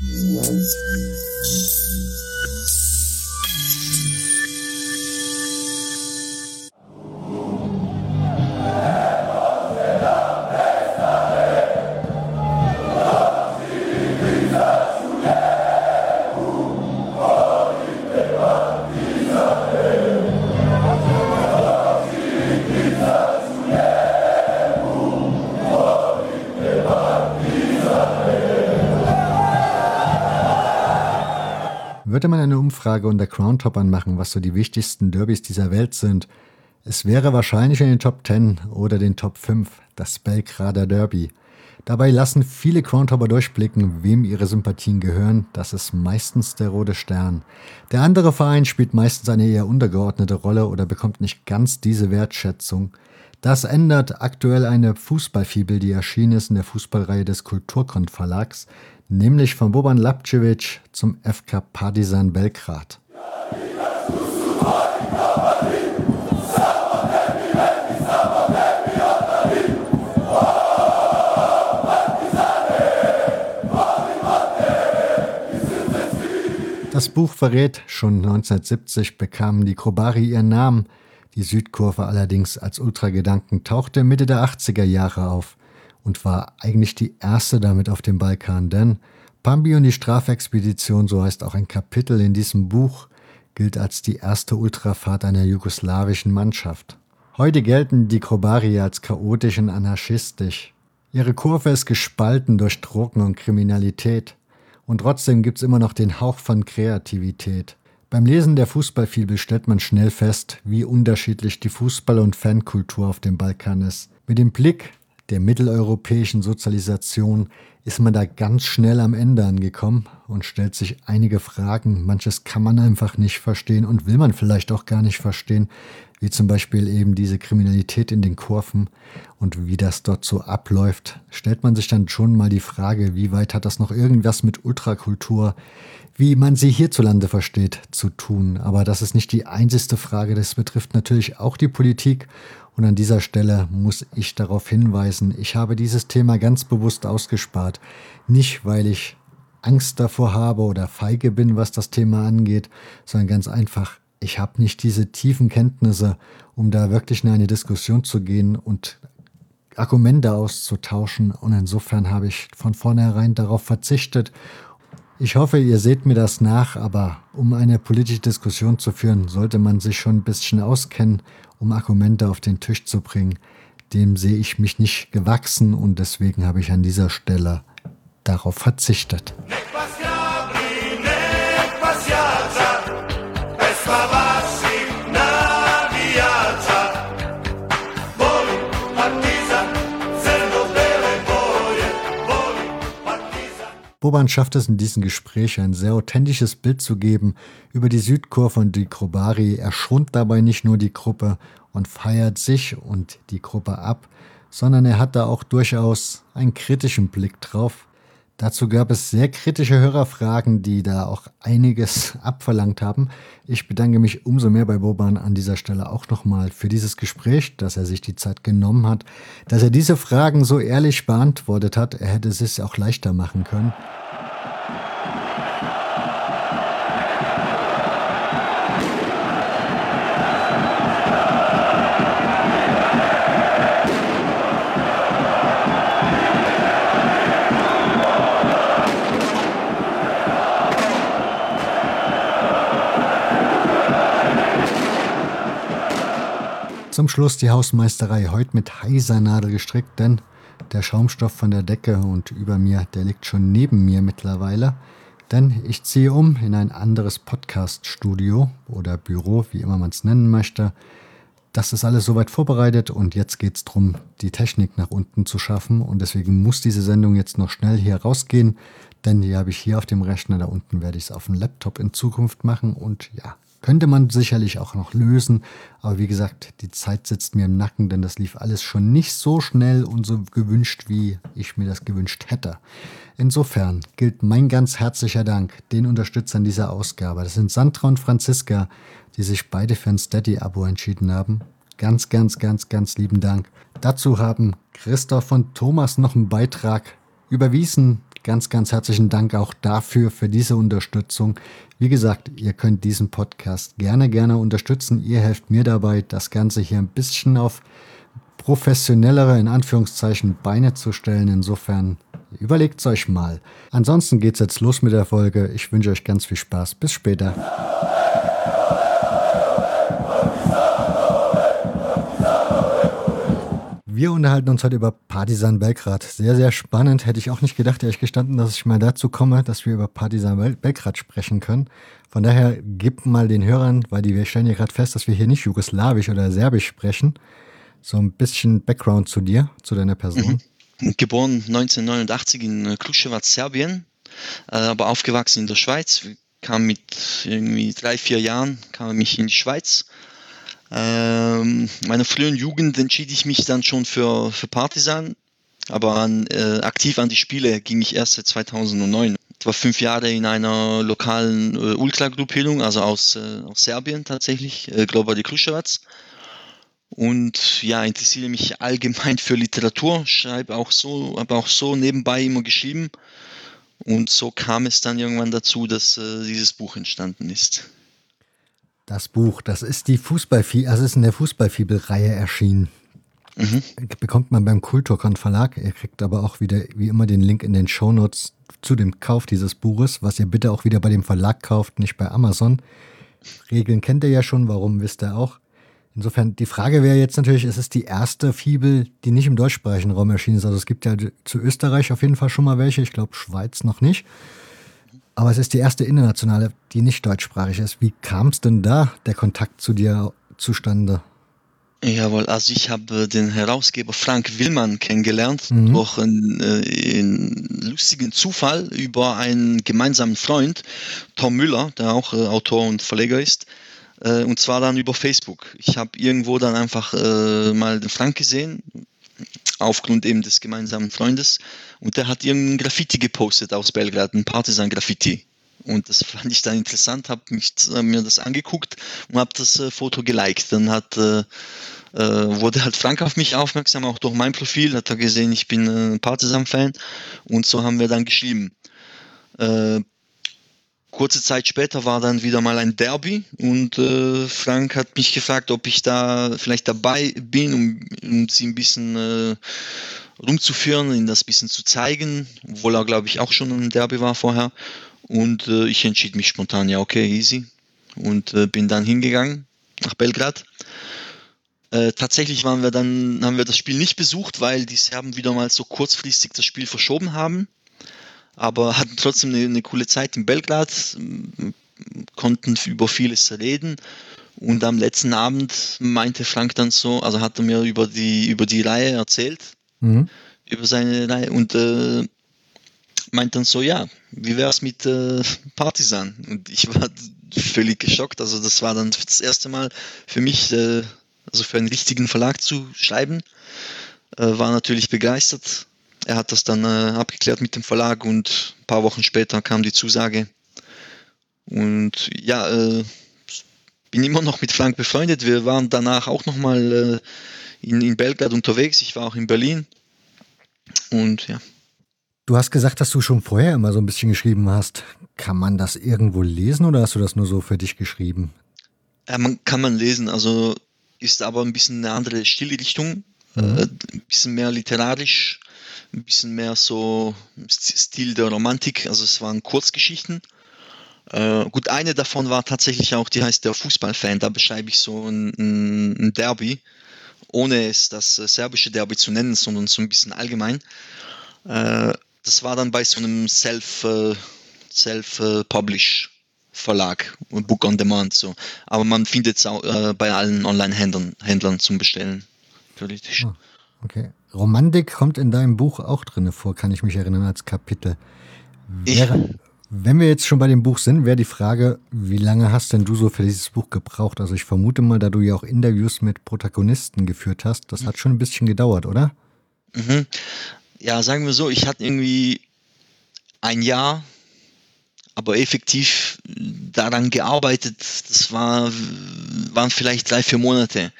Música Würde man eine Umfrage unter Crowntoppern machen, was so die wichtigsten Derbys dieser Welt sind, es wäre wahrscheinlich in den Top 10 oder den Top 5 das Belgrader Derby. Dabei lassen viele Crowntopper durchblicken, wem ihre Sympathien gehören. Das ist meistens der Rote Stern. Der andere Verein spielt meistens eine eher untergeordnete Rolle oder bekommt nicht ganz diese Wertschätzung. Das ändert aktuell eine Fußballfibel, die erschienen ist in der Fußballreihe des Kulturkont Verlags, nämlich von Boban Lapcevic zum FK Partizan Belgrad. Das Buch verrät, schon 1970 bekamen die Krobari ihren Namen. Die Südkurve allerdings als Ultragedanken tauchte Mitte der 80er Jahre auf und war eigentlich die erste damit auf dem Balkan, denn Pambi und die Strafexpedition, so heißt auch ein Kapitel in diesem Buch, gilt als die erste Ultrafahrt einer jugoslawischen Mannschaft. Heute gelten die Krobari als chaotisch und anarchistisch. Ihre Kurve ist gespalten durch Drogen und Kriminalität. Und trotzdem gibt es immer noch den Hauch von Kreativität. Beim Lesen der Fußballfibel stellt man schnell fest, wie unterschiedlich die Fußball- und Fankultur auf dem Balkan ist. Mit dem Blick der mitteleuropäischen Sozialisation ist man da ganz schnell am Ende angekommen und stellt sich einige Fragen. Manches kann man einfach nicht verstehen und will man vielleicht auch gar nicht verstehen, wie zum Beispiel eben diese Kriminalität in den Kurven und wie das dort so abläuft. Stellt man sich dann schon mal die Frage, wie weit hat das noch irgendwas mit Ultrakultur, wie man sie hierzulande versteht, zu tun. Aber das ist nicht die einzigste Frage, das betrifft natürlich auch die Politik und an dieser Stelle muss ich darauf hinweisen, ich habe dieses Thema ganz bewusst ausgespart. Nicht, weil ich Angst davor habe oder feige bin, was das Thema angeht, sondern ganz einfach, ich habe nicht diese tiefen Kenntnisse, um da wirklich in eine Diskussion zu gehen und Argumente auszutauschen. Und insofern habe ich von vornherein darauf verzichtet ich hoffe, ihr seht mir das nach, aber um eine politische Diskussion zu führen, sollte man sich schon ein bisschen auskennen, um Argumente auf den Tisch zu bringen. Dem sehe ich mich nicht gewachsen und deswegen habe ich an dieser Stelle darauf verzichtet. Boban schafft es in diesem Gespräch, ein sehr authentisches Bild zu geben über die Südkurve und die Krobari. Er schont dabei nicht nur die Gruppe und feiert sich und die Gruppe ab, sondern er hat da auch durchaus einen kritischen Blick drauf, Dazu gab es sehr kritische Hörerfragen, die da auch einiges abverlangt haben. Ich bedanke mich umso mehr bei Boban an dieser Stelle auch nochmal für dieses Gespräch, dass er sich die Zeit genommen hat, dass er diese Fragen so ehrlich beantwortet hat. Er hätte es sich auch leichter machen können. Zum Schluss die Hausmeisterei, heute mit heiser Nadel gestrickt, denn der Schaumstoff von der Decke und über mir, der liegt schon neben mir mittlerweile. Denn ich ziehe um in ein anderes Podcast-Studio oder Büro, wie immer man es nennen möchte. Das ist alles soweit vorbereitet und jetzt geht es darum, die Technik nach unten zu schaffen. Und deswegen muss diese Sendung jetzt noch schnell hier rausgehen, denn die habe ich hier auf dem Rechner. Da unten werde ich es auf dem Laptop in Zukunft machen. Und ja, könnte man sicherlich auch noch lösen, aber wie gesagt, die Zeit sitzt mir im Nacken, denn das lief alles schon nicht so schnell und so gewünscht, wie ich mir das gewünscht hätte. Insofern gilt mein ganz herzlicher Dank den Unterstützern dieser Ausgabe. Das sind Sandra und Franziska, die sich beide für ein Steady-Abo entschieden haben. Ganz, ganz, ganz, ganz lieben Dank. Dazu haben Christoph und Thomas noch einen Beitrag überwiesen ganz, ganz herzlichen Dank auch dafür, für diese Unterstützung. Wie gesagt, ihr könnt diesen Podcast gerne, gerne unterstützen. Ihr helft mir dabei, das Ganze hier ein bisschen auf professionellere, in Anführungszeichen, Beine zu stellen. Insofern überlegt es euch mal. Ansonsten geht es jetzt los mit der Folge. Ich wünsche euch ganz viel Spaß. Bis später. Wir unterhalten uns heute über Partisan Belgrad. Sehr, sehr spannend. Hätte ich auch nicht gedacht, ehrlich gestanden, dass ich mal dazu komme, dass wir über Partisan Belgrad sprechen können. Von daher gib mal den Hörern, weil die, wir stellen ja gerade fest, dass wir hier nicht jugoslawisch oder serbisch sprechen, so ein bisschen Background zu dir, zu deiner Person. Mhm. Geboren 1989 in Kruševac, Serbien, äh, aber aufgewachsen in der Schweiz. Kam mit irgendwie drei, vier Jahren, kam ich in die Schweiz ähm, meiner frühen Jugend entschied ich mich dann schon für, für Partisan, aber an, äh, aktiv an die Spiele ging ich erst seit 2009. Ich war fünf Jahre in einer lokalen äh, Ultra-Gruppierung, also aus, äh, aus Serbien tatsächlich, äh, Global de Kruševac. Und ja, interessiere mich allgemein für Literatur, schreibe auch so, habe auch so nebenbei immer geschrieben. Und so kam es dann irgendwann dazu, dass äh, dieses Buch entstanden ist. Das Buch, das ist die Fußballfibel, also ist in der Fußballfibel-Reihe erschienen. Mhm. Bekommt man beim Kulturkon Verlag. Ihr kriegt aber auch wieder, wie immer, den Link in den Shownotes zu dem Kauf dieses Buches, was ihr bitte auch wieder bei dem Verlag kauft, nicht bei Amazon. Regeln kennt ihr ja schon, warum wisst ihr auch. Insofern, die Frage wäre jetzt natürlich, es ist die erste Fibel, die nicht im deutschsprachigen Raum erschienen ist. Also es gibt ja zu Österreich auf jeden Fall schon mal welche, ich glaube Schweiz noch nicht. Aber es ist die erste internationale, die nicht deutschsprachig ist. Wie kam es denn da, der Kontakt zu dir zustande? Jawohl, also ich habe den Herausgeber Frank Willmann kennengelernt mhm. durch einen, äh, einen, lustigen Zufall über einen gemeinsamen Freund, Tom Müller, der auch äh, Autor und Verleger ist. Äh, und zwar dann über Facebook. Ich habe irgendwo dann einfach äh, mal den Frank gesehen, aufgrund eben des gemeinsamen Freundes. Und der hat irgendein Graffiti gepostet aus Belgrad, ein Partisan-Graffiti. Und das fand ich dann interessant, habe äh, mir das angeguckt und habe das äh, Foto geliked. Dann hat, äh, äh, wurde halt Frank auf mich aufmerksam, auch durch mein Profil, hat er gesehen, ich bin äh, Partisan-Fan und so haben wir dann geschrieben. Kurze Zeit später war dann wieder mal ein Derby und äh, Frank hat mich gefragt, ob ich da vielleicht dabei bin, um, um sie ein bisschen äh, rumzuführen, ihnen das ein bisschen zu zeigen, obwohl er, glaube ich, auch schon ein Derby war vorher. Und äh, ich entschied mich spontan, ja, okay, easy. Und äh, bin dann hingegangen nach Belgrad. Äh, tatsächlich waren wir dann, haben wir das Spiel nicht besucht, weil die Serben wieder mal so kurzfristig das Spiel verschoben haben aber hatten trotzdem eine, eine coole Zeit in Belgrad, konnten über vieles reden. Und am letzten Abend meinte Frank dann so, also hat er mir über die, über die Reihe erzählt, mhm. über seine Reihe und äh, meint dann so, ja, wie wäre es mit äh, Partisan? Und ich war völlig geschockt. Also das war dann das erste Mal für mich, äh, also für einen richtigen Verlag zu schreiben. Äh, war natürlich begeistert er hat das dann äh, abgeklärt mit dem Verlag und ein paar Wochen später kam die Zusage. Und ja, äh, bin immer noch mit Frank befreundet. Wir waren danach auch nochmal äh, in, in Belgrad unterwegs. Ich war auch in Berlin. Und ja. Du hast gesagt, dass du schon vorher immer so ein bisschen geschrieben hast. Kann man das irgendwo lesen oder hast du das nur so für dich geschrieben? Ja, man kann man lesen, also ist aber ein bisschen eine andere Stilrichtung, mhm. äh, ein bisschen mehr literarisch ein bisschen mehr so Stil der Romantik, also es waren Kurzgeschichten. Äh, gut, eine davon war tatsächlich auch, die heißt der Fußballfan, da beschreibe ich so ein, ein Derby, ohne es das äh, serbische Derby zu nennen, sondern so ein bisschen allgemein. Äh, das war dann bei so einem Self, äh, Self-Publish. Verlag, Book on Demand so. Aber man findet es auch äh, bei allen Online-Händlern Händlern zum Bestellen. Theoretisch. Oh, okay. Romantik kommt in deinem Buch auch drin vor, kann ich mich erinnern, als Kapitel. Wäre, wenn wir jetzt schon bei dem Buch sind, wäre die Frage, wie lange hast denn du so für dieses Buch gebraucht? Also ich vermute mal, da du ja auch Interviews mit Protagonisten geführt hast, das hat schon ein bisschen gedauert, oder? Mhm. Ja, sagen wir so, ich hatte irgendwie ein Jahr, aber effektiv daran gearbeitet, das war, waren vielleicht drei, vier Monate.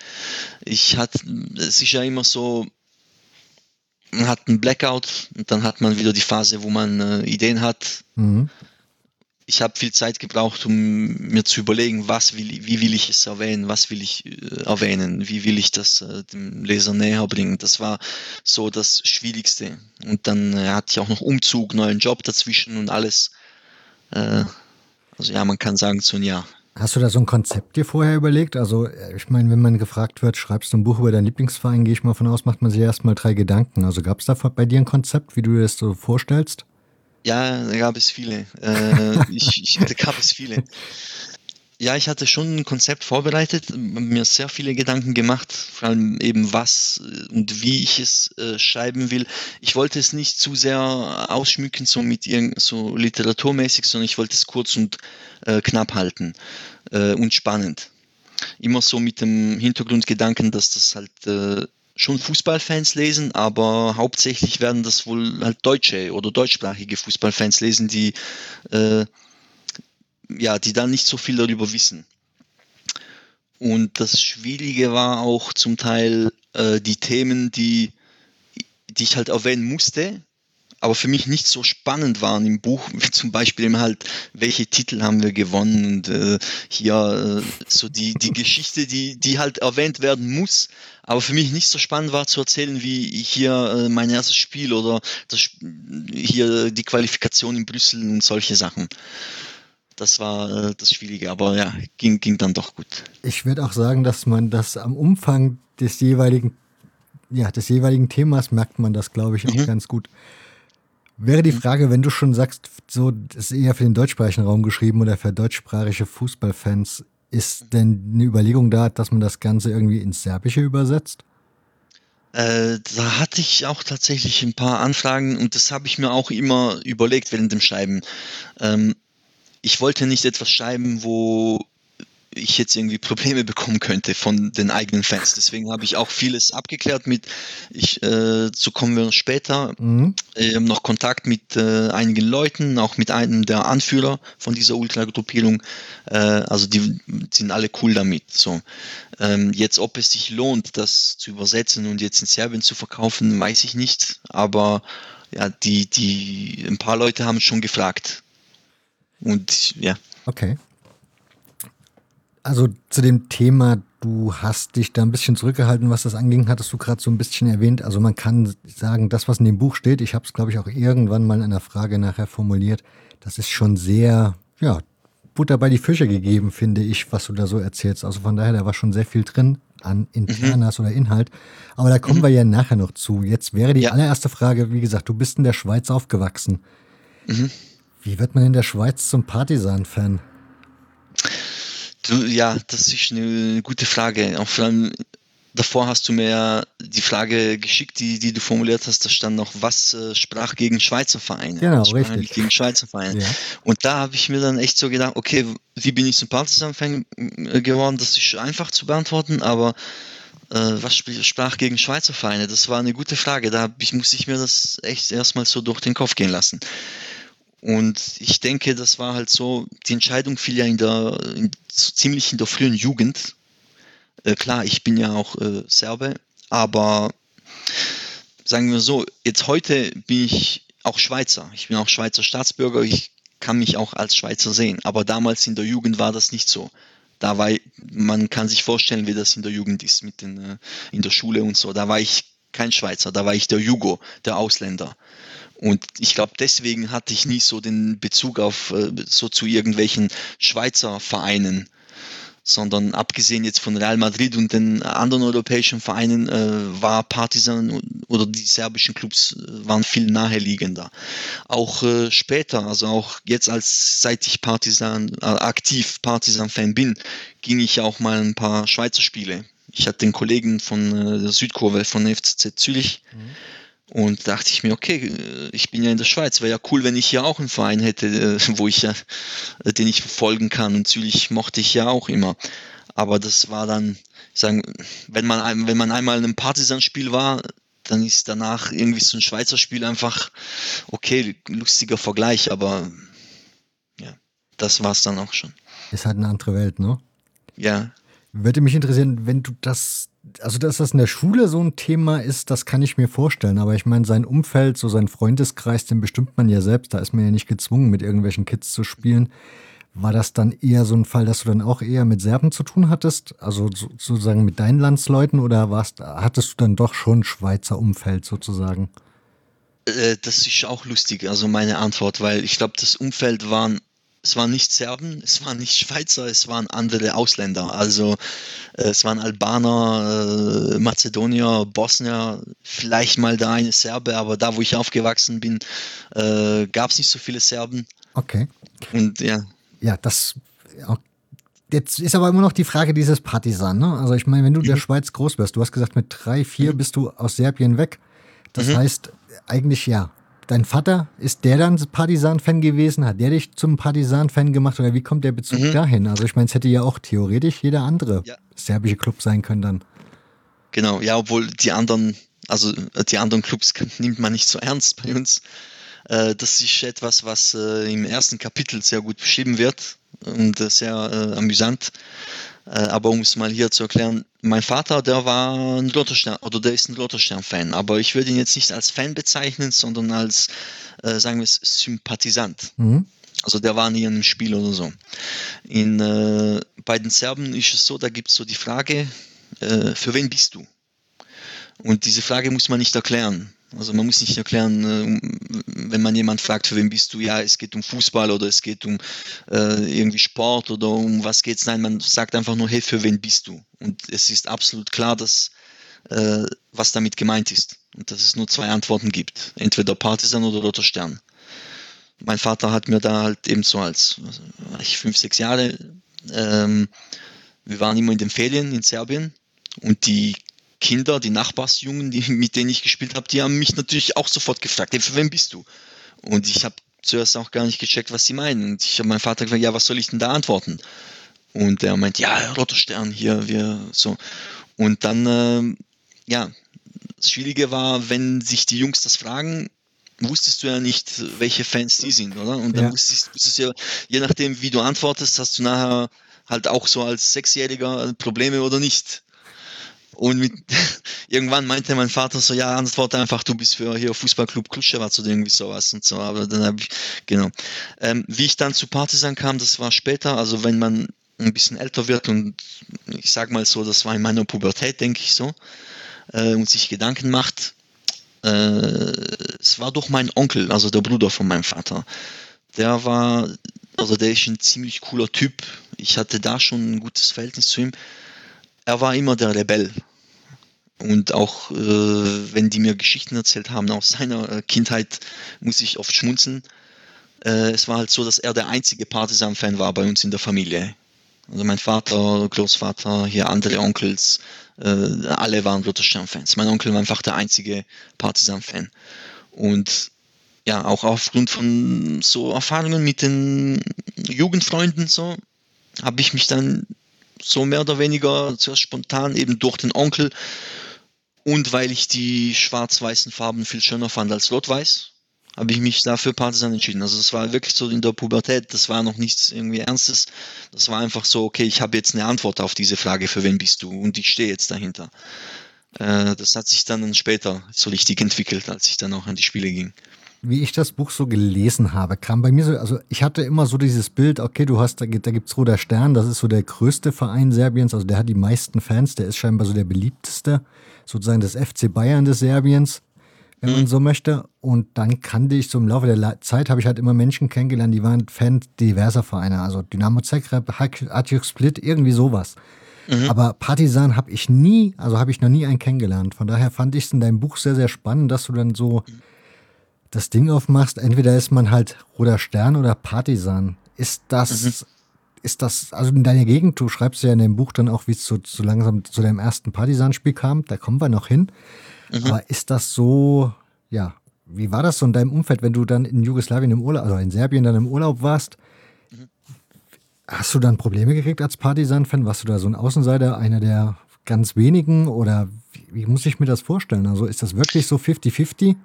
Ich hatte, es ist ja immer so, man hat einen Blackout und dann hat man wieder die Phase, wo man äh, Ideen hat. Mhm. Ich habe viel Zeit gebraucht, um mir zu überlegen, was will, wie will ich es erwähnen, was will ich äh, erwähnen, wie will ich das äh, dem Leser näher bringen. Das war so das Schwierigste. Und dann äh, hatte ich auch noch Umzug, neuen Job dazwischen und alles. Äh, also ja, man kann sagen, so ein Jahr. Hast du da so ein Konzept dir vorher überlegt? Also, ich meine, wenn man gefragt wird, schreibst du ein Buch über deinen Lieblingsverein, gehe ich mal von aus, macht man sich erstmal drei Gedanken. Also gab es da bei dir ein Konzept, wie du dir das so vorstellst? Ja, da gab es viele. Äh, ich, ich, da gab es viele. Ja, ich hatte schon ein Konzept vorbereitet, mir sehr viele Gedanken gemacht, vor allem eben was äh, und wie ich es äh, schreiben will. Ich wollte es nicht zu sehr ausschmücken, so mit irgend so literaturmäßig, sondern ich wollte es kurz und äh, knapp halten äh, und spannend. Immer so mit dem Hintergrundgedanken, dass das halt äh, schon Fußballfans lesen, aber hauptsächlich werden das wohl halt deutsche oder deutschsprachige Fußballfans lesen, die äh, ja, die dann nicht so viel darüber wissen. Und das Schwierige war auch zum Teil äh, die Themen, die, die ich halt erwähnen musste, aber für mich nicht so spannend waren im Buch, wie zum Beispiel eben halt, welche Titel haben wir gewonnen und äh, hier äh, so die, die Geschichte, die, die halt erwähnt werden muss, aber für mich nicht so spannend war zu erzählen, wie hier äh, mein erstes Spiel oder das, hier die Qualifikation in Brüssel und solche Sachen das war äh, das Schwierige, aber ja, ging, ging dann doch gut. Ich würde auch sagen, dass man das am Umfang des jeweiligen, ja, des jeweiligen Themas merkt man das, glaube ich, auch mhm. ganz gut. Wäre die mhm. Frage, wenn du schon sagst, so ist eher für den deutschsprachigen Raum geschrieben oder für deutschsprachige Fußballfans, ist denn eine Überlegung da, dass man das Ganze irgendwie ins Serbische übersetzt? Äh, da hatte ich auch tatsächlich ein paar Anfragen und das habe ich mir auch immer überlegt während dem Schreiben. Ähm, ich wollte nicht etwas schreiben, wo ich jetzt irgendwie Probleme bekommen könnte von den eigenen Fans. Deswegen habe ich auch vieles abgeklärt mit, ich, äh, so kommen wir später, mhm. äh, noch Kontakt mit äh, einigen Leuten, auch mit einem der Anführer von dieser Ultragruppierung. Äh, also die sind alle cool damit. So. Ähm, jetzt, ob es sich lohnt, das zu übersetzen und jetzt in Serbien zu verkaufen, weiß ich nicht. Aber ja, die, die, ein paar Leute haben schon gefragt und ja. Okay. Also zu dem Thema, du hast dich da ein bisschen zurückgehalten, was das anging, hattest du gerade so ein bisschen erwähnt. Also man kann sagen, das, was in dem Buch steht, ich habe es, glaube ich, auch irgendwann mal in einer Frage nachher formuliert, das ist schon sehr, ja, Butter bei die Fische gegeben, finde ich, was du da so erzählst. Also von daher, da war schon sehr viel drin an Internas mhm. oder Inhalt. Aber da kommen mhm. wir ja nachher noch zu. Jetzt wäre die ja. allererste Frage, wie gesagt, du bist in der Schweiz aufgewachsen. Mhm. Wie wird man in der Schweiz zum Partisan-Fan? ja, das ist eine gute Frage. Auch vor allem davor hast du mir ja die Frage geschickt, die, die du formuliert hast. Da stand noch, was äh, sprach gegen Schweizer Vereine? Genau, richtig. Gegen Schweizer Vereine. Ja. Und da habe ich mir dann echt so gedacht, okay, wie bin ich zum Partisan-Fan äh, geworden? Das ist einfach zu beantworten, aber äh, was sprach gegen Schweizer Vereine? Das war eine gute Frage. Da ich, musste ich mir das echt erstmal so durch den Kopf gehen lassen. Und ich denke, das war halt so, die Entscheidung fiel ja in der, in, so ziemlich in der frühen Jugend. Äh, klar, ich bin ja auch äh, Serbe, aber sagen wir so, jetzt heute bin ich auch Schweizer. Ich bin auch Schweizer Staatsbürger, ich kann mich auch als Schweizer sehen. Aber damals in der Jugend war das nicht so. Da war, man kann sich vorstellen, wie das in der Jugend ist, mit den, äh, in der Schule und so. Da war ich kein Schweizer, da war ich der Jugo, der Ausländer. Und ich glaube, deswegen hatte ich nie so den Bezug auf äh, so zu irgendwelchen Schweizer Vereinen, sondern abgesehen jetzt von Real Madrid und den anderen europäischen Vereinen äh, war Partizan oder die serbischen Clubs äh, waren viel naheliegender. Auch später, also auch jetzt als seit ich Partizan äh, aktiv Partizan-Fan bin, ging ich auch mal ein paar Schweizer Spiele. Ich hatte den Kollegen von der Südkurve von FCZ Zürich. Mhm und dachte ich mir, okay, äh, ich bin ja in der Schweiz, wäre ja cool, wenn ich hier auch einen Verein hätte, äh, wo ich ja, äh, den ich verfolgen kann. Und Zürich mochte ich ja auch immer. Aber das war dann, sagen, wenn man, wenn man einmal in einem Partisan-Spiel war, dann ist danach irgendwie so ein Schweizer Spiel einfach, okay, lustiger Vergleich, aber ja, das war es dann auch schon. Ist halt eine andere Welt, ne? Ja. Würde mich interessieren, wenn du das also dass das in der Schule so ein Thema ist, das kann ich mir vorstellen. Aber ich meine, sein Umfeld, so sein Freundeskreis, den bestimmt man ja selbst. Da ist man ja nicht gezwungen, mit irgendwelchen Kids zu spielen. War das dann eher so ein Fall, dass du dann auch eher mit Serben zu tun hattest? Also sozusagen mit deinen Landsleuten oder warst, hattest du dann doch schon Schweizer Umfeld sozusagen? Äh, das ist auch lustig, also meine Antwort, weil ich glaube, das Umfeld waren es waren nicht Serben, es waren nicht Schweizer, es waren andere Ausländer. Also äh, es waren Albaner, äh, Mazedonier, Bosnier, vielleicht mal der eine Serbe, aber da, wo ich aufgewachsen bin, äh, gab es nicht so viele Serben. Okay. Und ja. Ja, das. Jetzt ist aber immer noch die Frage dieses Partisan. Ne? Also ich meine, wenn du in der mhm. Schweiz groß wirst, du hast gesagt, mit drei, vier mhm. bist du aus Serbien weg. Das mhm. heißt, eigentlich ja, dein Vater, ist der dann Partisan-Fan gewesen? Hat der dich zum Partisan-Fan gemacht oder wie kommt der Bezug mhm. dahin? Also ich meine, es hätte ja auch theoretisch jeder andere ja. serbische Club sein können dann. Genau, ja, obwohl die anderen, also die anderen Clubs nimmt man nicht so ernst bei uns. Äh, das ist etwas, was äh, im ersten Kapitel sehr gut beschrieben wird und äh, sehr amüsant. Aber um es mal hier zu erklären, mein Vater, der war ein Lotterstern oder der ist ein Lotterstern-Fan, aber ich würde ihn jetzt nicht als Fan bezeichnen, sondern als, äh, sagen wir es, Sympathisant. Mhm. Also der war nie in einem Spiel oder so. In, äh, bei den Serben ist es so, da gibt es so die Frage, äh, für wen bist du? Und diese Frage muss man nicht erklären. Also man muss nicht erklären, äh, wenn man jemand fragt, für wen bist du, ja, es geht um Fußball oder es geht um äh, irgendwie Sport oder um was geht's. Nein, man sagt einfach nur, hey, für wen bist du? Und es ist absolut klar, dass äh, was damit gemeint ist. Und dass es nur zwei Antworten gibt. Entweder Partisan oder Roter Stern. Mein Vater hat mir da halt eben so als ich fünf, sechs Jahre, ähm, wir waren immer in den Ferien in Serbien und die Kinder, die Nachbarsjungen, die, mit denen ich gespielt habe, die haben mich natürlich auch sofort gefragt, hey, für wen bist du? Und ich habe zuerst auch gar nicht gecheckt, was sie meinen. Und ich habe meinen Vater gefragt, ja, was soll ich denn da antworten? Und er meint, ja, roter Stern hier, wir so. Und dann, äh, ja, das Schwierige war, wenn sich die Jungs das fragen, wusstest du ja nicht, welche Fans die sind, oder? Und dann ja. wusstest, wusstest du ja, je nachdem, wie du antwortest, hast du nachher halt auch so als Sechsjähriger Probleme oder nicht. Und mit, irgendwann meinte mein Vater so, ja, antworte einfach, du bist für hier Fußballclub Kluschewac oder irgendwie sowas und so. Aber dann habe ich, genau. Ähm, wie ich dann zu Partisan kam, das war später, also wenn man ein bisschen älter wird und ich sag mal so, das war in meiner Pubertät, denke ich so, äh, und sich Gedanken macht, äh, es war doch mein Onkel, also der Bruder von meinem Vater. Der war, also der ist ein ziemlich cooler Typ. Ich hatte da schon ein gutes Verhältnis zu ihm er war immer der Rebell. Und auch äh, wenn die mir Geschichten erzählt haben aus seiner äh, Kindheit, muss ich oft schmunzeln. Äh, es war halt so, dass er der einzige Partisan-Fan war bei uns in der Familie. Also mein Vater, Großvater, hier andere Onkels, äh, alle waren Roter Stern-Fans. Mein Onkel war einfach der einzige Partisan-Fan. Und ja, auch aufgrund von so Erfahrungen mit den Jugendfreunden so, habe ich mich dann so mehr oder weniger zuerst spontan eben durch den Onkel und weil ich die schwarz-weißen Farben viel schöner fand als rot-weiß, habe ich mich dafür Partisan entschieden. Also es war wirklich so in der Pubertät, das war noch nichts irgendwie Ernstes. Das war einfach so, okay, ich habe jetzt eine Antwort auf diese Frage, für wen bist du? Und ich stehe jetzt dahinter. Äh, das hat sich dann später so richtig entwickelt, als ich dann auch an die Spiele ging wie ich das Buch so gelesen habe, kam bei mir so, also ich hatte immer so dieses Bild, okay, du hast, da, da gibt es Roter Stern, das ist so der größte Verein Serbiens, also der hat die meisten Fans, der ist scheinbar so der beliebteste, sozusagen das FC Bayern des Serbiens, wenn man mhm. so möchte. Und dann kannte ich so im Laufe der Zeit, habe ich halt immer Menschen kennengelernt, die waren Fans diverser Vereine, also Dynamo Zagreb, Hajduk Split, irgendwie sowas. Mhm. Aber Partisan habe ich nie, also habe ich noch nie einen kennengelernt. Von daher fand ich es in deinem Buch sehr, sehr spannend, dass du dann so das Ding aufmachst, entweder ist man halt Roter Stern oder Partisan. Ist das, mhm. Ist das, also in deiner Gegend, du schreibst ja in dem Buch dann auch, wie es so, so langsam zu deinem ersten Partisan-Spiel kam, da kommen wir noch hin. Mhm. Aber ist das so, ja, wie war das so in deinem Umfeld, wenn du dann in Jugoslawien im Urlaub, also in Serbien dann im Urlaub warst? Mhm. Hast du dann Probleme gekriegt als Partisan-Fan? Warst du da so ein Außenseiter, einer der ganz wenigen? Oder wie, wie muss ich mir das vorstellen? Also ist das wirklich so 50-50?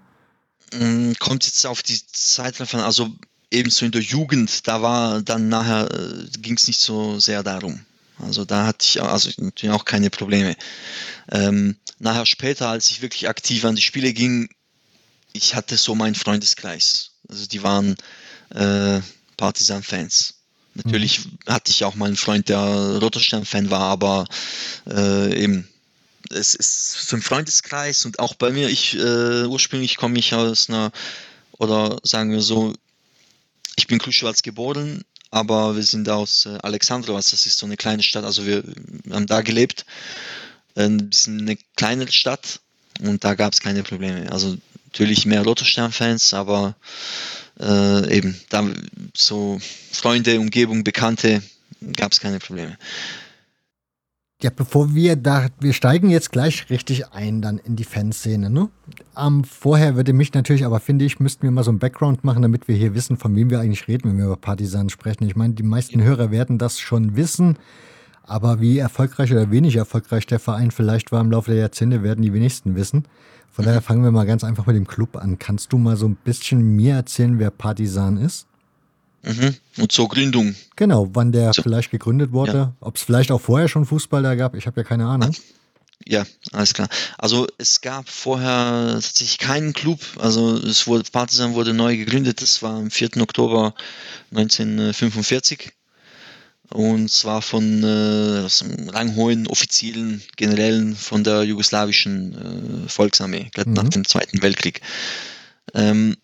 Mm, kommt jetzt auf die Zeit davon, also ebenso in der Jugend, da war dann nachher, äh, ging es nicht so sehr darum. Also da hatte ich also natürlich auch keine Probleme. Ähm, nachher später, als ich wirklich aktiv an die Spiele ging, ich hatte so meinen Freundeskreis. Also die waren äh, Partisan-Fans. Natürlich mhm. hatte ich auch mal einen Freund, der Roterstern-Fan war, aber äh, eben es ist so ein Freundeskreis und auch bei mir, ich äh, ursprünglich komme ich aus einer, oder sagen wir so, ich bin Kruschwalz geboren, aber wir sind aus äh, Alexandrowas, das ist so eine kleine Stadt, also wir haben da gelebt, ein bisschen eine kleinere Stadt und da gab es keine Probleme. Also natürlich mehr Lotterstern-Fans, aber äh, eben da so Freunde, Umgebung, Bekannte gab es keine Probleme. Ja, bevor wir da, wir steigen jetzt gleich richtig ein dann in die Fanszene. Ne? Ähm, vorher würde mich natürlich, aber finde ich, müssten wir mal so ein Background machen, damit wir hier wissen, von wem wir eigentlich reden, wenn wir über Partisanen sprechen. Ich meine, die meisten Hörer werden das schon wissen, aber wie erfolgreich oder wenig erfolgreich der Verein vielleicht war im Laufe der Jahrzehnte, werden die wenigsten wissen. Von daher fangen wir mal ganz einfach mit dem Club an. Kannst du mal so ein bisschen mir erzählen, wer Partisan ist? Mhm. Und zur Gründung. Genau, wann der so. vielleicht gegründet wurde. Ja. Ob es vielleicht auch vorher schon Fußball da gab, ich habe ja keine Ahnung. Ja, alles klar. Also es gab vorher tatsächlich keinen Club. Also es wurde, Partisan wurde neu gegründet. Das war am 4. Oktober 1945. Und zwar von äh, ranghohen Offiziellen, Generälen von der jugoslawischen äh, Volksarmee, mhm. nach dem Zweiten Weltkrieg. Ähm,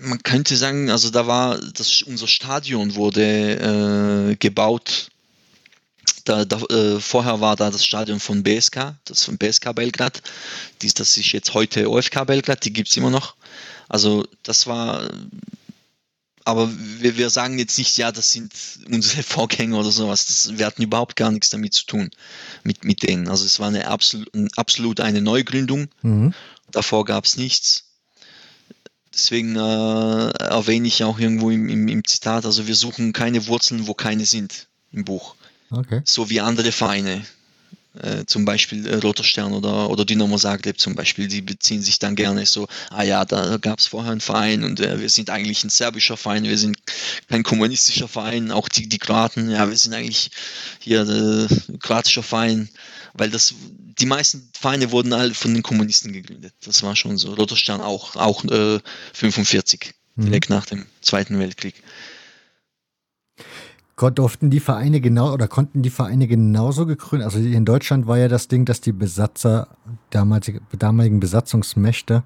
man könnte sagen, also da war das unser Stadion wurde äh, gebaut. Da, da äh, vorher war da das Stadion von BSK, das von BSK Belgrad. Dies, das ist jetzt heute OFK Belgrad, die gibt es immer noch. Also das war, aber wir, wir sagen jetzt nicht, ja, das sind unsere Vorgänger oder sowas. Das, wir hatten überhaupt gar nichts damit zu tun, mit, mit denen. Also es war eine absolut, absolut eine Neugründung. Mhm. Davor gab es nichts. Deswegen äh, erwähne ich auch irgendwo im, im, im, Zitat, also wir suchen keine Wurzeln, wo keine sind im Buch. Okay. So wie andere Vereine. Äh, zum Beispiel äh, Roter Stern oder, oder Dynamo Zagreb zum Beispiel, die beziehen sich dann gerne so, ah ja, da gab es vorher einen Verein und äh, wir sind eigentlich ein serbischer Verein, wir sind kein kommunistischer Verein, auch die, die Kroaten, ja, wir sind eigentlich hier ein äh, kroatischer Verein, weil das die meisten Vereine wurden alle von den Kommunisten gegründet. Das war schon so. Roter Stern auch, auch äh, 45, mhm. direkt nach dem Zweiten Weltkrieg. Durften die Vereine genau oder konnten die Vereine genauso gegründet? Also in Deutschland war ja das Ding, dass die Besatzer, damals, damaligen Besatzungsmächte,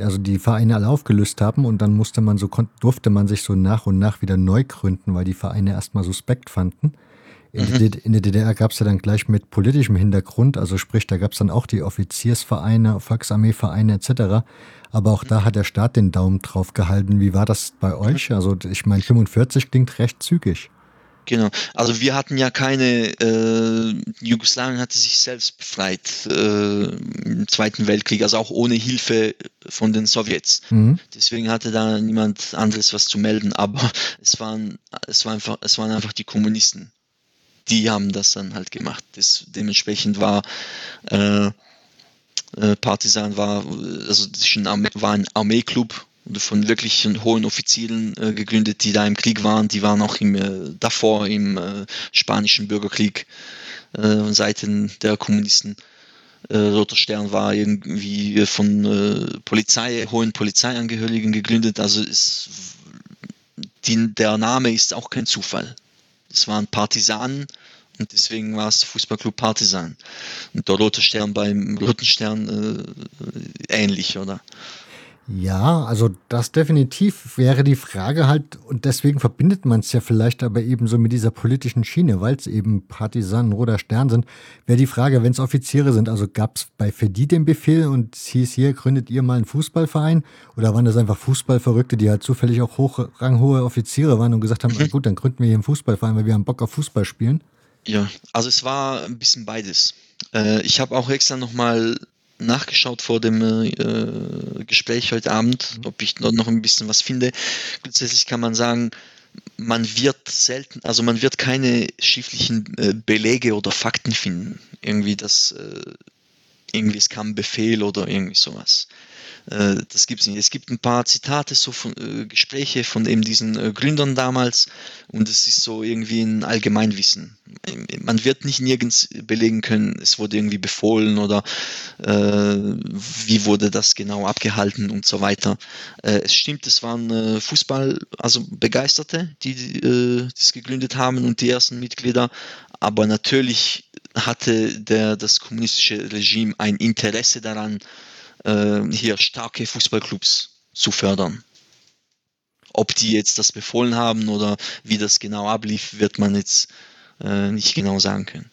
also die Vereine alle aufgelöst haben und dann musste man so, durfte man sich so nach und nach wieder neu gründen, weil die Vereine erstmal suspekt fanden. In, mhm. in der DDR gab es ja dann gleich mit politischem Hintergrund, also sprich, da gab es dann auch die Offiziersvereine, Volksarmeevereine etc. Aber auch da hat der Staat den Daumen drauf gehalten. Wie war das bei euch? Also ich meine, 45 klingt recht zügig. Genau. Also wir hatten ja keine, äh, Jugoslawien hatte sich selbst befreit äh, im Zweiten Weltkrieg, also auch ohne Hilfe von den Sowjets. Mhm. Deswegen hatte da niemand anderes was zu melden, aber es waren, es war einfach, es waren einfach die Kommunisten. Die haben das dann halt gemacht. Das, dementsprechend war äh, äh Partisan war, also war ein Armeeklub von wirklich hohen Offizieren äh, gegründet, die da im Krieg waren. Die waren auch im, äh, davor im äh, spanischen Bürgerkrieg äh, Seiten der Kommunisten. Äh, Roter Stern war irgendwie von äh, Polizei, hohen Polizeiangehörigen gegründet. Also ist, die, der Name ist auch kein Zufall. Es waren Partisanen und deswegen war es Fußballclub Partisan. Und der Rote Stern beim Roten Stern äh, ähnlich, oder? Ja, also das definitiv wäre die Frage halt, und deswegen verbindet man es ja vielleicht aber eben so mit dieser politischen Schiene, weil es eben Partisanen, Roter Stern sind, wäre die Frage, wenn es Offiziere sind, also gab es bei Ferdi den Befehl und es hieß hier, gründet ihr mal einen Fußballverein oder waren das einfach Fußballverrückte, die halt zufällig auch hoch, ranghohe Offiziere waren und gesagt haben, mhm. gut, dann gründen wir hier einen Fußballverein, weil wir haben Bock auf Fußball spielen? Ja, also es war ein bisschen beides. Äh, ich habe auch extra nochmal nachgeschaut vor dem äh, Gespräch heute Abend, ob ich noch ein bisschen was finde. Grundsätzlich kann man sagen, man wird selten, also man wird keine schriftlichen äh, Belege oder Fakten finden. Irgendwie das, äh, irgendwie es kam Befehl oder irgendwie sowas. Äh, das gibt es nicht. Es gibt ein paar Zitate, so von, äh, Gespräche von eben diesen äh, Gründern damals, und es ist so irgendwie ein Allgemeinwissen. Man wird nicht nirgends belegen können, es wurde irgendwie befohlen oder äh, wie wurde das genau abgehalten und so weiter. Äh, es stimmt, es waren äh, Fußball, also Begeisterte, die äh, das gegründet haben und die ersten Mitglieder, aber natürlich hatte der, das kommunistische Regime ein Interesse daran, äh, hier starke Fußballclubs zu fördern. Ob die jetzt das befohlen haben oder wie das genau ablief, wird man jetzt äh, nicht genau sagen können.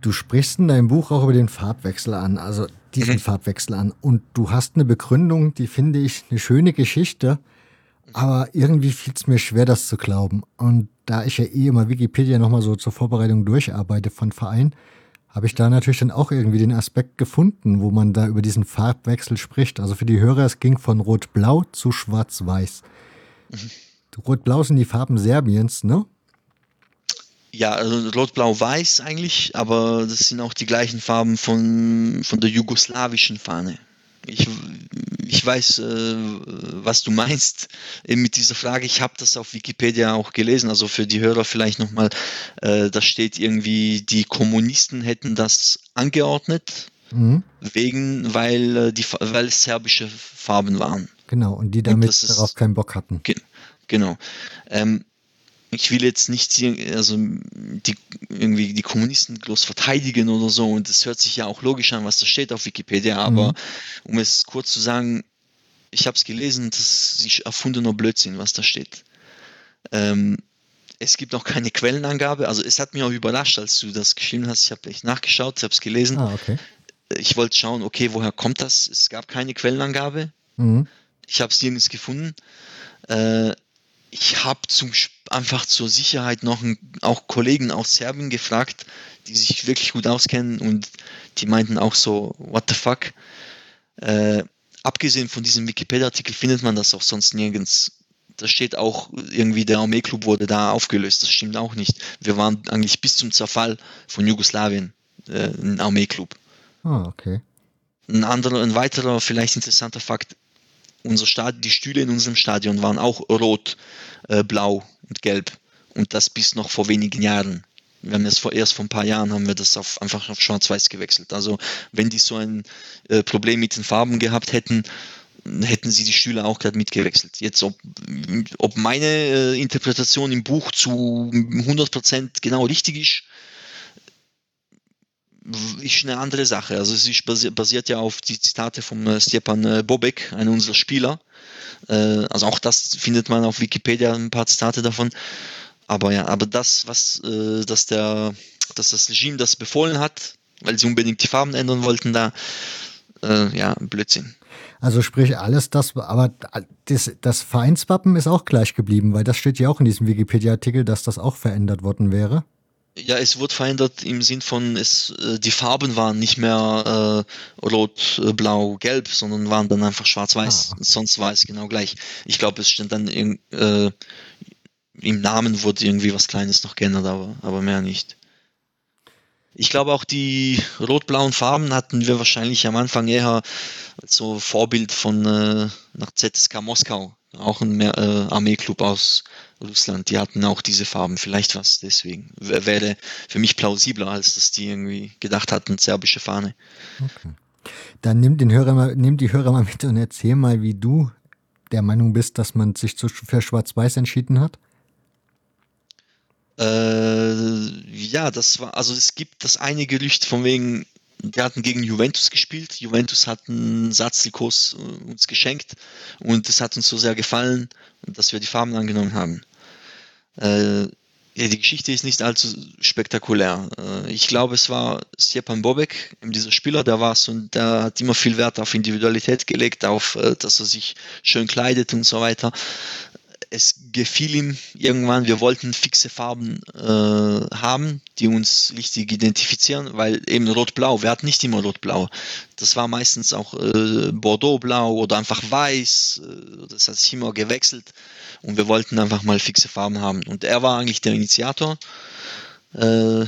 Du sprichst in deinem Buch auch über den Farbwechsel an, also diesen mhm. Farbwechsel an. Und du hast eine Begründung, die finde ich eine schöne Geschichte, aber irgendwie fiel es mir schwer, das zu glauben. Und da ich ja eh immer Wikipedia nochmal so zur Vorbereitung durcharbeite von Verein, habe ich da natürlich dann auch irgendwie den Aspekt gefunden, wo man da über diesen Farbwechsel spricht. Also für die Hörer, es ging von Rot-Blau zu Schwarz-Weiß. Mhm. Rot-Blau sind die Farben Serbiens, ne? Ja, also Rot-Blau-Weiß eigentlich, aber das sind auch die gleichen Farben von, von der jugoslawischen Fahne. Ich, ich weiß, äh, was du meinst mit dieser Frage. Ich habe das auf Wikipedia auch gelesen. Also für die Hörer vielleicht nochmal, äh, da steht irgendwie, die Kommunisten hätten das angeordnet, mhm. wegen, weil, äh, die, weil es serbische Farben waren. Genau, und die damit und darauf keinen Bock hatten. Ge genau. Ähm, ich will jetzt nicht also die, irgendwie die Kommunisten bloß verteidigen oder so und es hört sich ja auch logisch an, was da steht auf Wikipedia, aber mhm. um es kurz zu sagen, ich habe es gelesen, das ist erfundener Blödsinn, was da steht. Ähm, es gibt auch keine Quellenangabe, also es hat mich auch überrascht, als du das geschrieben hast, ich habe echt nachgeschaut, ich habe es gelesen. Ah, okay. Ich wollte schauen, okay, woher kommt das? Es gab keine Quellenangabe. Mhm. Ich habe es nirgends gefunden. Äh, ich habe zum einfach zur Sicherheit noch ein, auch Kollegen aus Serbien gefragt, die sich wirklich gut auskennen und die meinten auch so, what the fuck. Äh, abgesehen von diesem Wikipedia-Artikel findet man das auch sonst nirgends. Da steht auch irgendwie, der Armeeklub wurde da aufgelöst. Das stimmt auch nicht. Wir waren eigentlich bis zum Zerfall von Jugoslawien äh, ein Armeeklub. Ah, okay. Ein anderer, ein weiterer, vielleicht interessanter Fakt, unser Stadion, die Stühle in unserem Stadion waren auch rot, äh, blau und gelb. Und das bis noch vor wenigen Jahren. Wir haben es vor, erst vor ein paar Jahren haben wir das auf, einfach auf schwarz-weiß gewechselt. Also wenn die so ein äh, Problem mit den Farben gehabt hätten, hätten sie die Stühle auch gerade mitgewechselt. Jetzt, ob, ob meine äh, Interpretation im Buch zu 100% genau richtig ist, ist eine andere Sache. Also es ist basiert, basiert ja auf die Zitate von äh, Stepan äh, Bobek, einem unserer Spieler. Äh, also auch das findet man auf Wikipedia ein paar Zitate davon. Aber ja, aber das, was dass der, dass das Regime das befohlen hat, weil sie unbedingt die Farben ändern wollten, da ja, Blödsinn. Also sprich alles das, aber das, das Vereinswappen ist auch gleich geblieben, weil das steht ja auch in diesem Wikipedia-Artikel, dass das auch verändert worden wäre. Ja, es wurde verändert im Sinn von, es, äh, die Farben waren nicht mehr äh, rot, äh, blau, gelb, sondern waren dann einfach schwarz-weiß. Ah. Sonst war es genau gleich. Ich glaube, es stand dann in, äh, im Namen wurde irgendwie was Kleines noch geändert, aber, aber mehr nicht. Ich glaube auch die rot-blauen Farben hatten wir wahrscheinlich am Anfang eher als so Vorbild von äh, nach ZSK Moskau, auch ein äh, Armeeklub aus Russland, die hatten auch diese Farben, vielleicht was deswegen. Wäre für mich plausibler, als dass die irgendwie gedacht hatten, serbische Fahne. Okay. Dann nimm, den Hörer mal, nimm die Hörer mal mit und erzähl mal, wie du der Meinung bist, dass man sich für Schwarz-Weiß entschieden hat. Äh, ja, das war, also es gibt das eine Gerücht von wegen, wir hatten gegen Juventus gespielt. Juventus hat einen Satzlikos äh, uns geschenkt und es hat uns so sehr gefallen, dass wir die Farben angenommen haben. Äh, die Geschichte ist nicht allzu spektakulär. Äh, ich glaube, es war Stepan Bobek, dieser Spieler, der war so, der hat immer viel Wert auf Individualität gelegt, auf, äh, dass er sich schön kleidet und so weiter es gefiel ihm irgendwann, wir wollten fixe Farben äh, haben, die uns richtig identifizieren, weil eben Rot-Blau, wir hatten nicht immer Rot-Blau. Das war meistens auch äh, Bordeaux-Blau oder einfach Weiß. Das hat sich immer gewechselt und wir wollten einfach mal fixe Farben haben. Und er war eigentlich der Initiator, äh,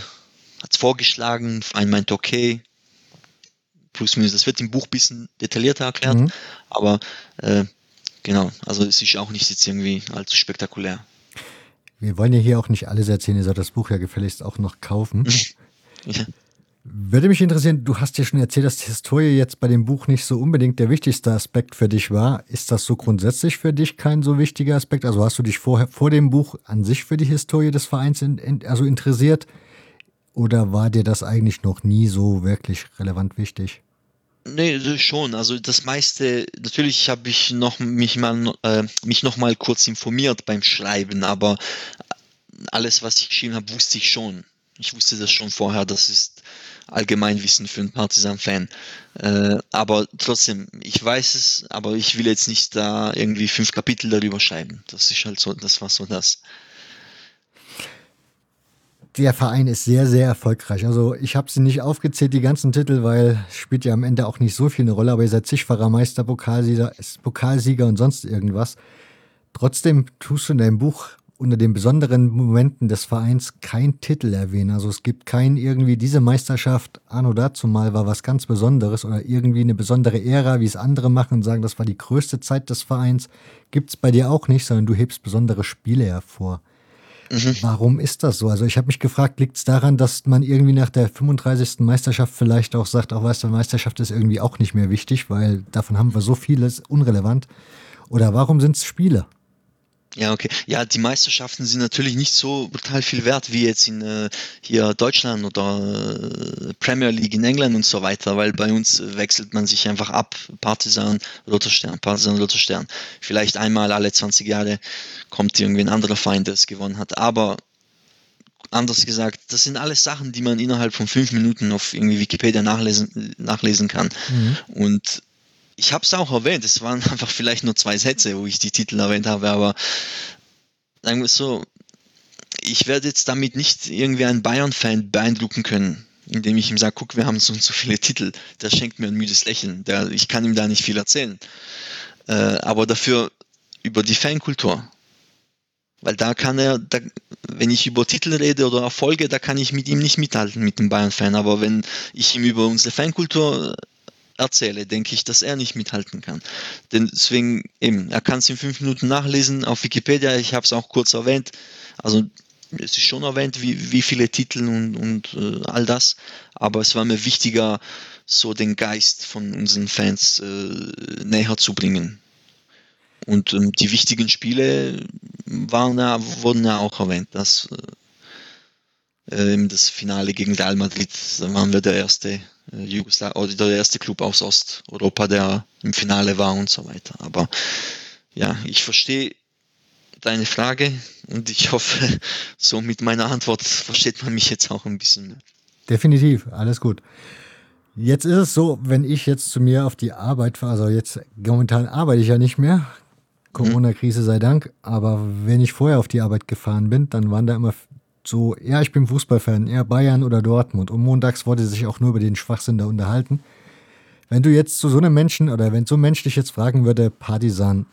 hat es vorgeschlagen, ein meint okay, plus minus. Das wird im Buch ein bisschen detaillierter erklärt, mhm. aber äh, Genau, also es ist auch nicht jetzt irgendwie allzu spektakulär. wir wollen ja hier auch nicht alles erzählen, ihr sollt das Buch ja gefälligst auch noch kaufen. ja. Würde mich interessieren, du hast ja schon erzählt, dass die Historie jetzt bei dem Buch nicht so unbedingt der wichtigste Aspekt für dich war. Ist das so grundsätzlich für dich kein so wichtiger Aspekt? Also hast du dich vorher vor dem Buch an sich für die Historie des Vereins in, in, also interessiert? Oder war dir das eigentlich noch nie so wirklich relevant wichtig? Nee, schon. Also das meiste, natürlich habe ich noch mich mal äh, mich noch mal kurz informiert beim Schreiben, aber alles, was ich geschrieben habe, wusste ich schon. Ich wusste das schon vorher. Das ist Allgemeinwissen für einen Partisan-Fan. Äh, aber trotzdem, ich weiß es, aber ich will jetzt nicht da irgendwie fünf Kapitel darüber schreiben. Das ist halt so, das war so das der Verein ist sehr, sehr erfolgreich. Also ich habe sie nicht aufgezählt, die ganzen Titel, weil spielt ja am Ende auch nicht so viel eine Rolle, aber ihr seid zigfacher Meister, Pokalsieger, Pokalsieger und sonst irgendwas. Trotzdem tust du in deinem Buch unter den besonderen Momenten des Vereins kein Titel erwähnen. Also es gibt kein irgendwie diese Meisterschaft anno dazu mal war was ganz Besonderes oder irgendwie eine besondere Ära, wie es andere machen und sagen, das war die größte Zeit des Vereins. Gibt es bei dir auch nicht, sondern du hebst besondere Spiele hervor. Mhm. Warum ist das so? Also ich habe mich gefragt, liegt es daran, dass man irgendwie nach der 35. Meisterschaft vielleicht auch sagt, auch weißt du, Meisterschaft ist irgendwie auch nicht mehr wichtig, weil davon haben wir so vieles unrelevant. Oder warum sind es Spiele? Ja, okay. Ja, die Meisterschaften sind natürlich nicht so brutal viel wert wie jetzt in äh, hier Deutschland oder äh, Premier League in England und so weiter, weil bei uns wechselt man sich einfach ab. Partisan, Roter Stern, Partisan, Roter Stern. Vielleicht einmal alle 20 Jahre kommt irgendwie ein anderer Feind, der es gewonnen hat. Aber anders gesagt, das sind alles Sachen, die man innerhalb von fünf Minuten auf irgendwie Wikipedia nachlesen, nachlesen kann. Mhm. Und ich habe es auch erwähnt, es waren einfach vielleicht nur zwei Sätze, wo ich die Titel erwähnt habe, aber sagen wir so, ich werde jetzt damit nicht irgendwie einen Bayern-Fan beeindrucken können, indem ich ihm sage, guck, wir haben so und so viele Titel. Der schenkt mir ein müdes Lächeln. Der, ich kann ihm da nicht viel erzählen. Äh, aber dafür über die Fankultur. Weil da kann er, da, wenn ich über Titel rede oder Erfolge, da kann ich mit ihm nicht mithalten, mit dem Bayern-Fan. Aber wenn ich ihm über unsere Fankultur erzähle, denke ich, dass er nicht mithalten kann. Denn deswegen eben, er kann es in fünf Minuten nachlesen auf Wikipedia. Ich habe es auch kurz erwähnt. Also es ist schon erwähnt, wie, wie viele Titel und, und äh, all das. Aber es war mir wichtiger, so den Geist von unseren Fans äh, näher zu bringen. Und ähm, die wichtigen Spiele waren ja, wurden ja auch erwähnt. Das, äh, das Finale gegen Real Madrid, da waren wir der erste äh, Jugoslawien oder der erste Club aus Osteuropa, der im Finale war und so weiter. Aber ja, ich verstehe deine Frage und ich hoffe, so mit meiner Antwort versteht man mich jetzt auch ein bisschen mehr. Definitiv, alles gut. Jetzt ist es so, wenn ich jetzt zu mir auf die Arbeit fahre, also jetzt momentan arbeite ich ja nicht mehr, Corona-Krise sei Dank, aber wenn ich vorher auf die Arbeit gefahren bin, dann waren da immer so, ja, ich bin Fußballfan, eher Bayern oder Dortmund. Und montags wurde sich auch nur über den Schwachsinn da unterhalten. Wenn du jetzt zu so einem Menschen oder wenn so ein Mensch dich jetzt fragen würde, Partisan,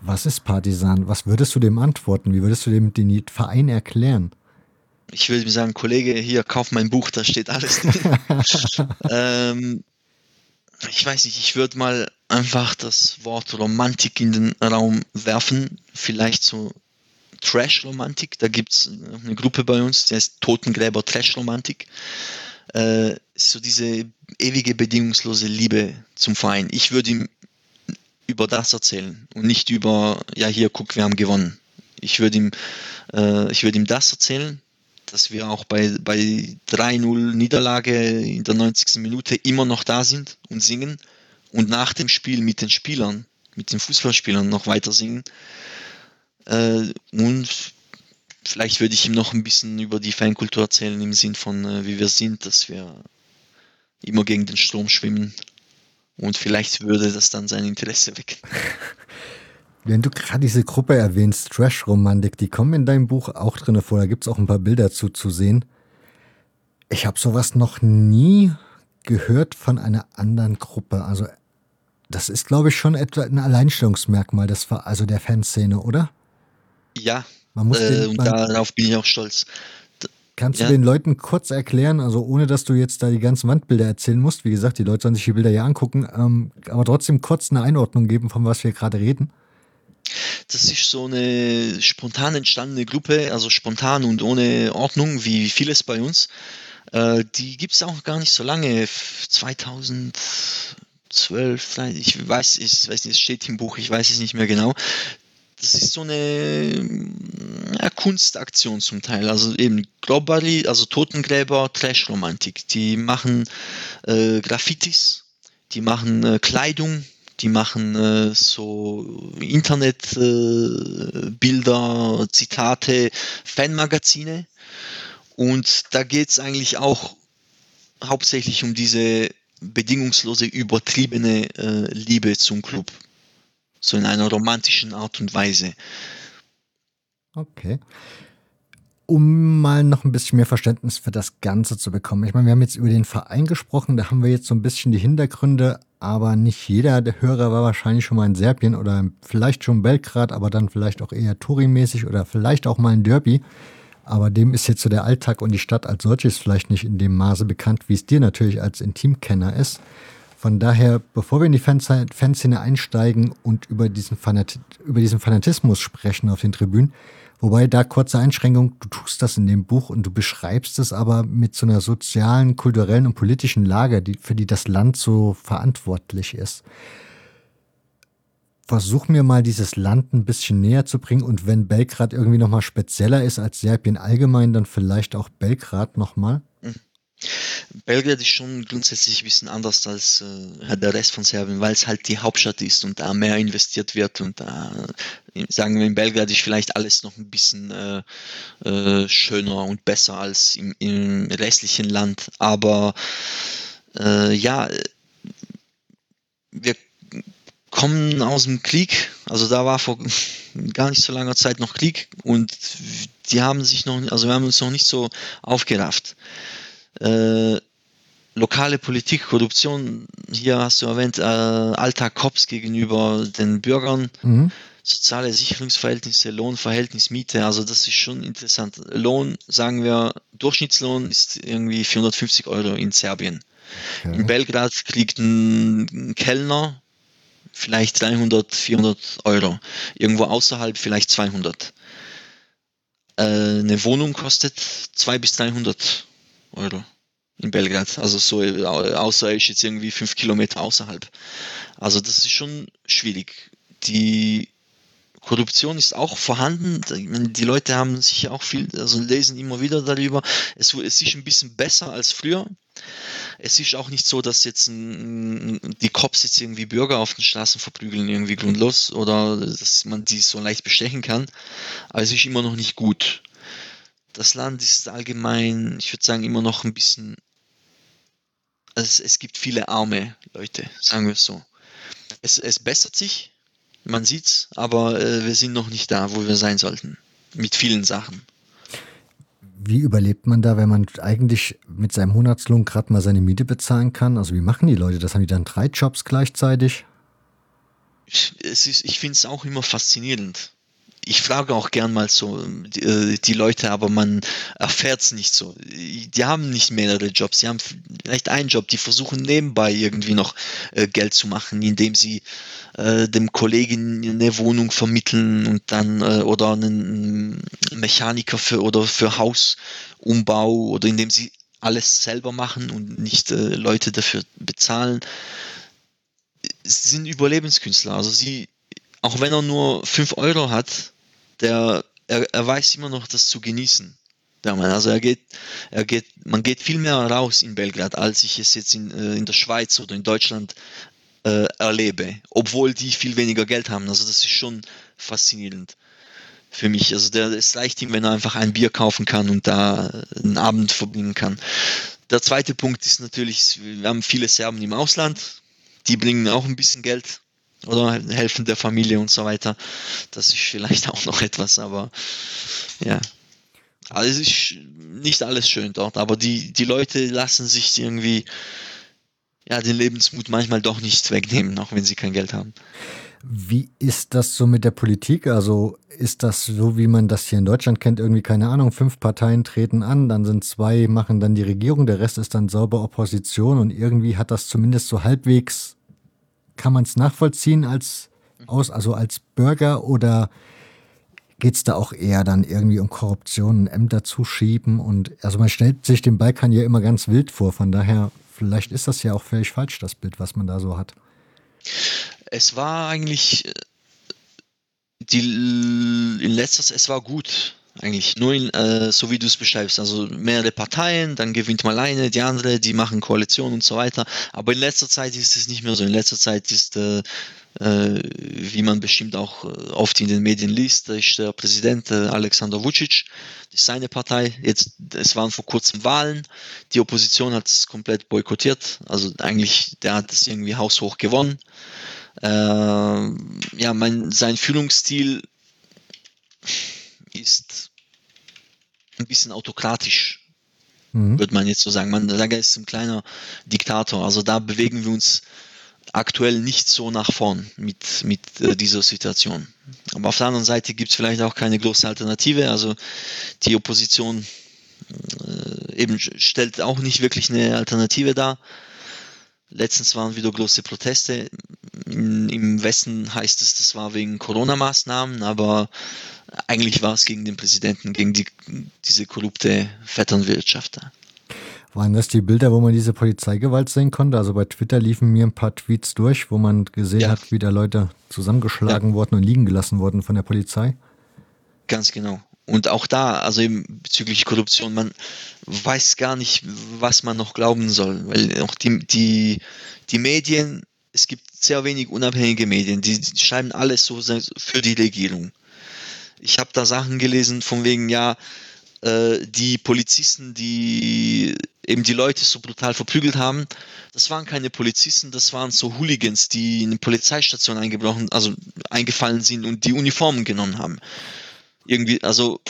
was ist Partisan? Was würdest du dem antworten? Wie würdest du dem den Verein erklären? Ich würde ihm sagen, Kollege, hier, kauf mein Buch, da steht alles drin. ähm, ich weiß nicht, ich würde mal einfach das Wort Romantik in den Raum werfen. Vielleicht so Trash-Romantik. Da gibt es eine Gruppe bei uns, die heißt Totengräber Trash-Romantik. Äh, so diese ewige bedingungslose Liebe zum Verein. Ich würde ihm über das erzählen und nicht über, ja hier, guck, wir haben gewonnen. Ich würde ihm, äh, ich ihm das erzählen, dass wir auch bei, bei 3-0 Niederlage in der 90. Minute immer noch da sind und singen und nach dem Spiel mit den Spielern, mit den Fußballspielern noch weiter singen. Äh, und vielleicht würde ich ihm noch ein bisschen über die Fankultur erzählen, im Sinn von, äh, wie wir sind, dass wir immer gegen den Strom schwimmen. Und vielleicht würde das dann sein Interesse wecken. Wenn du gerade diese Gruppe erwähnst, Trash-Romantik, die kommen in deinem Buch auch drin vor. Da gibt es auch ein paar Bilder zu, zu sehen. Ich habe sowas noch nie gehört von einer anderen Gruppe. Also, das ist, glaube ich, schon etwa ein Alleinstellungsmerkmal des, also der Fanszene, oder? Ja, man muss äh, den, und darauf bin ich auch stolz. Kannst ja. du den Leuten kurz erklären, also ohne dass du jetzt da die ganzen Wandbilder erzählen musst, wie gesagt, die Leute sollen sich die Bilder ja angucken, ähm, aber trotzdem kurz eine Einordnung geben, von was wir gerade reden? Das ist so eine spontan entstandene Gruppe, also spontan und ohne Ordnung, wie vieles bei uns. Äh, die gibt es auch gar nicht so lange, 2012, ich weiß, ich weiß nicht, es steht im Buch, ich weiß es nicht mehr genau. Das ist so eine ja, Kunstaktion zum Teil, also eben Globally, also Totengräber, Trash-Romantik. Die machen äh, Graffitis, die machen äh, Kleidung, die machen äh, so Internetbilder, äh, Zitate, Fanmagazine. Und da geht es eigentlich auch hauptsächlich um diese bedingungslose, übertriebene äh, Liebe zum Club. So in einer romantischen Art und Weise. Okay. Um mal noch ein bisschen mehr Verständnis für das Ganze zu bekommen. Ich meine, wir haben jetzt über den Verein gesprochen, da haben wir jetzt so ein bisschen die Hintergründe, aber nicht jeder der Hörer war wahrscheinlich schon mal in Serbien oder vielleicht schon Belgrad, aber dann vielleicht auch eher Touri-mäßig oder vielleicht auch mal ein Derby. Aber dem ist jetzt so der Alltag und die Stadt als solches vielleicht nicht in dem Maße bekannt, wie es dir natürlich als Intimkenner ist. Von daher, bevor wir in die Fanszene einsteigen und über diesen, Fanat über diesen Fanatismus sprechen auf den Tribünen, wobei da kurze Einschränkung, du tust das in dem Buch und du beschreibst es aber mit so einer sozialen, kulturellen und politischen Lage, die, für die das Land so verantwortlich ist versuch mir mal dieses Land ein bisschen näher zu bringen und wenn Belgrad irgendwie nochmal spezieller ist als Serbien allgemein, dann vielleicht auch Belgrad nochmal. Belgrad ist schon grundsätzlich ein bisschen anders als äh, der Rest von Serbien, weil es halt die Hauptstadt ist und da mehr investiert wird und da, sagen wir, in Belgrad ist vielleicht alles noch ein bisschen äh, äh, schöner und besser als im, im restlichen Land. Aber äh, ja, wir kommen aus dem Krieg, also da war vor gar nicht so langer Zeit noch Krieg und die haben sich noch, also wir haben uns noch nicht so aufgerafft. Äh, lokale Politik, Korruption, hier hast du erwähnt, äh, alter Cops gegenüber den Bürgern, mhm. soziale Sicherungsverhältnisse, Lohnverhältnis, Miete, also das ist schon interessant. Lohn, sagen wir, Durchschnittslohn ist irgendwie 450 Euro in Serbien. Okay. In Belgrad kriegt ein Kellner vielleicht 300, 400 Euro. Irgendwo außerhalb vielleicht 200. Äh, eine Wohnung kostet 200 bis 300 Euro in Belgrad. Also so, außer ist jetzt irgendwie fünf Kilometer außerhalb. Also das ist schon schwierig. Die Korruption ist auch vorhanden. Die Leute haben sich auch viel, also lesen immer wieder darüber. Es, es ist ein bisschen besser als früher. Es ist auch nicht so, dass jetzt ein, die Cops jetzt irgendwie Bürger auf den Straßen verprügeln, irgendwie grundlos, oder dass man die so leicht bestechen kann. Aber es ist immer noch nicht gut. Das Land ist allgemein, ich würde sagen, immer noch ein bisschen. Also es gibt viele arme Leute, sagen wir es so. Es, es bessert sich, man sieht's, aber äh, wir sind noch nicht da, wo wir sein sollten. Mit vielen Sachen wie überlebt man da, wenn man eigentlich mit seinem Monatslohn gerade mal seine Miete bezahlen kann? Also wie machen die Leute das? Haben die dann drei Jobs gleichzeitig? Ich, ich finde es auch immer faszinierend. Ich frage auch gern mal so die, äh, die Leute, aber man erfährt es nicht so. Die haben nicht mehrere Jobs, die haben vielleicht einen Job, die versuchen nebenbei irgendwie noch äh, Geld zu machen, indem sie äh, dem Kollegen eine Wohnung vermitteln und dann äh, oder einen Mechaniker für oder für Hausumbau oder indem sie alles selber machen und nicht äh, Leute dafür bezahlen. Sie sind Überlebenskünstler. Also sie, auch wenn er nur 5 Euro hat, der, er, er weiß immer noch das zu genießen. Also er geht, er geht, man geht viel mehr raus in Belgrad, als ich es jetzt in, äh, in der Schweiz oder in Deutschland äh, erlebe, obwohl die viel weniger Geld haben. Also das ist schon faszinierend für mich. Also der es leicht ihm, wenn er einfach ein Bier kaufen kann und da einen Abend verbringen kann. Der zweite Punkt ist natürlich, wir haben viele Serben im Ausland, die bringen auch ein bisschen Geld oder helfen der Familie und so weiter. Das ist vielleicht auch noch etwas, aber ja. Also es ist nicht alles schön dort, aber die, die Leute lassen sich irgendwie ja, den Lebensmut manchmal doch nicht wegnehmen, auch wenn sie kein Geld haben. Wie ist das so mit der Politik? Also ist das so, wie man das hier in Deutschland kennt, irgendwie keine Ahnung, fünf Parteien treten an, dann sind zwei, machen dann die Regierung, der Rest ist dann sauber Opposition und irgendwie hat das zumindest so halbwegs, kann man es nachvollziehen als aus, also als Bürger oder geht es da auch eher dann irgendwie um Korruption, Ämter zuschieben und also man stellt sich den Balkan ja immer ganz wild vor, von daher vielleicht ist das ja auch völlig falsch, das Bild, was man da so hat. Es war eigentlich äh, die in letzter es war gut eigentlich nur in, äh, so wie du es beschreibst, also mehrere Parteien, dann gewinnt mal eine, die andere, die machen Koalition und so weiter. Aber in letzter Zeit ist es nicht mehr so. In letzter Zeit ist äh, äh, wie man bestimmt auch äh, oft in den Medien liest, ist der Präsident äh, Alexander Vucic, das ist seine Partei. Jetzt, es waren vor kurzem Wahlen, die Opposition hat es komplett boykottiert, also eigentlich, der hat es irgendwie haushoch gewonnen. Äh, ja, mein, sein Führungsstil ist ein bisschen autokratisch, mhm. würde man jetzt so sagen. Man sagt, er ist ein kleiner Diktator, also da bewegen wir uns aktuell nicht so nach vorn mit, mit äh, dieser Situation. Aber auf der anderen Seite gibt es vielleicht auch keine große Alternative. Also die Opposition äh, eben stellt auch nicht wirklich eine Alternative dar. Letztens waren wieder große Proteste. In, Im Westen heißt es, das war wegen Corona-Maßnahmen, aber eigentlich war es gegen den Präsidenten, gegen die, diese korrupte Vetternwirtschaft. Waren das die Bilder, wo man diese Polizeigewalt sehen konnte? Also bei Twitter liefen mir ein paar Tweets durch, wo man gesehen ja. hat, wie da Leute zusammengeschlagen ja. wurden und liegen gelassen wurden von der Polizei. Ganz genau. Und auch da, also eben bezüglich Korruption, man weiß gar nicht, was man noch glauben soll, weil auch die, die, die Medien, es gibt sehr wenig unabhängige Medien, die schreiben alles so für die Regierung. Ich habe da Sachen gelesen von wegen, ja, äh, die Polizisten, die eben die Leute so brutal verprügelt haben, das waren keine Polizisten, das waren so Hooligans, die in eine Polizeistation eingebrochen, also eingefallen sind und die Uniformen genommen haben. Irgendwie, also,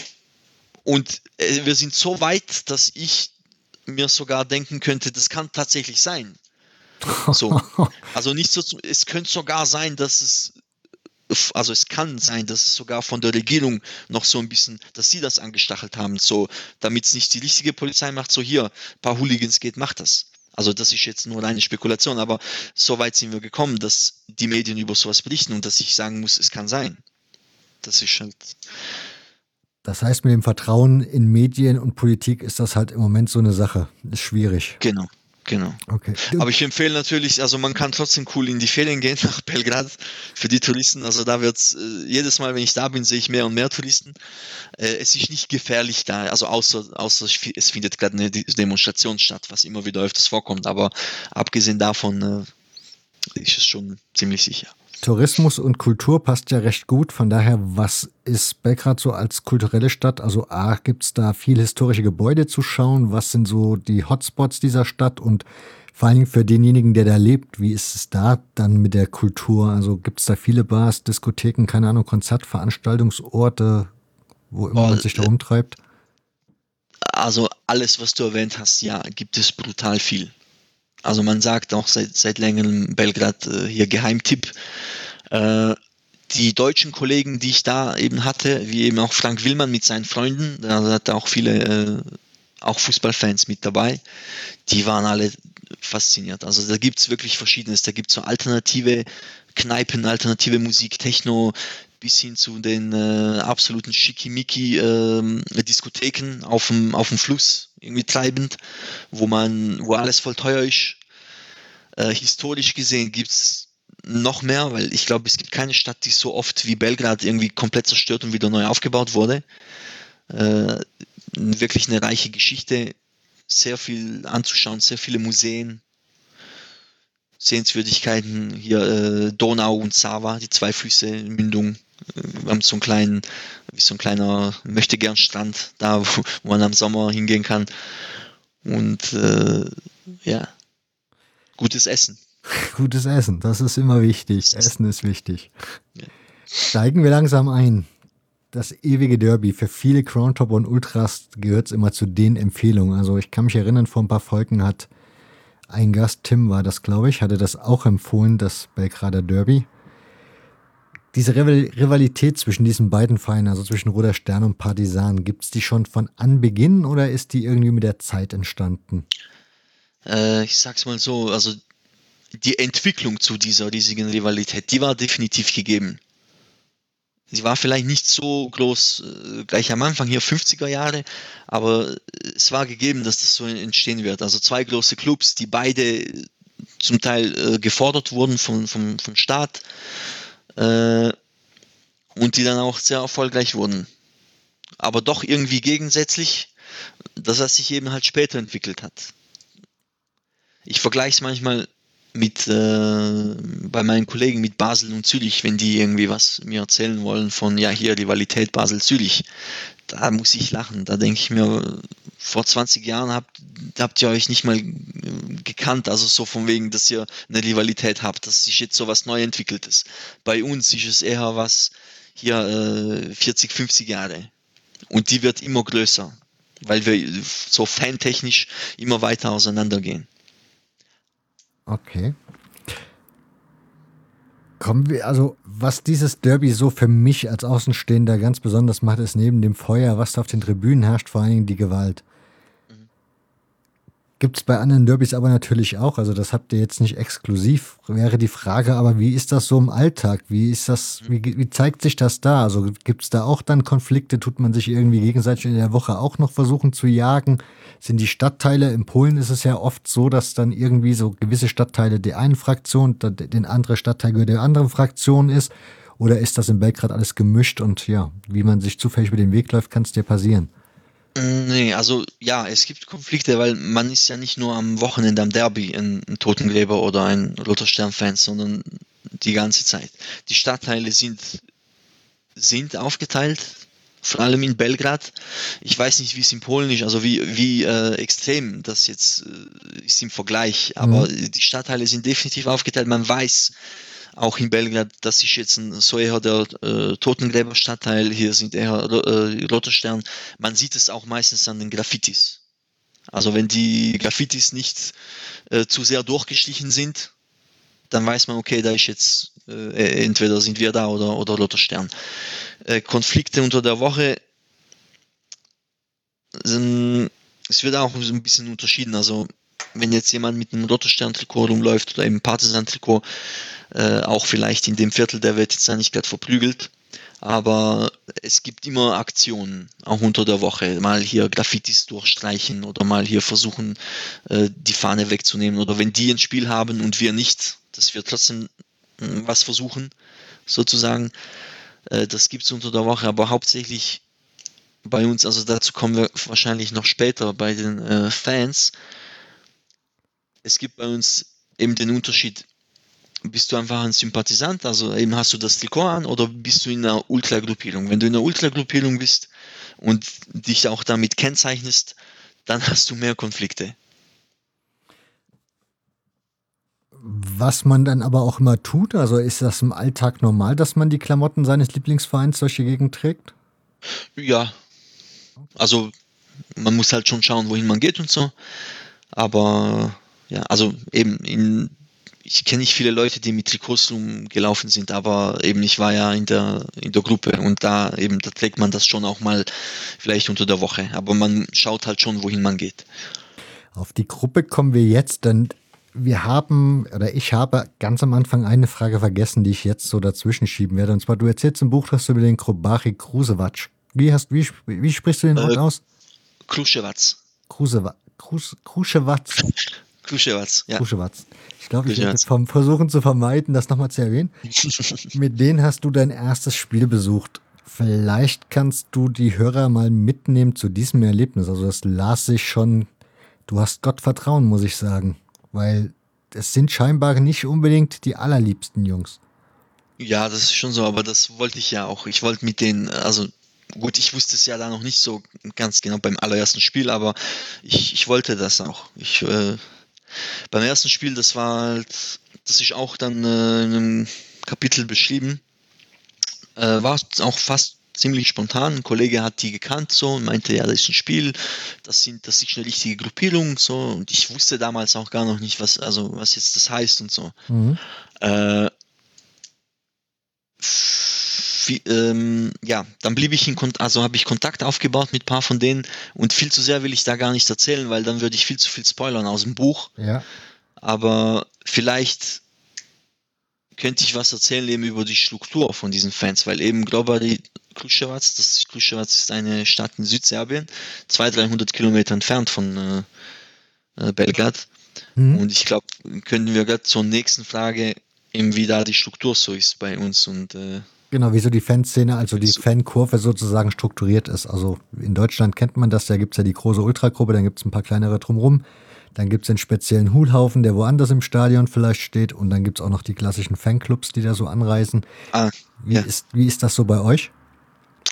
und äh, wir sind so weit, dass ich mir sogar denken könnte, das kann tatsächlich sein. So. Also nicht so, es könnte sogar sein, dass es also es kann sein, dass es sogar von der Regierung noch so ein bisschen, dass sie das angestachelt haben, so, damit es nicht die richtige Polizei macht, so hier, ein paar Hooligans geht, macht das. Also das ist jetzt nur eine Spekulation, aber so weit sind wir gekommen, dass die Medien über sowas berichten und dass ich sagen muss, es kann sein. Das ist halt. Das heißt, mit dem Vertrauen in Medien und Politik ist das halt im Moment so eine Sache. Ist schwierig. Genau. Genau. Okay. Aber ich empfehle natürlich, also man kann trotzdem cool in die Ferien gehen nach Belgrad für die Touristen. Also da wird äh, jedes Mal, wenn ich da bin, sehe ich mehr und mehr Touristen. Äh, es ist nicht gefährlich da, also außer, außer es findet gerade eine Demonstration statt, was immer wieder öfters vorkommt. Aber abgesehen davon äh, ist es schon ziemlich sicher. Tourismus und Kultur passt ja recht gut. Von daher, was ist Belgrad so als kulturelle Stadt? Also A, gibt es da viele historische Gebäude zu schauen? Was sind so die Hotspots dieser Stadt? Und vor allen Dingen für denjenigen, der da lebt, wie ist es da dann mit der Kultur? Also gibt es da viele Bars, Diskotheken, keine Ahnung, Konzertveranstaltungsorte, wo immer oh, man sich da umtreibt? Also alles, was du erwähnt hast, ja, gibt es brutal viel. Also man sagt auch seit, seit längerem Belgrad äh, hier Geheimtipp. Äh, die deutschen Kollegen, die ich da eben hatte, wie eben auch Frank Willmann mit seinen Freunden, da hatte auch viele, äh, auch Fußballfans mit dabei, die waren alle fasziniert. Also da gibt es wirklich Verschiedenes. Da gibt es so alternative Kneipen, alternative Musik, Techno, bis hin zu den äh, absoluten Schickimicki-Diskotheken ähm, äh, auf, dem, auf dem Fluss, irgendwie treibend, wo man, wo alles voll teuer ist. Äh, historisch gesehen gibt es noch mehr, weil ich glaube, es gibt keine Stadt, die so oft wie Belgrad irgendwie komplett zerstört und wieder neu aufgebaut wurde. Äh, wirklich eine reiche Geschichte, sehr viel anzuschauen, sehr viele Museen, Sehenswürdigkeiten, hier äh, Donau und Sava, die zwei Flüsse, Mündung. Wir haben so einen kleinen, wie so ein kleiner möchtegern Strand da, wo, wo, man am Sommer hingehen kann. Und äh, ja, gutes Essen. Gutes Essen, das ist immer wichtig. Essen ist wichtig. Ja. Steigen wir langsam ein. Das ewige Derby. Für viele Crowntop und Ultras gehört es immer zu den Empfehlungen. Also ich kann mich erinnern, vor ein paar Folgen hat ein Gast, Tim war das, glaube ich, hatte das auch empfohlen, das Belgrader Derby diese Rivalität zwischen diesen beiden Vereinen, also zwischen Roter Stern und Partisan, gibt es die schon von Anbeginn oder ist die irgendwie mit der Zeit entstanden? Äh, ich sag's mal so, also die Entwicklung zu dieser riesigen Rivalität, die war definitiv gegeben. Sie war vielleicht nicht so groß äh, gleich am Anfang hier 50er Jahre, aber es war gegeben, dass das so entstehen wird. Also zwei große Clubs, die beide zum Teil äh, gefordert wurden vom, vom, vom Staat äh, und die dann auch sehr erfolgreich wurden. Aber doch irgendwie gegensätzlich, dass er sich eben halt später entwickelt hat. Ich vergleiche es manchmal mit äh, bei meinen Kollegen mit Basel und Zürich, wenn die irgendwie was mir erzählen wollen von ja hier Rivalität Basel-Zürich, da muss ich lachen. Da denke ich mir, vor 20 Jahren habt, habt ihr euch nicht mal gekannt, also so von wegen, dass ihr eine Rivalität habt, dass sich jetzt so was neu entwickelt ist. Bei uns ist es eher was hier äh, 40, 50 Jahre. Und die wird immer größer, weil wir so fantechnisch immer weiter auseinandergehen. Okay. Kommen wir, also was dieses Derby so für mich als Außenstehender ganz besonders macht, ist neben dem Feuer, was da auf den Tribünen herrscht, vor allen Dingen die Gewalt. Gibt es bei anderen Derbys aber natürlich auch. Also das habt ihr jetzt nicht exklusiv. Wäre die Frage, aber wie ist das so im Alltag? Wie ist das, wie, wie zeigt sich das da? Also gibt es da auch dann Konflikte? Tut man sich irgendwie gegenseitig in der Woche auch noch versuchen zu jagen? Sind die Stadtteile, in Polen ist es ja oft so, dass dann irgendwie so gewisse Stadtteile der einen Fraktion, den andere Stadtteil der anderen Fraktion ist? Oder ist das in Belgrad alles gemischt und ja, wie man sich zufällig über den Weg läuft, kann es dir passieren? Nee, also ja, es gibt Konflikte, weil man ist ja nicht nur am Wochenende am Derby ein, ein Totengräber oder ein Roter Stern-Fan, sondern die ganze Zeit. Die Stadtteile sind, sind aufgeteilt, vor allem in Belgrad. Ich weiß nicht, wie es in Polen ist, also wie, wie äh, extrem das jetzt äh, ist im Vergleich, aber mhm. die Stadtteile sind definitiv aufgeteilt. Man weiß, auch in Belgrad, das ist jetzt ein, so eher der äh, Totengräberstadtteil, hier sind eher äh, Stern. Man sieht es auch meistens an den Graffitis. Also wenn die Graffitis nicht äh, zu sehr durchgeschlichen sind, dann weiß man, okay, da ist jetzt äh, entweder sind wir da oder, oder Roter Stern. Äh, Konflikte unter der Woche sind, es wird auch ein bisschen unterschieden. Also wenn jetzt jemand mit einem Roter Stern-Trikot rumläuft oder eben Partisan-Trikot, äh, auch vielleicht in dem Viertel, der wird jetzt nicht gerade verprügelt. Aber es gibt immer Aktionen, auch unter der Woche. Mal hier Graffitis durchstreichen oder mal hier versuchen, äh, die Fahne wegzunehmen. Oder wenn die ein Spiel haben und wir nicht, dass wir trotzdem hm, was versuchen, sozusagen. Äh, das gibt es unter der Woche, aber hauptsächlich bei uns, also dazu kommen wir wahrscheinlich noch später bei den äh, Fans. Es gibt bei uns eben den Unterschied, bist du einfach ein Sympathisant, also eben hast du das Trikot an oder bist du in einer Ultragruppierung? Wenn du in einer Ultragruppierung bist und dich auch damit kennzeichnest, dann hast du mehr Konflikte. Was man dann aber auch immer tut, also ist das im Alltag normal, dass man die Klamotten seines Lieblingsvereins solche Gegend trägt? Ja, also man muss halt schon schauen, wohin man geht und so. Aber ja, also eben in ich kenne nicht viele Leute, die mit Trikots rumgelaufen sind, aber eben ich war ja in der, in der Gruppe und da eben, da trägt man das schon auch mal vielleicht unter der Woche, aber man schaut halt schon, wohin man geht. Auf die Gruppe kommen wir jetzt, denn wir haben, oder ich habe ganz am Anfang eine Frage vergessen, die ich jetzt so dazwischen schieben werde. Und zwar, du erzählst im Buch, dass du über den Krobari Krusewatsch. Wie, hast, wie, wie sprichst du den Wort äh, aus? Kruschewatz. Krusewatz. Kruschewatz. Kruschewatz, ja. Kruschewatz. Ich glaube, ich werde vom versuchen zu vermeiden, das nochmal zu erwähnen. Mit denen hast du dein erstes Spiel besucht. Vielleicht kannst du die Hörer mal mitnehmen zu diesem Erlebnis. Also das las sich schon, du hast Gott Vertrauen, muss ich sagen. Weil es sind scheinbar nicht unbedingt die allerliebsten Jungs. Ja, das ist schon so, aber das wollte ich ja auch. Ich wollte mit denen, also gut, ich wusste es ja da noch nicht so ganz genau beim allerersten Spiel, aber ich, ich wollte das auch. Ich äh, beim ersten Spiel, das war halt, das ist auch dann äh, in einem Kapitel beschrieben, äh, war auch fast ziemlich spontan. Ein Kollege hat die gekannt so und meinte, ja, das ist ein Spiel, das sind, das ist eine richtige Gruppierung so und ich wusste damals auch gar noch nicht, was, also was jetzt das heißt und so. Mhm. Äh, wie, ähm, ja, dann blieb ich in Kontakt, also habe ich Kontakt aufgebaut mit ein paar von denen und viel zu sehr will ich da gar nicht erzählen, weil dann würde ich viel zu viel spoilern aus dem Buch. Ja. Aber vielleicht könnte ich was erzählen eben über die Struktur von diesen Fans, weil eben Globari Kruševac, das Kruševac ist eine Stadt in Südserbien, 200, 300 Kilometer entfernt von äh, äh, Belgrad. Mhm. Und ich glaube, können wir gerade zur nächsten Frage eben, wie da die Struktur so ist bei uns und äh, Genau, wie so die Fanszene, also die Fankurve sozusagen strukturiert ist. Also in Deutschland kennt man das, da gibt es ja die große Ultragruppe, dann gibt es ein paar kleinere drumherum. Dann gibt es den speziellen Hulhaufen, der woanders im Stadion vielleicht steht. Und dann gibt es auch noch die klassischen Fanclubs, die da so anreisen. Ah, wie, ja. ist, wie ist das so bei euch?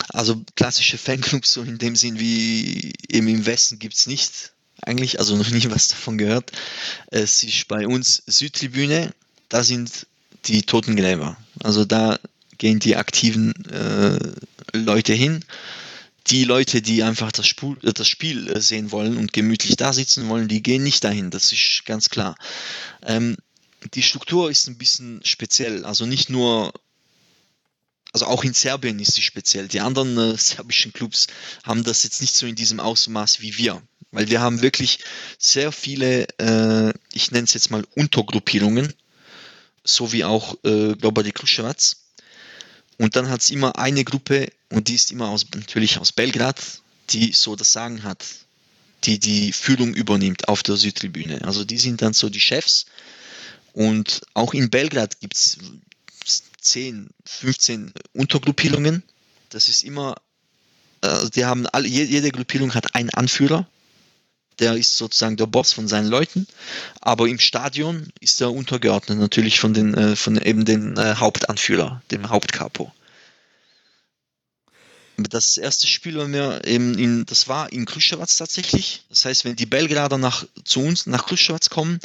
Also klassische Fanclubs, so in dem Sinn wie eben im Westen gibt es nicht. Eigentlich, also noch nie was davon gehört. Es ist bei uns Südtribüne, da sind die Totengräber. Also da gehen die aktiven äh, Leute hin die Leute, die einfach das, Spul äh, das Spiel äh, sehen wollen und gemütlich da sitzen wollen, die gehen nicht dahin, das ist ganz klar. Ähm, die Struktur ist ein bisschen speziell, also nicht nur, also auch in Serbien ist sie speziell. Die anderen äh, serbischen Clubs haben das jetzt nicht so in diesem Ausmaß wie wir, weil wir haben wirklich sehr viele, äh, ich nenne es jetzt mal Untergruppierungen, so wie auch äh, Global Kruševac und dann hat es immer eine Gruppe, und die ist immer aus, natürlich aus Belgrad, die so das Sagen hat, die die Führung übernimmt auf der Südtribüne. Also die sind dann so die Chefs. Und auch in Belgrad gibt es 10, 15 Untergruppierungen. Das ist immer, also die haben alle, jede Gruppierung hat einen Anführer der ist sozusagen der Boss von seinen Leuten, aber im Stadion ist er untergeordnet natürlich von den äh, von eben den äh, Hauptanführer, dem Hauptkapo. Das erste Spiel war mir eben in, das war in Kruševac tatsächlich. Das heißt, wenn die Belgrader nach zu uns nach Kruševac kommen,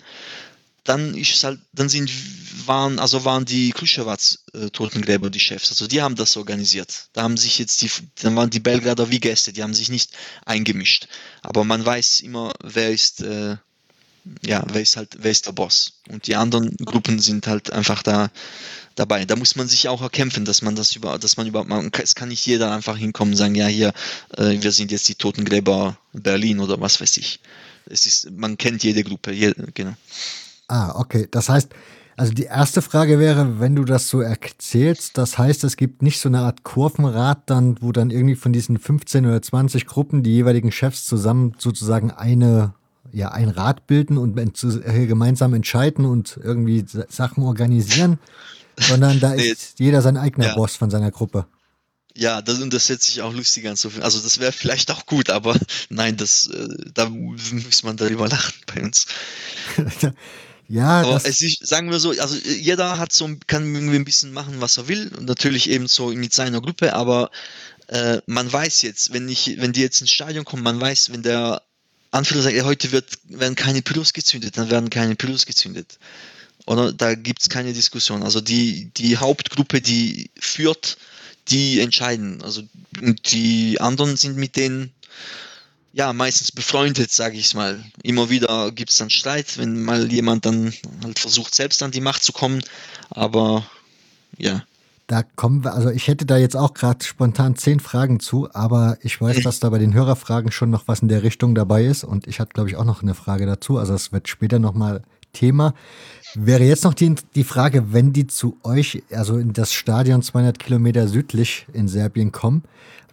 dann ist halt, dann sind, waren, also waren die Kruševac-Totengräber äh, die Chefs. Also die haben das organisiert. Da haben sich jetzt die, dann waren die Belgrader wie Gäste, die haben sich nicht eingemischt. Aber man weiß immer, wer ist, äh, ja, wer ist halt, wer ist der Boss. Und die anderen Gruppen sind halt einfach da dabei. Da muss man sich auch erkämpfen, dass man das über, dass man überhaupt, man, es kann nicht jeder einfach hinkommen und sagen, ja, hier, äh, wir sind jetzt die Totengräber Berlin oder was weiß ich. Es ist, man kennt jede Gruppe, jede, genau. Ah, okay. Das heißt, also die erste Frage wäre, wenn du das so erzählst, das heißt, es gibt nicht so eine Art Kurvenrad dann, wo dann irgendwie von diesen 15 oder 20 Gruppen die jeweiligen Chefs zusammen sozusagen eine, ja, ein Rad bilden und äh, gemeinsam entscheiden und irgendwie Sachen organisieren, sondern da ist jeder sein eigener ja. Boss von seiner Gruppe. Ja, das, und das setzt sich auch lustig an. Also das wäre vielleicht auch gut, aber nein, das, äh, da muss man darüber lachen bei uns. Ja, aber es ist, sagen wir so, also jeder hat so, kann irgendwie ein bisschen machen, was er will. Und natürlich eben so mit seiner Gruppe, aber äh, man weiß jetzt, wenn ich, wenn die jetzt ins Stadion kommen, man weiß, wenn der Anführer sagt, heute wird, werden keine Pyros gezündet, dann werden keine Pyros gezündet. Oder da gibt es keine Diskussion. Also die, die Hauptgruppe, die führt, die entscheiden. Also die anderen sind mit denen ja, meistens befreundet, sage ich es mal. Immer wieder gibt es dann Streit, wenn mal jemand dann halt versucht, selbst an die Macht zu kommen. Aber ja. Da kommen wir, also ich hätte da jetzt auch gerade spontan zehn Fragen zu, aber ich weiß, dass da bei den Hörerfragen schon noch was in der Richtung dabei ist und ich hatte, glaube ich, auch noch eine Frage dazu. Also es wird später nochmal Thema. Wäre jetzt noch die, die Frage, wenn die zu euch, also in das Stadion 200 Kilometer südlich in Serbien kommen,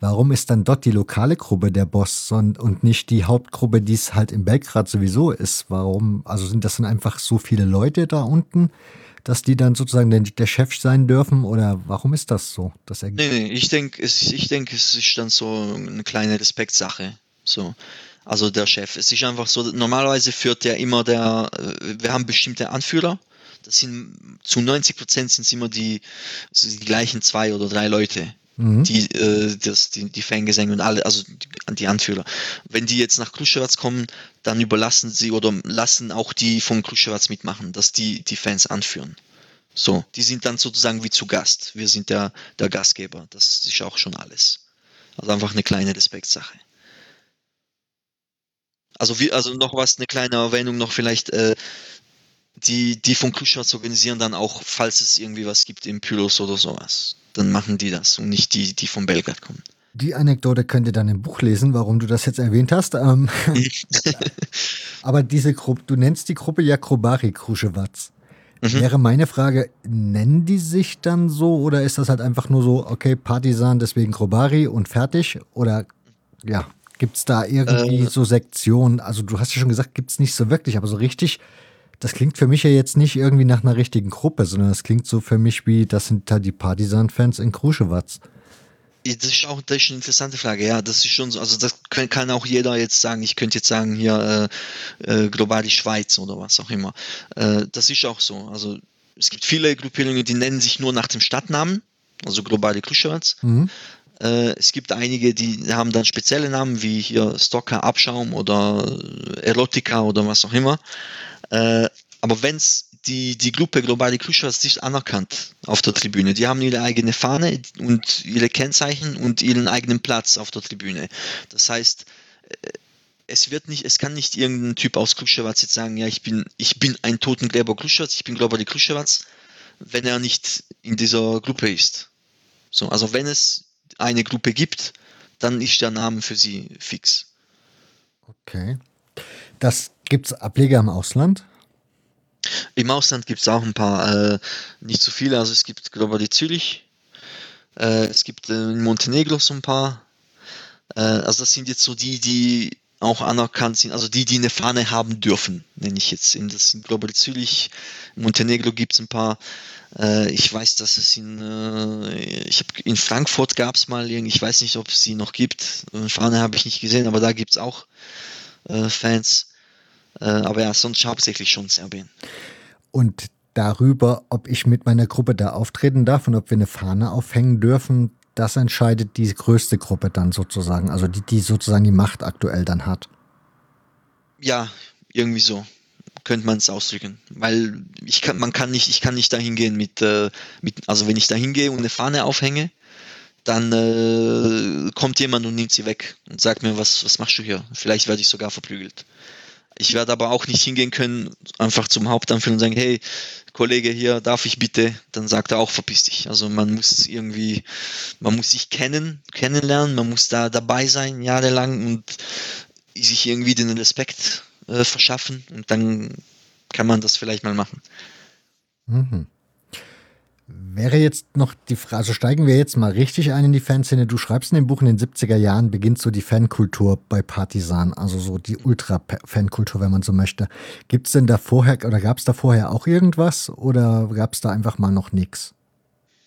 warum ist dann dort die lokale Gruppe der Boss und nicht die Hauptgruppe, die es halt in Belgrad sowieso ist? Warum, also sind das dann einfach so viele Leute da unten, dass die dann sozusagen der, der Chef sein dürfen oder warum ist das so? Das nee, nee, ich denke, es, ich denk, es ist dann so eine kleine Respektsache. So. Also der Chef. Es ist einfach so, normalerweise führt der immer der, äh, wir haben bestimmte Anführer. Das sind zu 90 Prozent sind es immer die, die gleichen zwei oder drei Leute, mhm. die, äh, das, die, die Fangesänge und alle, also die, die Anführer. Wenn die jetzt nach Kruschewatz kommen, dann überlassen sie oder lassen auch die von Kruschewatz mitmachen, dass die die Fans anführen. So, die sind dann sozusagen wie zu Gast. Wir sind der, der Gastgeber. Das ist auch schon alles. Also einfach eine kleine Respektsache. Also, wie, also noch was, eine kleine Erwähnung noch vielleicht. Äh, die, die von Kruschwitz organisieren dann auch, falls es irgendwie was gibt im Pylos oder sowas. Dann machen die das und nicht die, die von Belgrad kommen. Die Anekdote könnt ihr dann im Buch lesen, warum du das jetzt erwähnt hast. Ähm, aber diese Gruppe, du nennst die Gruppe ja Krobari Kruschewatz. Mhm. Wäre meine Frage, nennen die sich dann so oder ist das halt einfach nur so, okay, Partisan, deswegen Grobari und fertig? Oder ja, gibt es da irgendwie äh, so Sektionen? Also du hast ja schon gesagt, gibt es nicht so wirklich, aber so richtig, das klingt für mich ja jetzt nicht irgendwie nach einer richtigen Gruppe, sondern das klingt so für mich wie, das sind da die Partisan-Fans in Kruschewatz. Das ist auch das ist eine interessante Frage, ja. Das ist schon so, also das kann, kann auch jeder jetzt sagen, ich könnte jetzt sagen, hier äh, äh, global die Schweiz oder was auch immer. Äh, das ist auch so. Also es gibt viele Gruppierungen, die nennen sich nur nach dem Stadtnamen, also globale Kruschewatz. Mhm. Äh, es gibt einige, die haben dann spezielle Namen, wie hier Stocker Abschaum oder Erotika oder was auch immer. Äh, aber wenn es die, die Gruppe Globale Crucials nicht anerkannt auf der Tribüne. Die haben ihre eigene Fahne und ihre Kennzeichen und ihren eigenen Platz auf der Tribüne. Das heißt, äh, es wird nicht, es kann nicht irgendein Typ aus Kruschewatz jetzt sagen, ja, ich bin, ich bin ein Totengräber Kruschewatz, ich bin Globale Kruschewatz, wenn er nicht in dieser Gruppe ist. So, also wenn es eine Gruppe gibt, dann ist der Name für sie fix. Okay. Das gibt es Ableger im Ausland? Im Ausland gibt es auch ein paar, äh, nicht so viele. Also es gibt, glaube ich, Zürich. Äh, es gibt äh, in Montenegro so ein paar. Äh, also das sind jetzt so die, die auch anerkannt sind, also die, die eine Fahne haben dürfen, nenne ich jetzt. In, das ich, Zürich, Montenegro gibt es ein paar. Äh, ich weiß, dass es in, äh, ich habe in Frankfurt gab es mal, ich weiß nicht, ob es sie noch gibt. Eine Fahne habe ich nicht gesehen, aber da gibt es auch Fans. Äh, aber ja, sonst hauptsächlich schon Serbien. Und darüber, ob ich mit meiner Gruppe da auftreten darf und ob wir eine Fahne aufhängen dürfen, das entscheidet die größte Gruppe dann sozusagen, also die, die sozusagen die Macht aktuell dann hat. Ja, irgendwie so könnte man es ausdrücken, weil ich kann, man kann nicht, ich kann nicht dahin gehen mit, äh, mit, also wenn ich dahin gehe und eine Fahne aufhänge, dann äh, kommt jemand und nimmt sie weg und sagt mir, was, was machst du hier? Vielleicht werde ich sogar verprügelt. Ich werde aber auch nicht hingehen können, einfach zum Hauptanführer und sagen, hey, Kollege hier, darf ich bitte? Dann sagt er auch, verpiss dich. Also man muss irgendwie, man muss sich kennen, kennenlernen, man muss da dabei sein, jahrelang und sich irgendwie den Respekt äh, verschaffen und dann kann man das vielleicht mal machen. Mhm. Wäre jetzt noch die Frage, also steigen wir jetzt mal richtig ein in die Fanszene. Du schreibst in dem Buch, in den 70er Jahren beginnt so die Fankultur bei Partisan, also so die Ultra-Fankultur, wenn man so möchte. Gibt es denn da vorher oder gab es da vorher auch irgendwas oder gab es da einfach mal noch nichts?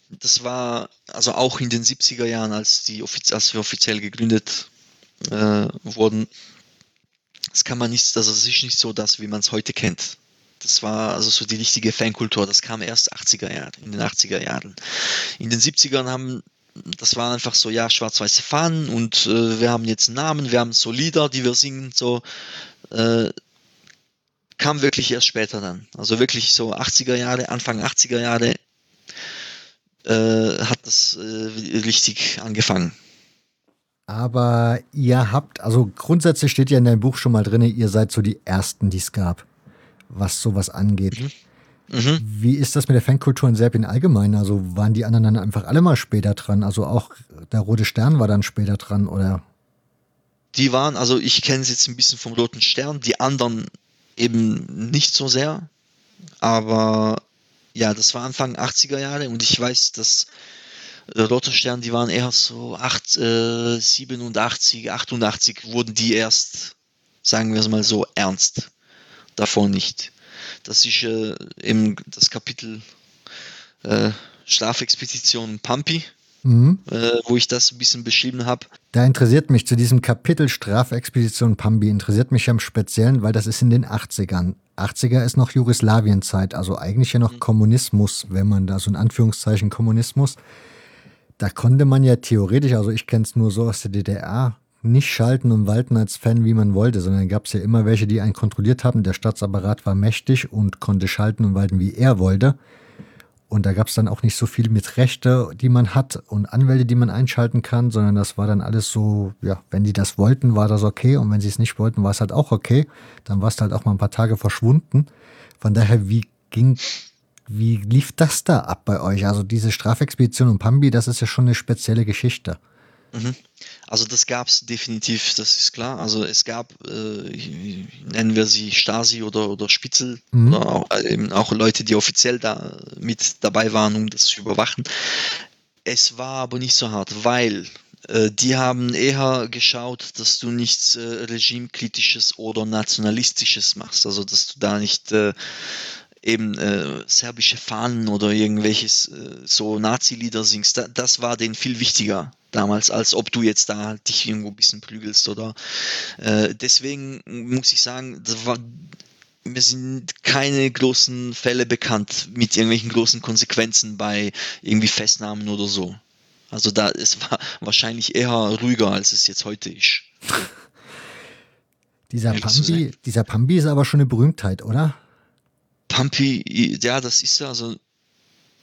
Das war also auch in den 70er Jahren, als, die, als wir offiziell gegründet äh, wurden. Das kann man nicht, also es ist nicht so das, wie man es heute kennt. Das war also so die richtige Fankultur. Das kam erst 80er Jahre, in den 80er Jahren. In den 70ern haben das war einfach so, ja, schwarz-weiße Fahnen und äh, wir haben jetzt einen Namen, wir haben so Lieder, die wir singen, so äh, kam wirklich erst später dann. Also wirklich so 80er Jahre, Anfang 80er Jahre äh, hat das äh, richtig angefangen. Aber ihr habt, also grundsätzlich steht ja in deinem Buch schon mal drin, ihr seid so die Ersten, die es gab was sowas angeht. Mhm. Mhm. Wie ist das mit der Fankultur in Serbien allgemein? Also waren die anderen dann einfach alle mal später dran? Also auch der Rote Stern war dann später dran, oder? Die waren, also ich kenne es jetzt ein bisschen vom Roten Stern, die anderen eben nicht so sehr. Aber ja, das war Anfang 80er Jahre und ich weiß, dass Roter Stern, die waren eher so 8, äh, 87, 88 wurden die erst, sagen wir es mal so, ernst davor nicht. Das ist äh, eben das Kapitel äh, Strafexpedition Pampi, mhm. äh, wo ich das ein bisschen beschrieben habe. Da interessiert mich zu diesem Kapitel Strafexpedition Pampi, interessiert mich ja im Speziellen, weil das ist in den 80ern. 80er ist noch Jugoslawienzeit, also eigentlich ja noch mhm. Kommunismus, wenn man da so in Anführungszeichen Kommunismus. Da konnte man ja theoretisch, also ich kenne es nur so aus der DDR, nicht schalten und walten als Fan, wie man wollte, sondern gab es ja immer welche, die einen kontrolliert haben. Der Staatsapparat war mächtig und konnte schalten und walten, wie er wollte. Und da gab es dann auch nicht so viel mit Rechte, die man hat und Anwälte, die man einschalten kann, sondern das war dann alles so, ja, wenn die das wollten, war das okay und wenn sie es nicht wollten, war es halt auch okay. Dann war es halt auch mal ein paar Tage verschwunden. Von daher, wie ging, wie lief das da ab bei euch? Also diese Strafexpedition und Pambi, das ist ja schon eine spezielle Geschichte. Mhm. Also das gab es definitiv, das ist klar. Also es gab, äh, nennen wir sie Stasi oder, oder Spitzel, mhm. oder auch, äh, eben auch Leute, die offiziell da mit dabei waren, um das zu überwachen. Es war aber nicht so hart, weil äh, die haben eher geschaut, dass du nichts äh, regimekritisches oder nationalistisches machst. Also dass du da nicht äh, eben äh, serbische Fahnen oder irgendwelches äh, so Nazi-Lieder singst, da, das war denen viel wichtiger damals, als ob du jetzt da dich irgendwo ein bisschen prügelst oder äh, deswegen muss ich sagen, war, mir sind keine großen Fälle bekannt mit irgendwelchen großen Konsequenzen bei irgendwie Festnahmen oder so. Also da es war wahrscheinlich eher ruhiger, als es jetzt heute ist. dieser Pambi, dieser Pambi ist aber schon eine Berühmtheit, oder? Pampi, ja, das ist ja, also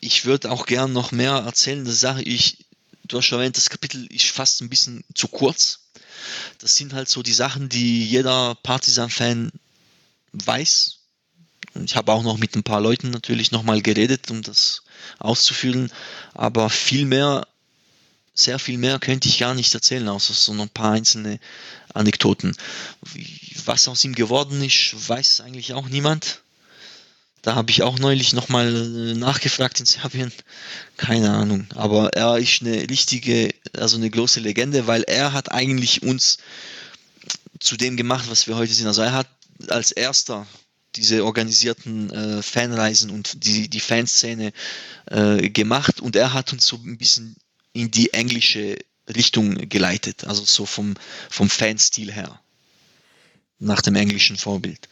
ich würde auch gern noch mehr erzählen. Das Sache, ich, du hast schon erwähnt, das Kapitel ist fast ein bisschen zu kurz. Das sind halt so die Sachen, die jeder Partisan-Fan weiß. Und ich habe auch noch mit ein paar Leuten natürlich nochmal geredet, um das auszuführen. Aber viel mehr, sehr viel mehr könnte ich gar nicht erzählen, außer so ein paar einzelne Anekdoten. Was aus ihm geworden ist, weiß eigentlich auch niemand. Da habe ich auch neulich nochmal äh, nachgefragt in Serbien. Keine Ahnung. Aber er ist eine richtige, also eine große Legende, weil er hat eigentlich uns zu dem gemacht, was wir heute sind. Also er hat als erster diese organisierten äh, Fanreisen und die, die Fanszene äh, gemacht und er hat uns so ein bisschen in die englische Richtung geleitet, also so vom, vom Fanstil her, nach dem englischen Vorbild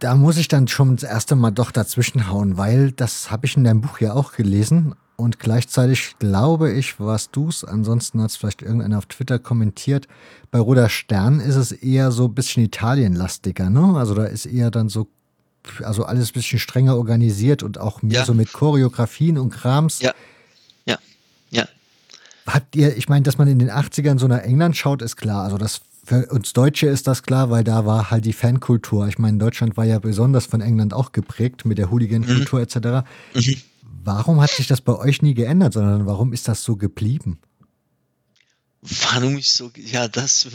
da muss ich dann schon das erste Mal doch dazwischen hauen, weil das habe ich in deinem Buch ja auch gelesen und gleichzeitig glaube ich, warst du es, ansonsten hat es vielleicht irgendeiner auf Twitter kommentiert, bei Roter Stern ist es eher so ein bisschen Italienlastiger, ne? Also da ist eher dann so, also alles ein bisschen strenger organisiert und auch mehr ja. so mit Choreografien und Krams. Ja, ja, ja. Habt ihr, ich meine, dass man in den 80ern so nach England schaut, ist klar. Also das für uns Deutsche ist das klar, weil da war halt die Fankultur. Ich meine, Deutschland war ja besonders von England auch geprägt mit der Hooligan-Kultur mhm. etc. Mhm. Warum hat sich das bei euch nie geändert, sondern warum ist das so geblieben? Warum ist so, ja, das,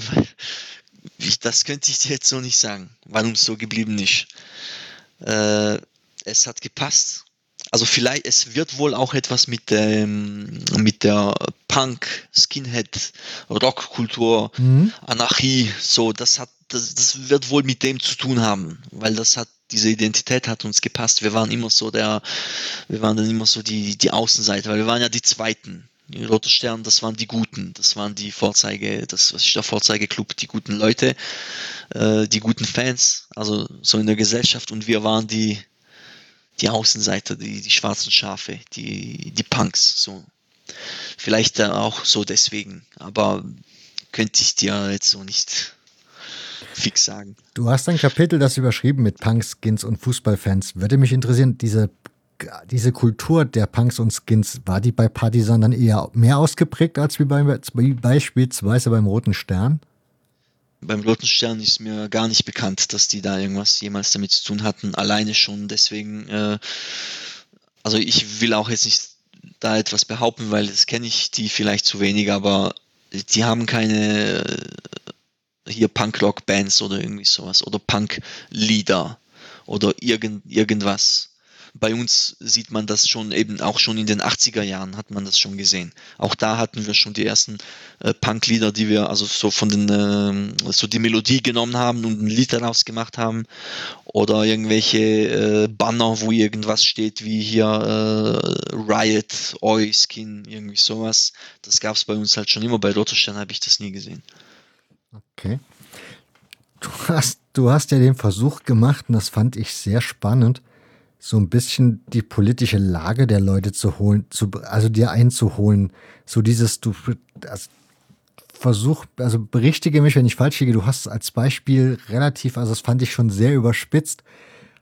das könnte ich dir jetzt so nicht sagen, warum so geblieben ist. Äh, es hat gepasst also vielleicht, es wird wohl auch etwas mit, ähm, mit der Punk, Skinhead, Rockkultur, mhm. Anarchie, so, das hat, das, das wird wohl mit dem zu tun haben, weil das hat, diese Identität hat uns gepasst. Wir waren immer so der, wir waren dann immer so die, die Außenseite, weil wir waren ja die Zweiten. Die Rote Stern, das waren die Guten, das waren die Vorzeige, das was ist der Vorzeigeklub, die guten Leute, äh, die guten Fans, also so in der Gesellschaft und wir waren die, die Außenseiter, die, die schwarzen Schafe, die, die Punks, so. Vielleicht auch so deswegen, aber könnte ich dir jetzt so nicht fix sagen. Du hast ein Kapitel, das überschrieben mit Punks, Skins und Fußballfans. Würde mich interessieren, diese, diese Kultur der Punks und Skins, war die bei Partisan dann eher mehr ausgeprägt als wie, bei, beispielsweise beim Roten Stern? Beim Roten Stern ist mir gar nicht bekannt, dass die da irgendwas jemals damit zu tun hatten. Alleine schon deswegen, äh, also ich will auch jetzt nicht da etwas behaupten, weil das kenne ich die vielleicht zu wenig, aber die haben keine äh, hier Punk-Rock-Bands oder irgendwie sowas oder Punk-Lieder oder irgend, irgendwas bei uns sieht man das schon eben auch schon in den 80er Jahren hat man das schon gesehen. Auch da hatten wir schon die ersten äh, Punk-Lieder, die wir also so von den äh, so die Melodie genommen haben und ein Lied daraus gemacht haben oder irgendwelche äh, Banner, wo irgendwas steht wie hier äh, Riot, Oi, Skin, irgendwie sowas. Das gab es bei uns halt schon immer. Bei Rotostein habe ich das nie gesehen. Okay. Du hast, du hast ja den Versuch gemacht, und das fand ich sehr spannend, so ein bisschen die politische Lage der Leute zu holen, zu, also dir einzuholen. So dieses, du also versuch, also berichtige mich, wenn ich falsch liege, du hast als Beispiel relativ, also das fand ich schon sehr überspitzt,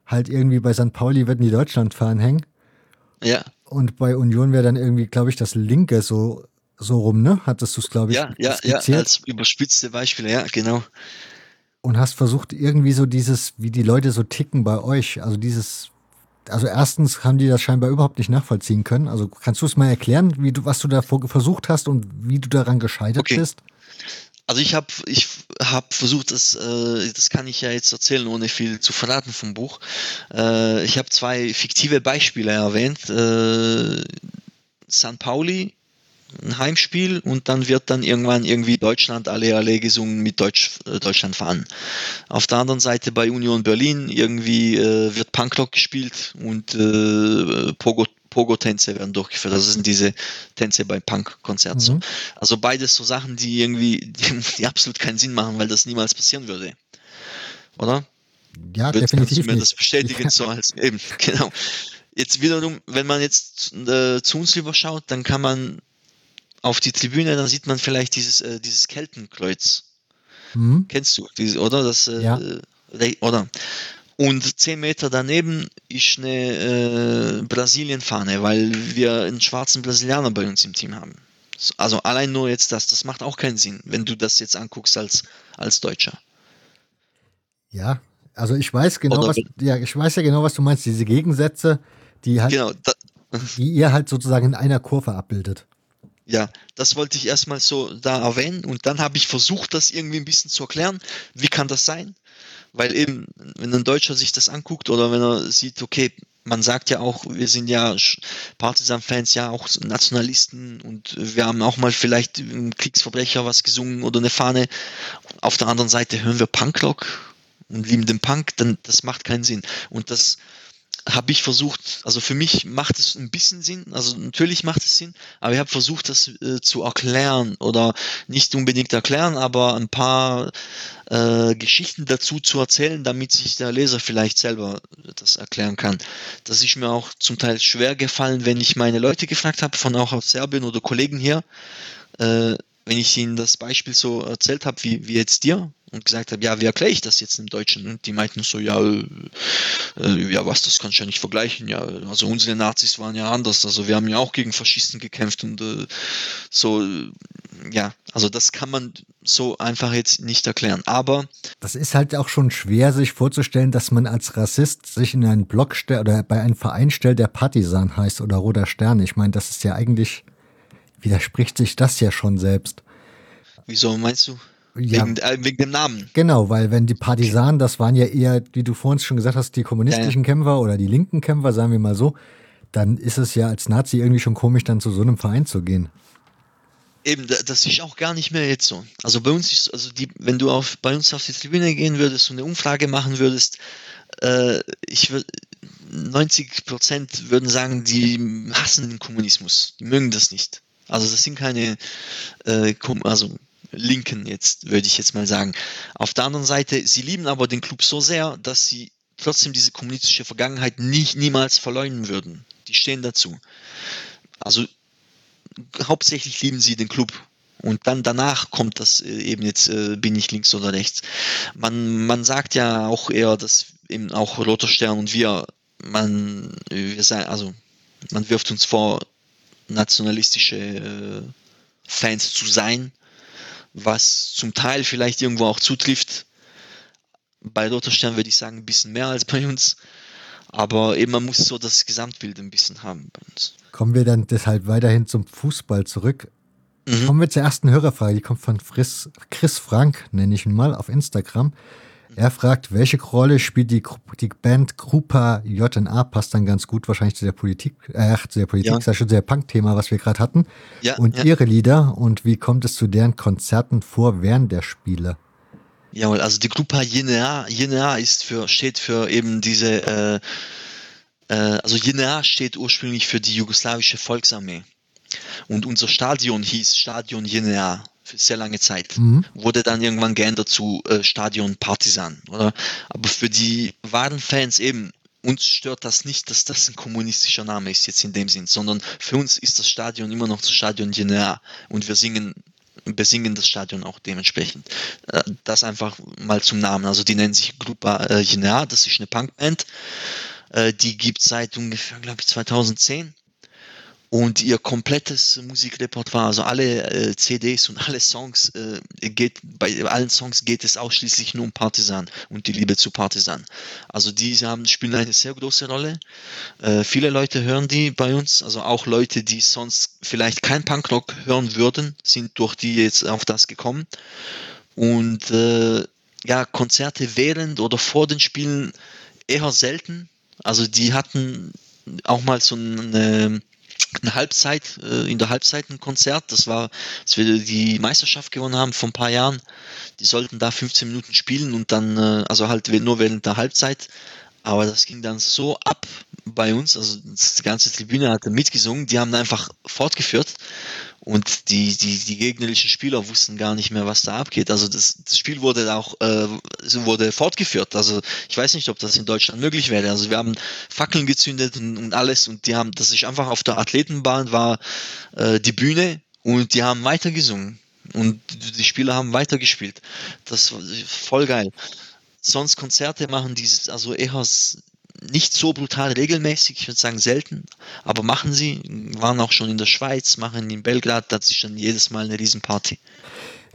halt irgendwie bei St. Pauli werden die Deutschlandfahnen hängen. Ja. Und bei Union wäre dann irgendwie, glaube ich, das linke so, so rum, ne? Hattest du es, glaube ich, Ja, ja, skizziert. ja, als überspitzte Beispiele, ja, genau. Und hast versucht, irgendwie so dieses, wie die Leute so ticken bei euch, also dieses also erstens haben die das scheinbar überhaupt nicht nachvollziehen können. Also kannst du es mal erklären, wie du, was du da versucht hast und wie du daran gescheitert okay. bist? Also ich habe ich hab versucht, das, äh, das kann ich ja jetzt erzählen, ohne viel zu verraten vom Buch. Äh, ich habe zwei fiktive Beispiele erwähnt. Äh, San Pauli, ein Heimspiel und dann wird dann irgendwann irgendwie Deutschland alle alle gesungen mit Deutsch, äh, Deutschland fahren. Auf der anderen Seite bei Union Berlin irgendwie äh, wird Punkrock gespielt und äh, Pogo Pogo-Tänze werden durchgeführt. Das sind diese Tänze bei Punk-Konzerten. Mhm. Also beides so Sachen, die irgendwie, die, die, absolut keinen Sinn machen, weil das niemals passieren würde. Oder? Ja, Wird, definitiv. Kannst du mir das bestätigen, ja. so als eben, genau. Jetzt wiederum, wenn man jetzt äh, zu uns überschaut, dann kann man auf die Tribüne, dann sieht man vielleicht dieses, äh, dieses Keltenkreuz. Mhm. Kennst du, dieses, oder? Das, äh, ja. Äh, oder? Und zehn Meter daneben ist eine äh, Brasilien-Fahne, weil wir einen schwarzen Brasilianer bei uns im Team haben. Also allein nur jetzt das, das macht auch keinen Sinn, wenn du das jetzt anguckst als, als Deutscher. Ja, also ich weiß genau, was, ja, ich weiß ja genau, was du meinst, diese Gegensätze, die halt, genau, da, die ihr halt sozusagen in einer Kurve abbildet. Ja, das wollte ich erstmal so da erwähnen und dann habe ich versucht, das irgendwie ein bisschen zu erklären. Wie kann das sein? Weil eben, wenn ein Deutscher sich das anguckt oder wenn er sieht, okay, man sagt ja auch, wir sind ja Partisan-Fans, ja auch Nationalisten und wir haben auch mal vielleicht ein Kriegsverbrecher was gesungen oder eine Fahne. Auf der anderen Seite hören wir Punkrock und lieben den Punk, dann das macht keinen Sinn. Und das habe ich versucht, also für mich macht es ein bisschen Sinn, also natürlich macht es Sinn, aber ich habe versucht, das äh, zu erklären oder nicht unbedingt erklären, aber ein paar äh, Geschichten dazu zu erzählen, damit sich der Leser vielleicht selber das erklären kann. Das ist mir auch zum Teil schwer gefallen, wenn ich meine Leute gefragt habe, von auch aus Serbien oder Kollegen hier, äh, wenn ich ihnen das Beispiel so erzählt habe, wie, wie jetzt dir, und gesagt habe, ja, wie erkläre ich das jetzt im Deutschen? Und die meinten so, ja, äh, äh, ja, was, das kannst du ja nicht vergleichen. Ja, also unsere Nazis waren ja anders. Also wir haben ja auch gegen Faschisten gekämpft und äh, so, ja, also das kann man so einfach jetzt nicht erklären. Aber das ist halt auch schon schwer, sich vorzustellen, dass man als Rassist sich in einen Block stellt oder bei einem Verein stellt, der Partisan heißt oder Roter Stern. Ich meine, das ist ja eigentlich, widerspricht sich das ja schon selbst. Wieso meinst du? Ja. Wegen, äh, wegen, dem Namen. Genau, weil wenn die Partisanen, das waren ja eher, wie du vorhin schon gesagt hast, die kommunistischen ja, ja. Kämpfer oder die linken Kämpfer, sagen wir mal so, dann ist es ja als Nazi irgendwie schon komisch, dann zu so einem Verein zu gehen. Eben, das ist auch gar nicht mehr jetzt so. Also bei uns ist, also die, wenn du auf, bei uns auf die Tribüne gehen würdest und eine Umfrage machen würdest, äh, ich würde 90 Prozent würden sagen, die hassen den Kommunismus, die mögen das nicht. Also das sind keine, äh, also Linken jetzt, würde ich jetzt mal sagen. Auf der anderen Seite, sie lieben aber den Club so sehr, dass sie trotzdem diese kommunistische Vergangenheit nicht, niemals verleugnen würden. Die stehen dazu. Also hauptsächlich lieben sie den Club. Und dann danach kommt das äh, eben jetzt, äh, bin ich links oder rechts. Man, man sagt ja auch eher, dass eben auch Roter Stern und wir, man, wir sagen, also man wirft uns vor, nationalistische äh, Fans zu sein was zum Teil vielleicht irgendwo auch zutrifft. Bei Roter Stern würde ich sagen, ein bisschen mehr als bei uns. Aber eben, man muss so das Gesamtbild ein bisschen haben bei uns. Kommen wir dann deshalb weiterhin zum Fußball zurück. Mhm. Kommen wir zur ersten Hörerfrage. Die kommt von Chris, Chris Frank, nenne ich ihn mal, auf Instagram. Er fragt, welche Rolle spielt die, die Band Grupa JNA? Passt dann ganz gut wahrscheinlich zu der Politik, äh, zu der Politik, ja. ist ja schon sehr Punk-Thema, was wir gerade hatten. Ja, und ja. ihre Lieder und wie kommt es zu deren Konzerten vor während der Spiele? Jawohl, also die Grupa JNA, JNA ist für, steht für eben diese, äh, äh, also JNA steht ursprünglich für die jugoslawische Volksarmee. Und unser Stadion hieß Stadion JNA für sehr lange Zeit. Mhm. Wurde dann irgendwann geändert zu äh, Stadion Partisan, oder? Aber für die wahren Fans eben, uns stört das nicht, dass das ein kommunistischer Name ist jetzt in dem Sinn, sondern für uns ist das Stadion immer noch das Stadion Jenea und wir singen besingen das Stadion auch dementsprechend. Äh, das einfach mal zum Namen. Also die nennen sich Grupa äh, Jenea, das ist eine Punkband. Äh, die gibt seit ungefähr, glaube ich, 2010 und ihr komplettes Musikrepertoire, also alle äh, CDs und alle Songs, äh, geht, bei allen Songs geht es ausschließlich nur um Partisan und die Liebe zu Partisan. Also die haben, spielen eine sehr große Rolle. Äh, viele Leute hören die bei uns, also auch Leute, die sonst vielleicht kein Punkrock hören würden, sind durch die jetzt auf das gekommen. Und äh, ja, Konzerte während oder vor den Spielen eher selten. Also die hatten auch mal so eine eine Halbzeit, äh, in der Halbzeit ein Konzert. Das war, als wir die Meisterschaft gewonnen haben vor ein paar Jahren. Die sollten da 15 Minuten spielen und dann, äh, also halt nur während der Halbzeit. Aber das ging dann so ab bei uns, also die ganze Tribüne hatte mitgesungen, die haben einfach fortgeführt und die, die, die gegnerischen Spieler wussten gar nicht mehr, was da abgeht. Also das, das Spiel wurde auch äh, wurde fortgeführt. Also ich weiß nicht, ob das in Deutschland möglich wäre. Also wir haben Fackeln gezündet und, und alles und die haben, das ist einfach auf der Athletenbahn war äh, die Bühne und die haben weiter gesungen und die Spieler haben weitergespielt. Das war voll geil. Sonst Konzerte machen dieses, also eher nicht so brutal regelmäßig, ich würde sagen selten, aber machen sie, waren auch schon in der Schweiz, machen in Belgrad, da ist dann jedes Mal eine Riesenparty.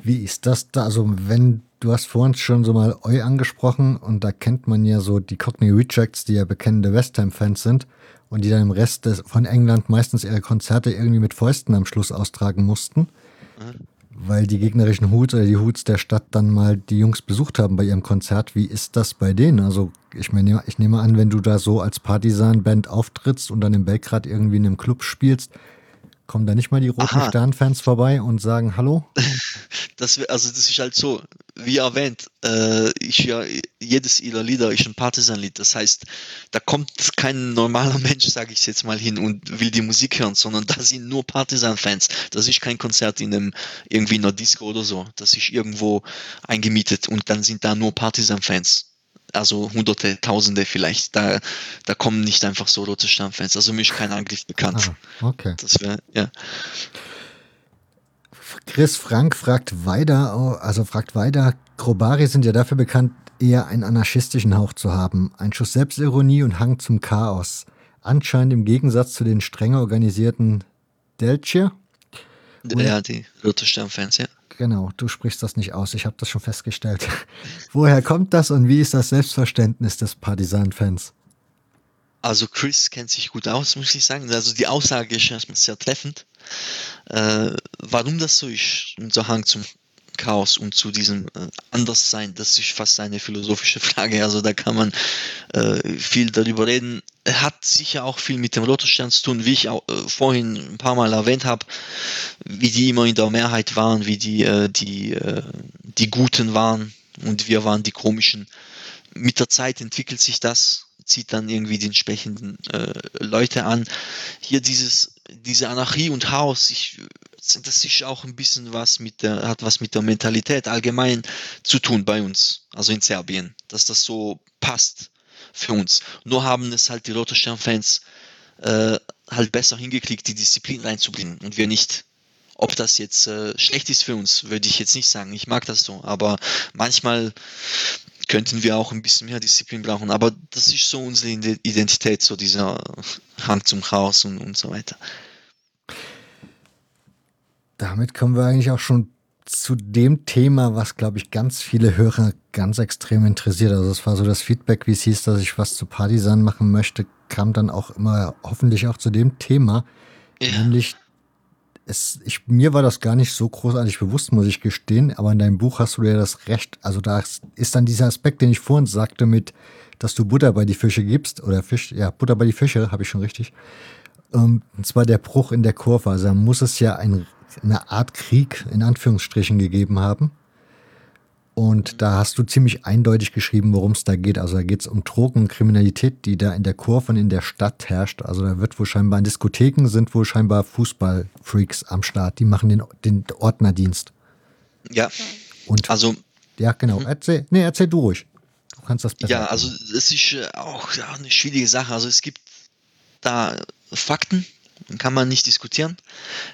Wie ist das da? Also, wenn du hast vorhin schon so mal Eu angesprochen und da kennt man ja so die Cockney Rejects, die ja bekennende West Ham-Fans sind und die dann im Rest des, von England meistens ihre Konzerte irgendwie mit Fäusten am Schluss austragen mussten. Mhm weil die gegnerischen Hoots oder die Hoots der Stadt dann mal die Jungs besucht haben bei ihrem Konzert. Wie ist das bei denen? Also ich meine, ich nehme an, wenn du da so als Partisan-Band auftrittst und dann in Belgrad irgendwie in einem Club spielst, Kommen da nicht mal die roten Sternfans vorbei und sagen Hallo? Das, also das ist halt so, wie erwähnt, äh, ich, ja, jedes ihrer Lieder ist ein Partisan-Lied. Das heißt, da kommt kein normaler Mensch, sage ich jetzt mal hin, und will die Musik hören, sondern da sind nur Partisan-Fans. Das ist kein Konzert in einem, irgendwie in einer Disco oder so. Das ist irgendwo eingemietet und dann sind da nur Partisan-Fans also Hunderte, Tausende vielleicht. Da, da kommen nicht einfach so rote Stammfans. Also mir ist kein Angriff bekannt. Ah, okay. Das wäre, ja. Chris Frank fragt weiter, also fragt weiter, Krobari sind ja dafür bekannt, eher einen anarchistischen Hauch zu haben. Ein Schuss Selbstironie und Hang zum Chaos. Anscheinend im Gegensatz zu den strenger organisierten Delche. Ja, die Rote Sternfans, ja. Genau, du sprichst das nicht aus, ich habe das schon festgestellt. Woher kommt das und wie ist das Selbstverständnis des Partisan-Fans? Also Chris kennt sich gut aus, muss ich sagen. Also die Aussage ist erstmal sehr treffend. Äh, warum das so ist, unser Hang zum Chaos und zu diesem äh, Anderssein, das ist fast eine philosophische Frage. Also da kann man äh, viel darüber reden. Hat sicher auch viel mit dem Lottostern zu tun, wie ich auch äh, vorhin ein paar Mal erwähnt habe, wie die immer in der Mehrheit waren, wie die, äh, die, äh, die Guten waren und wir waren die Komischen. Mit der Zeit entwickelt sich das, zieht dann irgendwie die entsprechenden äh, Leute an. Hier dieses, diese Anarchie und Chaos, ich das ist auch ein bisschen was mit der, hat was mit der Mentalität allgemein zu tun bei uns, also in Serbien, dass das so passt für uns. Nur haben es halt die Rote Stern-Fans äh, halt besser hingekriegt, die Disziplin reinzubringen und wir nicht. Ob das jetzt äh, schlecht ist für uns, würde ich jetzt nicht sagen. Ich mag das so, aber manchmal könnten wir auch ein bisschen mehr Disziplin brauchen. Aber das ist so unsere Identität, so dieser Hang zum Chaos und, und so weiter damit kommen wir eigentlich auch schon zu dem Thema, was, glaube ich, ganz viele Hörer ganz extrem interessiert. Also es war so das Feedback, wie es hieß, dass ich was zu Partisan machen möchte, kam dann auch immer hoffentlich auch zu dem Thema. Ja. Nämlich, es, ich, mir war das gar nicht so großartig bewusst, muss ich gestehen, aber in deinem Buch hast du ja das Recht, also da ist dann dieser Aspekt, den ich vorhin sagte, mit, dass du Butter bei die Fische gibst, oder Fisch, ja, Butter bei die Fische, habe ich schon richtig. Ähm, und zwar der Bruch in der Kurve. Also da muss es ja ein eine Art Krieg in Anführungsstrichen gegeben haben. Und da hast du ziemlich eindeutig geschrieben, worum es da geht. Also da geht es um Drogen und Kriminalität, die da in der Kurve und in der Stadt herrscht. Also da wird wohl scheinbar in Diskotheken sind wohl scheinbar Fußballfreaks am Start. Die machen den, den Ordnerdienst. Ja. Und also ja, genau. Mhm. Erzähl, nee, erzähl du ruhig. Du kannst das besser. Ja, also es ist äh, auch eine schwierige Sache. Also es gibt da Fakten, kann man nicht diskutieren.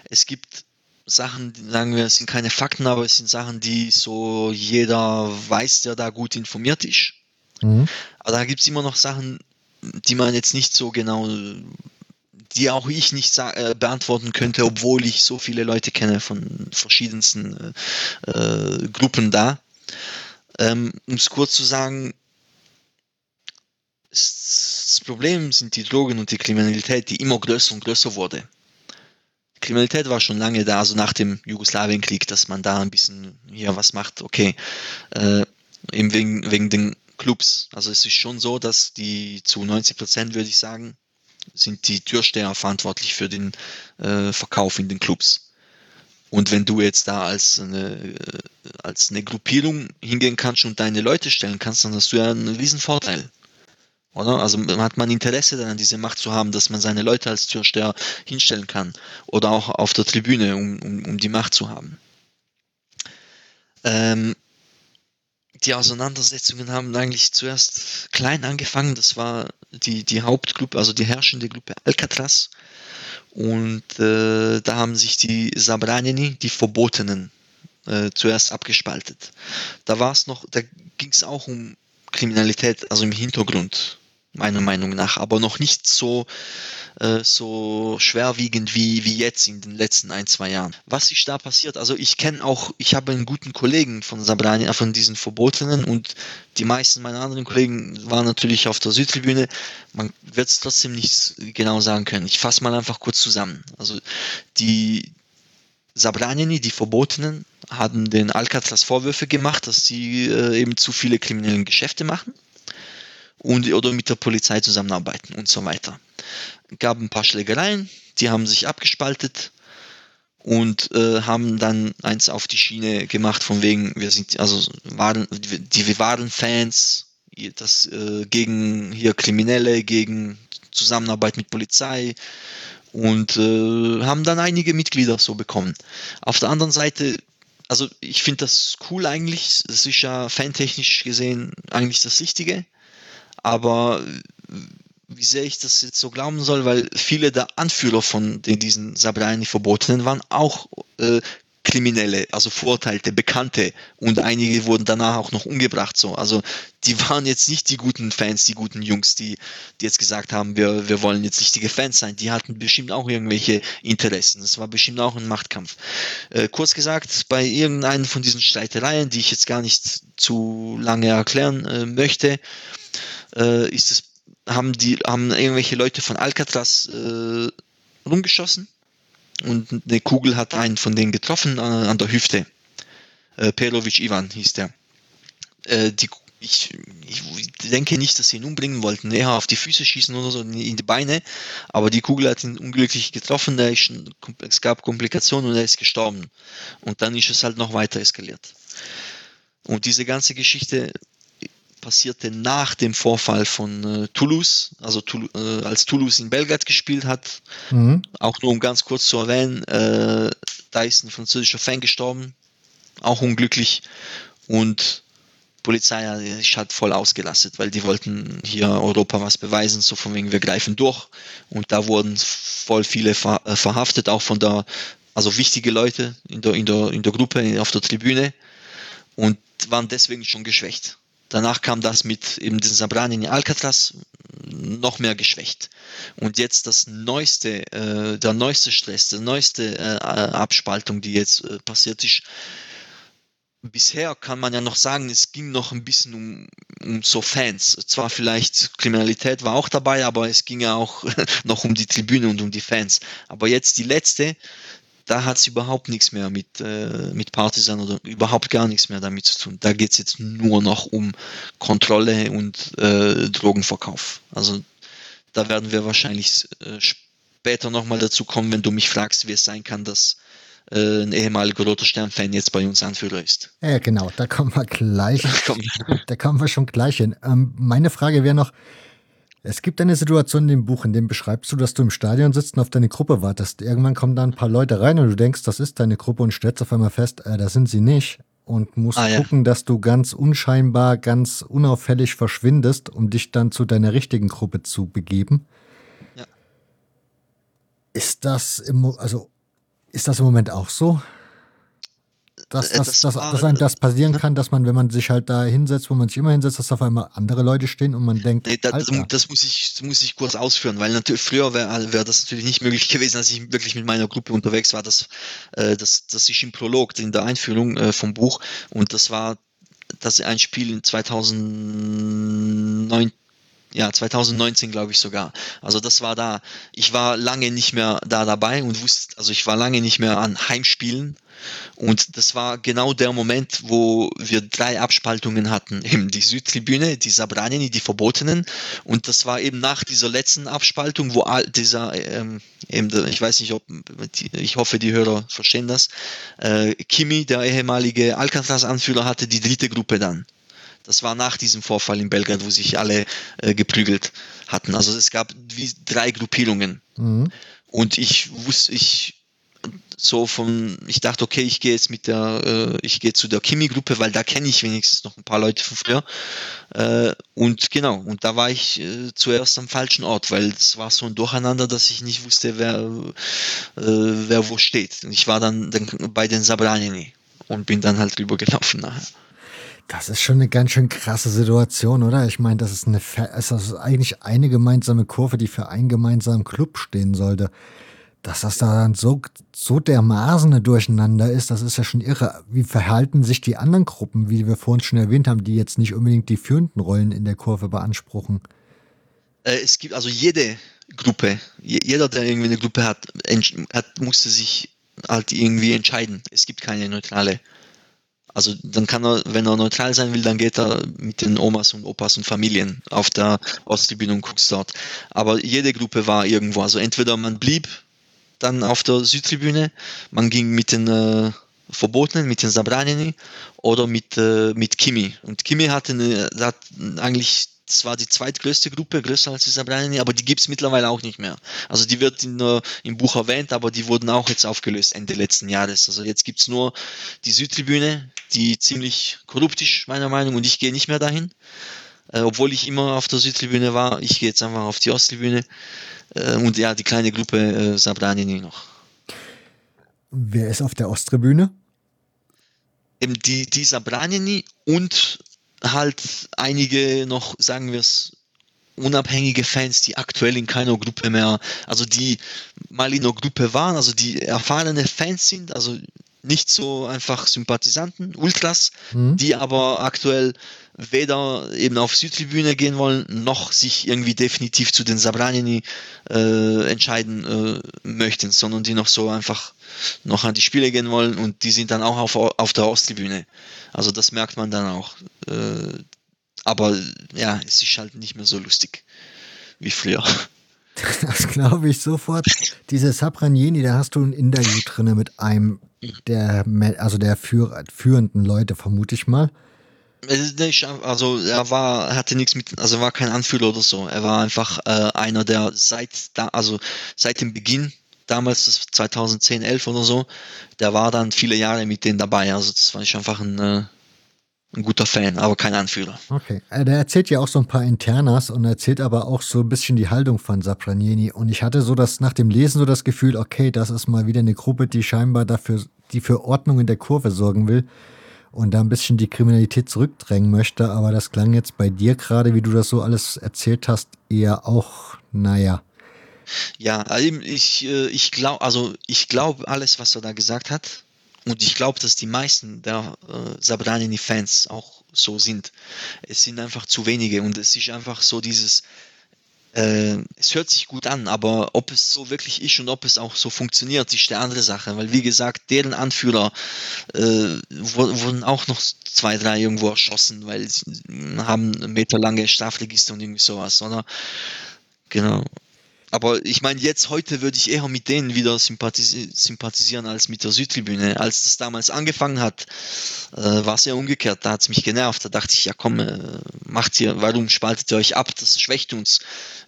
Es gibt Sachen, sagen wir, es sind keine Fakten, aber es sind Sachen, die so jeder weiß, der da gut informiert ist. Mhm. Aber da gibt es immer noch Sachen, die man jetzt nicht so genau die auch ich nicht äh, beantworten könnte, obwohl ich so viele Leute kenne von verschiedensten äh, äh Gruppen da. Ähm, um es kurz zu sagen, das Problem sind die Drogen und die Kriminalität, die immer größer und größer wurde. Kriminalität war schon lange da, also nach dem Jugoslawienkrieg, dass man da ein bisschen hier was macht, okay. Äh, eben wegen, wegen den Clubs. Also es ist schon so, dass die zu 90 Prozent, würde ich sagen, sind die Türsteher verantwortlich für den äh, Verkauf in den Clubs. Und wenn du jetzt da als eine, äh, als eine Gruppierung hingehen kannst und deine Leute stellen kannst, dann hast du ja einen riesen Vorteil. Oder? Also hat man Interesse daran, diese Macht zu haben, dass man seine Leute als Türsteher hinstellen kann. Oder auch auf der Tribüne, um, um, um die Macht zu haben. Ähm, die Auseinandersetzungen haben eigentlich zuerst klein angefangen. Das war die, die Hauptgruppe, also die herrschende Gruppe Alcatraz. Und äh, da haben sich die Sabranini, die Verbotenen, äh, zuerst abgespaltet. Da war es noch, da ging es auch um Kriminalität, also im Hintergrund meiner Meinung nach, aber noch nicht so, äh, so schwerwiegend wie, wie jetzt in den letzten ein, zwei Jahren. Was ist da passiert? Also ich kenne auch, ich habe einen guten Kollegen von Sabrani, von diesen Verbotenen und die meisten meiner anderen Kollegen waren natürlich auf der Südtribüne. Man wird es trotzdem nicht genau sagen können. Ich fasse mal einfach kurz zusammen. Also die Sabranini, die Verbotenen, haben den Alcatraz Vorwürfe gemacht, dass sie äh, eben zu viele kriminelle Geschäfte machen und, oder mit der Polizei zusammenarbeiten und so weiter. Gab ein paar Schlägereien, die haben sich abgespaltet und äh, haben dann eins auf die Schiene gemacht von wegen, wir sind, also waren, die, wir waren Fans, das äh, gegen hier Kriminelle, gegen Zusammenarbeit mit Polizei und äh, haben dann einige Mitglieder so bekommen. Auf der anderen Seite also ich finde das cool eigentlich. Ist ja fantechnisch gesehen eigentlich das Richtige. Aber wie sehr ich das jetzt so glauben soll, weil viele der Anführer von diesen Sabrani-Verbotenen waren auch äh, Kriminelle, also Vorurteilte, Bekannte und einige wurden danach auch noch umgebracht. So. Also die waren jetzt nicht die guten Fans, die guten Jungs, die, die jetzt gesagt haben, wir, wir wollen jetzt richtige Fans sein. Die hatten bestimmt auch irgendwelche Interessen. Das war bestimmt auch ein Machtkampf. Äh, kurz gesagt, bei irgendeinen von diesen Streitereien, die ich jetzt gar nicht zu lange erklären äh, möchte, äh, ist es, haben die, haben irgendwelche Leute von Alcatraz äh, rumgeschossen und eine Kugel hat einen von denen getroffen an, an der Hüfte. Äh, Perovic Ivan hieß der. Äh, die, ich, ich, denke nicht, dass sie ihn umbringen wollten, eher auf die Füße schießen oder so, in die Beine, aber die Kugel hat ihn unglücklich getroffen, ist, es gab Komplikationen und er ist gestorben. Und dann ist es halt noch weiter eskaliert. Und diese ganze Geschichte passierte nach dem Vorfall von äh, Toulouse, also äh, als Toulouse in Belgrad gespielt hat. Mhm. Auch nur um ganz kurz zu erwähnen, äh, da ist ein französischer Fan gestorben, auch unglücklich. Und Polizei ist halt voll ausgelastet, weil die wollten hier Europa was beweisen, so von wegen wir greifen durch. Und da wurden voll viele ver äh, verhaftet, auch von der, also wichtige Leute in der, in der, in der Gruppe auf der Tribüne und waren deswegen schon geschwächt. Danach kam das mit eben den Sabrani in Alcatraz noch mehr geschwächt. Und jetzt das neueste, äh, der neueste Stress, die neueste äh, Abspaltung, die jetzt äh, passiert ist. Bisher kann man ja noch sagen, es ging noch ein bisschen um, um so Fans. Zwar vielleicht Kriminalität war auch dabei, aber es ging ja auch noch um die Tribüne und um die Fans. Aber jetzt die letzte, da hat es überhaupt nichts mehr mit, äh, mit Partisan oder überhaupt gar nichts mehr damit zu tun. Da geht es jetzt nur noch um Kontrolle und äh, Drogenverkauf. Also da werden wir wahrscheinlich äh, später nochmal dazu kommen, wenn du mich fragst, wie es sein kann, dass äh, ein ehemaliger Roter Stern-Fan jetzt bei uns Anführer ist. Ja, genau, da kommen wir gleich. da kommen wir schon gleich hin. Ähm, meine Frage wäre noch, es gibt eine Situation in dem Buch, in dem beschreibst du, dass du im Stadion sitzt und auf deine Gruppe wartest. Irgendwann kommen da ein paar Leute rein und du denkst, das ist deine Gruppe und stellst auf einmal fest, äh, das sind sie nicht. Und musst ah, ja. gucken, dass du ganz unscheinbar, ganz unauffällig verschwindest, um dich dann zu deiner richtigen Gruppe zu begeben. Ja. Ist das im, also, ist das im Moment auch so? Dass, dass, dass, dass, dass einem das passieren ne? kann, dass man, wenn man sich halt da hinsetzt, wo man sich immer hinsetzt, dass auf einmal andere Leute stehen und man denkt. Nee, das, das, muss ich, das muss ich kurz ausführen, weil natürlich früher wäre wär das natürlich nicht möglich gewesen, als ich wirklich mit meiner Gruppe unterwegs war. Das, äh, das, das ist im Prolog, in der Einführung äh, vom Buch und das war das ein Spiel in 2009 ja, 2019 glaube ich sogar. Also das war da. Ich war lange nicht mehr da dabei und wusste, also ich war lange nicht mehr an Heimspielen und das war genau der Moment, wo wir drei Abspaltungen hatten. Eben die Südtribüne, die Sabranini, die Verbotenen. Und das war eben nach dieser letzten Abspaltung, wo all dieser, ähm, eben, ich weiß nicht, ob, ich hoffe, die Hörer verstehen das. Äh, Kimi, der ehemalige Alcatraz-Anführer, hatte die dritte Gruppe dann. Das war nach diesem Vorfall in Belgrad, wo sich alle äh, geprügelt hatten. Also es gab wie drei Gruppierungen. Mhm. Und ich wusste, ich so von, ich dachte, okay, ich gehe jetzt mit der, äh, ich gehe zu der Kimi-Gruppe, weil da kenne ich wenigstens noch ein paar Leute von früher. Äh, und genau, und da war ich äh, zuerst am falschen Ort, weil es war so ein Durcheinander, dass ich nicht wusste, wer, äh, wer wo steht. Und ich war dann, dann bei den Sabranini und bin dann halt rübergelaufen nachher. Das ist schon eine ganz schön krasse Situation, oder? Ich meine, das ist eine, das ist eigentlich eine gemeinsame Kurve, die für einen gemeinsamen Club stehen sollte dass das da so, so dermaßen Durcheinander ist, das ist ja schon irre. Wie verhalten sich die anderen Gruppen, wie wir vorhin schon erwähnt haben, die jetzt nicht unbedingt die führenden Rollen in der Kurve beanspruchen? Äh, es gibt also jede Gruppe, jeder, der irgendwie eine Gruppe hat, hat musste sich halt irgendwie entscheiden. Es gibt keine neutrale. Also dann kann er, wenn er neutral sein will, dann geht er mit den Omas und Opas und Familien auf der Osttribüne und guckt dort. Aber jede Gruppe war irgendwo. Also entweder man blieb dann auf der Südtribüne. Man ging mit den äh, Verbotenen, mit den Sabranini oder mit, äh, mit Kimi. Und Kimi hatte eine, hat eigentlich, das war die zweitgrößte Gruppe, größer als die Sabranini, aber die gibt es mittlerweile auch nicht mehr. Also die wird in, äh, im Buch erwähnt, aber die wurden auch jetzt aufgelöst Ende letzten Jahres. Also jetzt gibt es nur die Südtribüne, die ziemlich korrupt ist, meiner Meinung, und ich gehe nicht mehr dahin. Äh, obwohl ich immer auf der Südtribüne war, ich gehe jetzt einfach auf die Osttribüne. Äh, und ja, die kleine Gruppe äh, Sabranini noch. Wer ist auf der Osttribüne? Eben die, die Sabranini und halt einige noch, sagen wir es, unabhängige Fans, die aktuell in keiner Gruppe mehr, also die mal in einer Gruppe waren, also die erfahrene Fans sind, also nicht so einfach Sympathisanten, Ultras, mhm. die aber aktuell weder eben auf Südtribüne gehen wollen, noch sich irgendwie definitiv zu den Sabranini äh, entscheiden äh, möchten, sondern die noch so einfach noch an die Spiele gehen wollen und die sind dann auch auf, auf der Osttribüne. Also das merkt man dann auch. Äh, aber ja, es ist halt nicht mehr so lustig wie früher. Das glaube ich sofort. Diese Sabranieni, da hast du ein Interview drin mit einem der, also der führ, führenden Leute, vermute ich mal. Also er war, hatte nichts mit, also war kein Anführer oder so. Er war einfach äh, einer, der seit da, also seit dem Beginn, damals 2010, 11 oder so, der war dann viele Jahre mit denen dabei. Also das war ich einfach ein äh, ein guter Fan, aber kein Anführer. Okay. Äh, der erzählt ja auch so ein paar Internas und erzählt aber auch so ein bisschen die Haltung von Sapranieni. Und ich hatte so das nach dem Lesen so das Gefühl, okay, das ist mal wieder eine Gruppe, die scheinbar dafür, die für Ordnung in der Kurve sorgen will und da ein bisschen die Kriminalität zurückdrängen möchte. Aber das klang jetzt bei dir gerade, wie du das so alles erzählt hast, eher auch, naja. Ja, ich, äh, ich glaube, also ich glaube alles, was er da gesagt hat. Und ich glaube, dass die meisten der äh, Sabranini-Fans auch so sind. Es sind einfach zu wenige und es ist einfach so dieses, äh, es hört sich gut an, aber ob es so wirklich ist und ob es auch so funktioniert, ist die andere Sache. Weil wie gesagt, deren Anführer äh, wurden auch noch zwei, drei irgendwo erschossen, weil sie haben meterlange Strafregister und irgendwie sowas, oder? Genau. Aber ich meine, jetzt heute würde ich eher mit denen wieder sympathisi sympathisieren als mit der Südtribüne. Als das damals angefangen hat, äh, war es ja umgekehrt. Da hat es mich genervt. Da dachte ich, ja komm, äh, macht ihr, warum spaltet ihr euch ab? Das schwächt uns.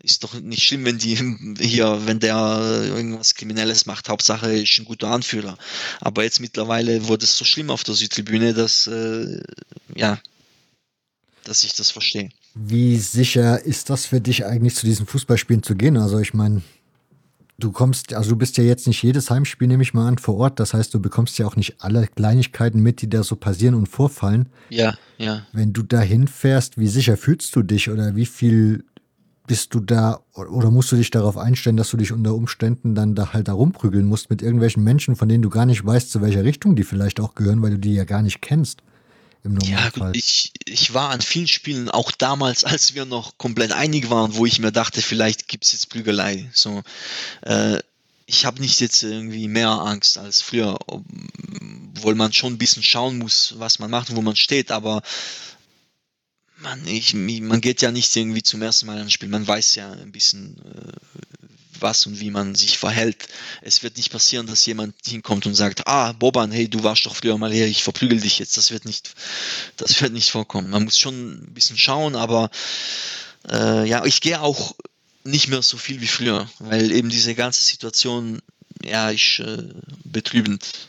Ist doch nicht schlimm, wenn die hier, wenn der irgendwas Kriminelles macht. Hauptsache ist ein guter Anführer. Aber jetzt mittlerweile wurde es so schlimm auf der Südtribüne, dass äh, ja, dass ich das verstehe. Wie sicher ist das für dich eigentlich, zu diesen Fußballspielen zu gehen? Also ich meine, Du kommst, also du bist ja jetzt nicht jedes Heimspiel, nehme ich mal an, vor Ort. Das heißt, du bekommst ja auch nicht alle Kleinigkeiten mit, die da so passieren und vorfallen. Ja, ja. Wenn du da hinfährst, wie sicher fühlst du dich oder wie viel bist du da oder musst du dich darauf einstellen, dass du dich unter Umständen dann da halt da rumprügeln musst mit irgendwelchen Menschen, von denen du gar nicht weißt, zu welcher Richtung die vielleicht auch gehören, weil du die ja gar nicht kennst? Im Normalfall. Ja, ich, ich war an vielen Spielen, auch damals, als wir noch komplett einig waren, wo ich mir dachte, vielleicht gibt es jetzt Prügelei. So, äh, ich habe nicht jetzt irgendwie mehr Angst als früher, obwohl man schon ein bisschen schauen muss, was man macht und wo man steht, aber man, ich, man geht ja nicht irgendwie zum ersten Mal ein Spiel, man weiß ja ein bisschen, äh, was und wie man sich verhält. Es wird nicht passieren, dass jemand hinkommt und sagt, ah, Boban, hey, du warst doch früher mal her, ich verprügel dich jetzt. Das wird nicht, das wird nicht vorkommen. Man muss schon ein bisschen schauen, aber äh, ja, ich gehe auch nicht mehr so viel wie früher, weil eben diese ganze Situation, ja, ist äh, betrübend.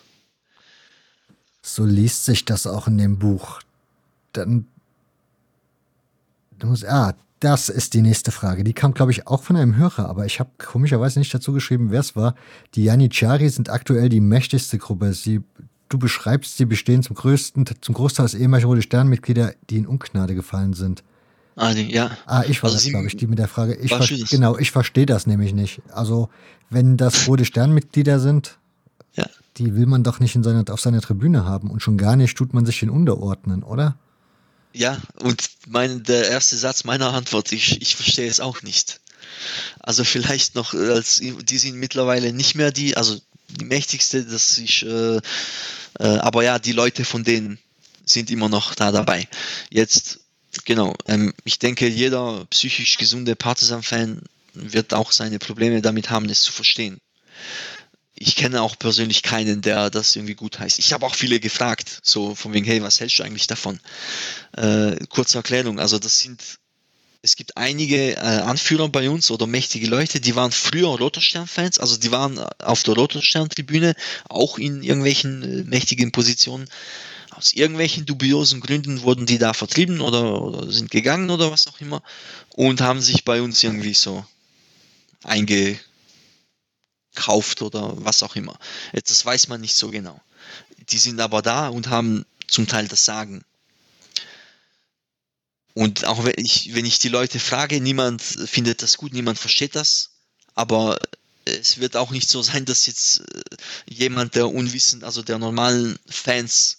So liest sich das auch in dem Buch. Dann, du musst, ah, das ist die nächste Frage. Die kam, glaube ich, auch von einem Hörer, aber ich habe komischerweise nicht dazu geschrieben, wer es war. Die Janitschari sind aktuell die mächtigste Gruppe. Sie, du beschreibst, sie bestehen zum größten, zum Großteil aus ehemaligen Rote Sternmitglieder, die in Ungnade gefallen sind. Ah, ja. Ah, ich war also das, glaube ich, die mit der Frage. Ich genau, ich verstehe das nämlich nicht. Also, wenn das Rote Sternmitglieder sind, ja. die will man doch nicht in seiner, auf seiner Tribüne haben und schon gar nicht tut man sich den unterordnen, oder? Ja, und mein, der erste Satz meiner Antwort, ich, ich verstehe es auch nicht. Also vielleicht noch, als die sind mittlerweile nicht mehr die, also die mächtigste, dass ich, äh, äh, aber ja, die Leute von denen sind immer noch da dabei. Jetzt, genau, ähm, ich denke, jeder psychisch gesunde Partisan-Fan wird auch seine Probleme damit haben, es zu verstehen ich kenne auch persönlich keinen, der das irgendwie gut heißt. Ich habe auch viele gefragt, so von wegen, hey, was hältst du eigentlich davon? Äh, kurze Erklärung, also das sind, es gibt einige äh, Anführer bei uns oder mächtige Leute, die waren früher Roterstern-Fans, also die waren auf der Roterstern-Tribüne, auch in irgendwelchen äh, mächtigen Positionen. Aus irgendwelchen dubiosen Gründen wurden die da vertrieben oder, oder sind gegangen oder was auch immer und haben sich bei uns irgendwie so einge kauft oder was auch immer. Das weiß man nicht so genau. Die sind aber da und haben zum Teil das Sagen. Und auch wenn ich, wenn ich die Leute frage, niemand findet das gut, niemand versteht das. Aber es wird auch nicht so sein, dass jetzt äh, jemand, der unwissend, also der normalen Fans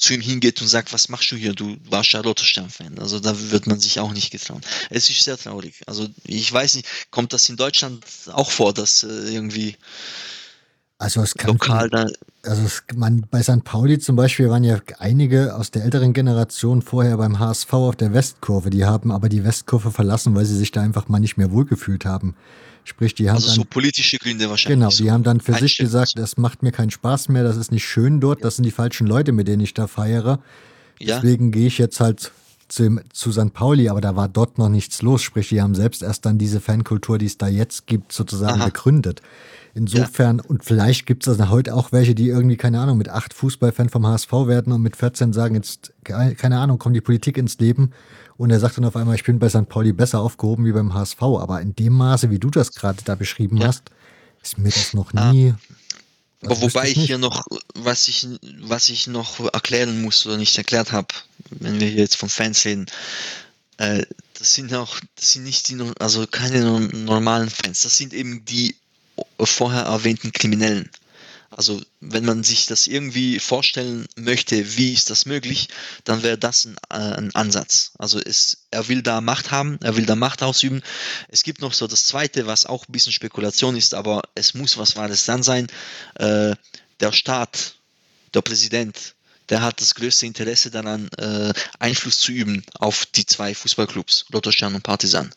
zu ihm hingeht und sagt, was machst du hier? Du warst ja Roterstern-Fan. Also da wird man sich auch nicht getrauen. Es ist sehr traurig. Also ich weiß nicht, kommt das in Deutschland auch vor, dass äh, irgendwie also es kann lokal da. Also es, man, bei St. Pauli zum Beispiel waren ja einige aus der älteren Generation vorher beim HSV auf der Westkurve. Die haben aber die Westkurve verlassen, weil sie sich da einfach mal nicht mehr wohlgefühlt haben. Sprich, die haben also dann, so politische Gründe wahrscheinlich. Genau, die so haben dann für sich gesagt, das macht mir keinen Spaß mehr, das ist nicht schön dort, das sind die falschen Leute, mit denen ich da feiere. Ja. Deswegen gehe ich jetzt halt zu, zu St. Pauli, aber da war dort noch nichts los. Sprich, die haben selbst erst dann diese Fankultur, die es da jetzt gibt, sozusagen Aha. begründet. Insofern, ja. und vielleicht gibt es heute auch welche, die irgendwie, keine Ahnung, mit acht Fußballfan vom HSV werden und mit 14 sagen, jetzt, keine Ahnung, kommt die Politik ins Leben und er sagt dann auf einmal, ich bin bei St. Pauli besser aufgehoben wie beim HSV. Aber in dem Maße, wie du das gerade da beschrieben ja. hast, ist mir das noch nie. Aber wobei ich hier noch, was ich, was ich noch erklären muss oder nicht erklärt habe, wenn wir hier jetzt von Fans reden, äh, das sind auch, das sind nicht die, also keine normalen Fans, das sind eben die vorher erwähnten Kriminellen. Also wenn man sich das irgendwie vorstellen möchte, wie ist das möglich, dann wäre das ein, äh, ein Ansatz. Also es, er will da Macht haben, er will da Macht ausüben. Es gibt noch so das Zweite, was auch ein bisschen Spekulation ist, aber es muss was Wahres dann sein. Äh, der Staat, der Präsident, der hat das größte Interesse daran, äh, Einfluss zu üben auf die zwei Fußballclubs, Lotterstern und Partisan.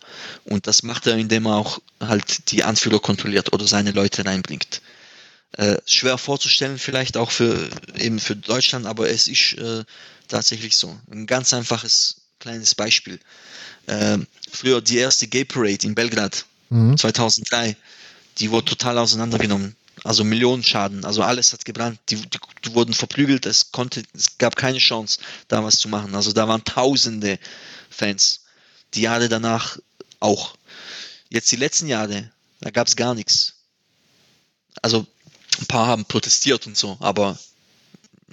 Und das macht er, indem er auch halt die Anführer kontrolliert oder seine Leute reinbringt. Äh, schwer vorzustellen, vielleicht auch für eben für Deutschland, aber es ist äh, tatsächlich so. Ein ganz einfaches kleines Beispiel. Äh, früher die erste Gay Parade in Belgrad mhm. 2003, die wurde total auseinandergenommen. Also Millionen Schaden, also alles hat gebrannt, die, die, die, wurden verprügelt, es konnte, es gab keine Chance, da was zu machen. Also da waren tausende Fans. Die Jahre danach auch. Jetzt die letzten Jahre, da gab es gar nichts also ein paar haben protestiert und so, aber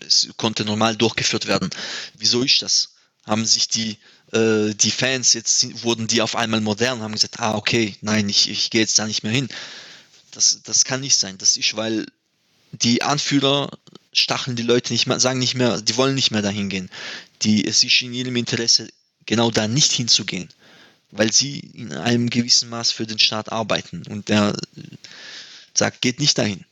es konnte normal durchgeführt werden. Wieso ist das? Haben sich die, äh, die Fans, jetzt wurden die auf einmal modern, haben gesagt, ah, okay, nein, ich, ich gehe jetzt da nicht mehr hin. Das, das kann nicht sein. Das ist, weil die Anführer stacheln die Leute nicht mehr, sagen nicht mehr, die wollen nicht mehr dahin gehen. Die, es ist in ihrem Interesse, genau da nicht hinzugehen, weil sie in einem gewissen Maß für den Staat arbeiten. Und der sagt, geht nicht dahin.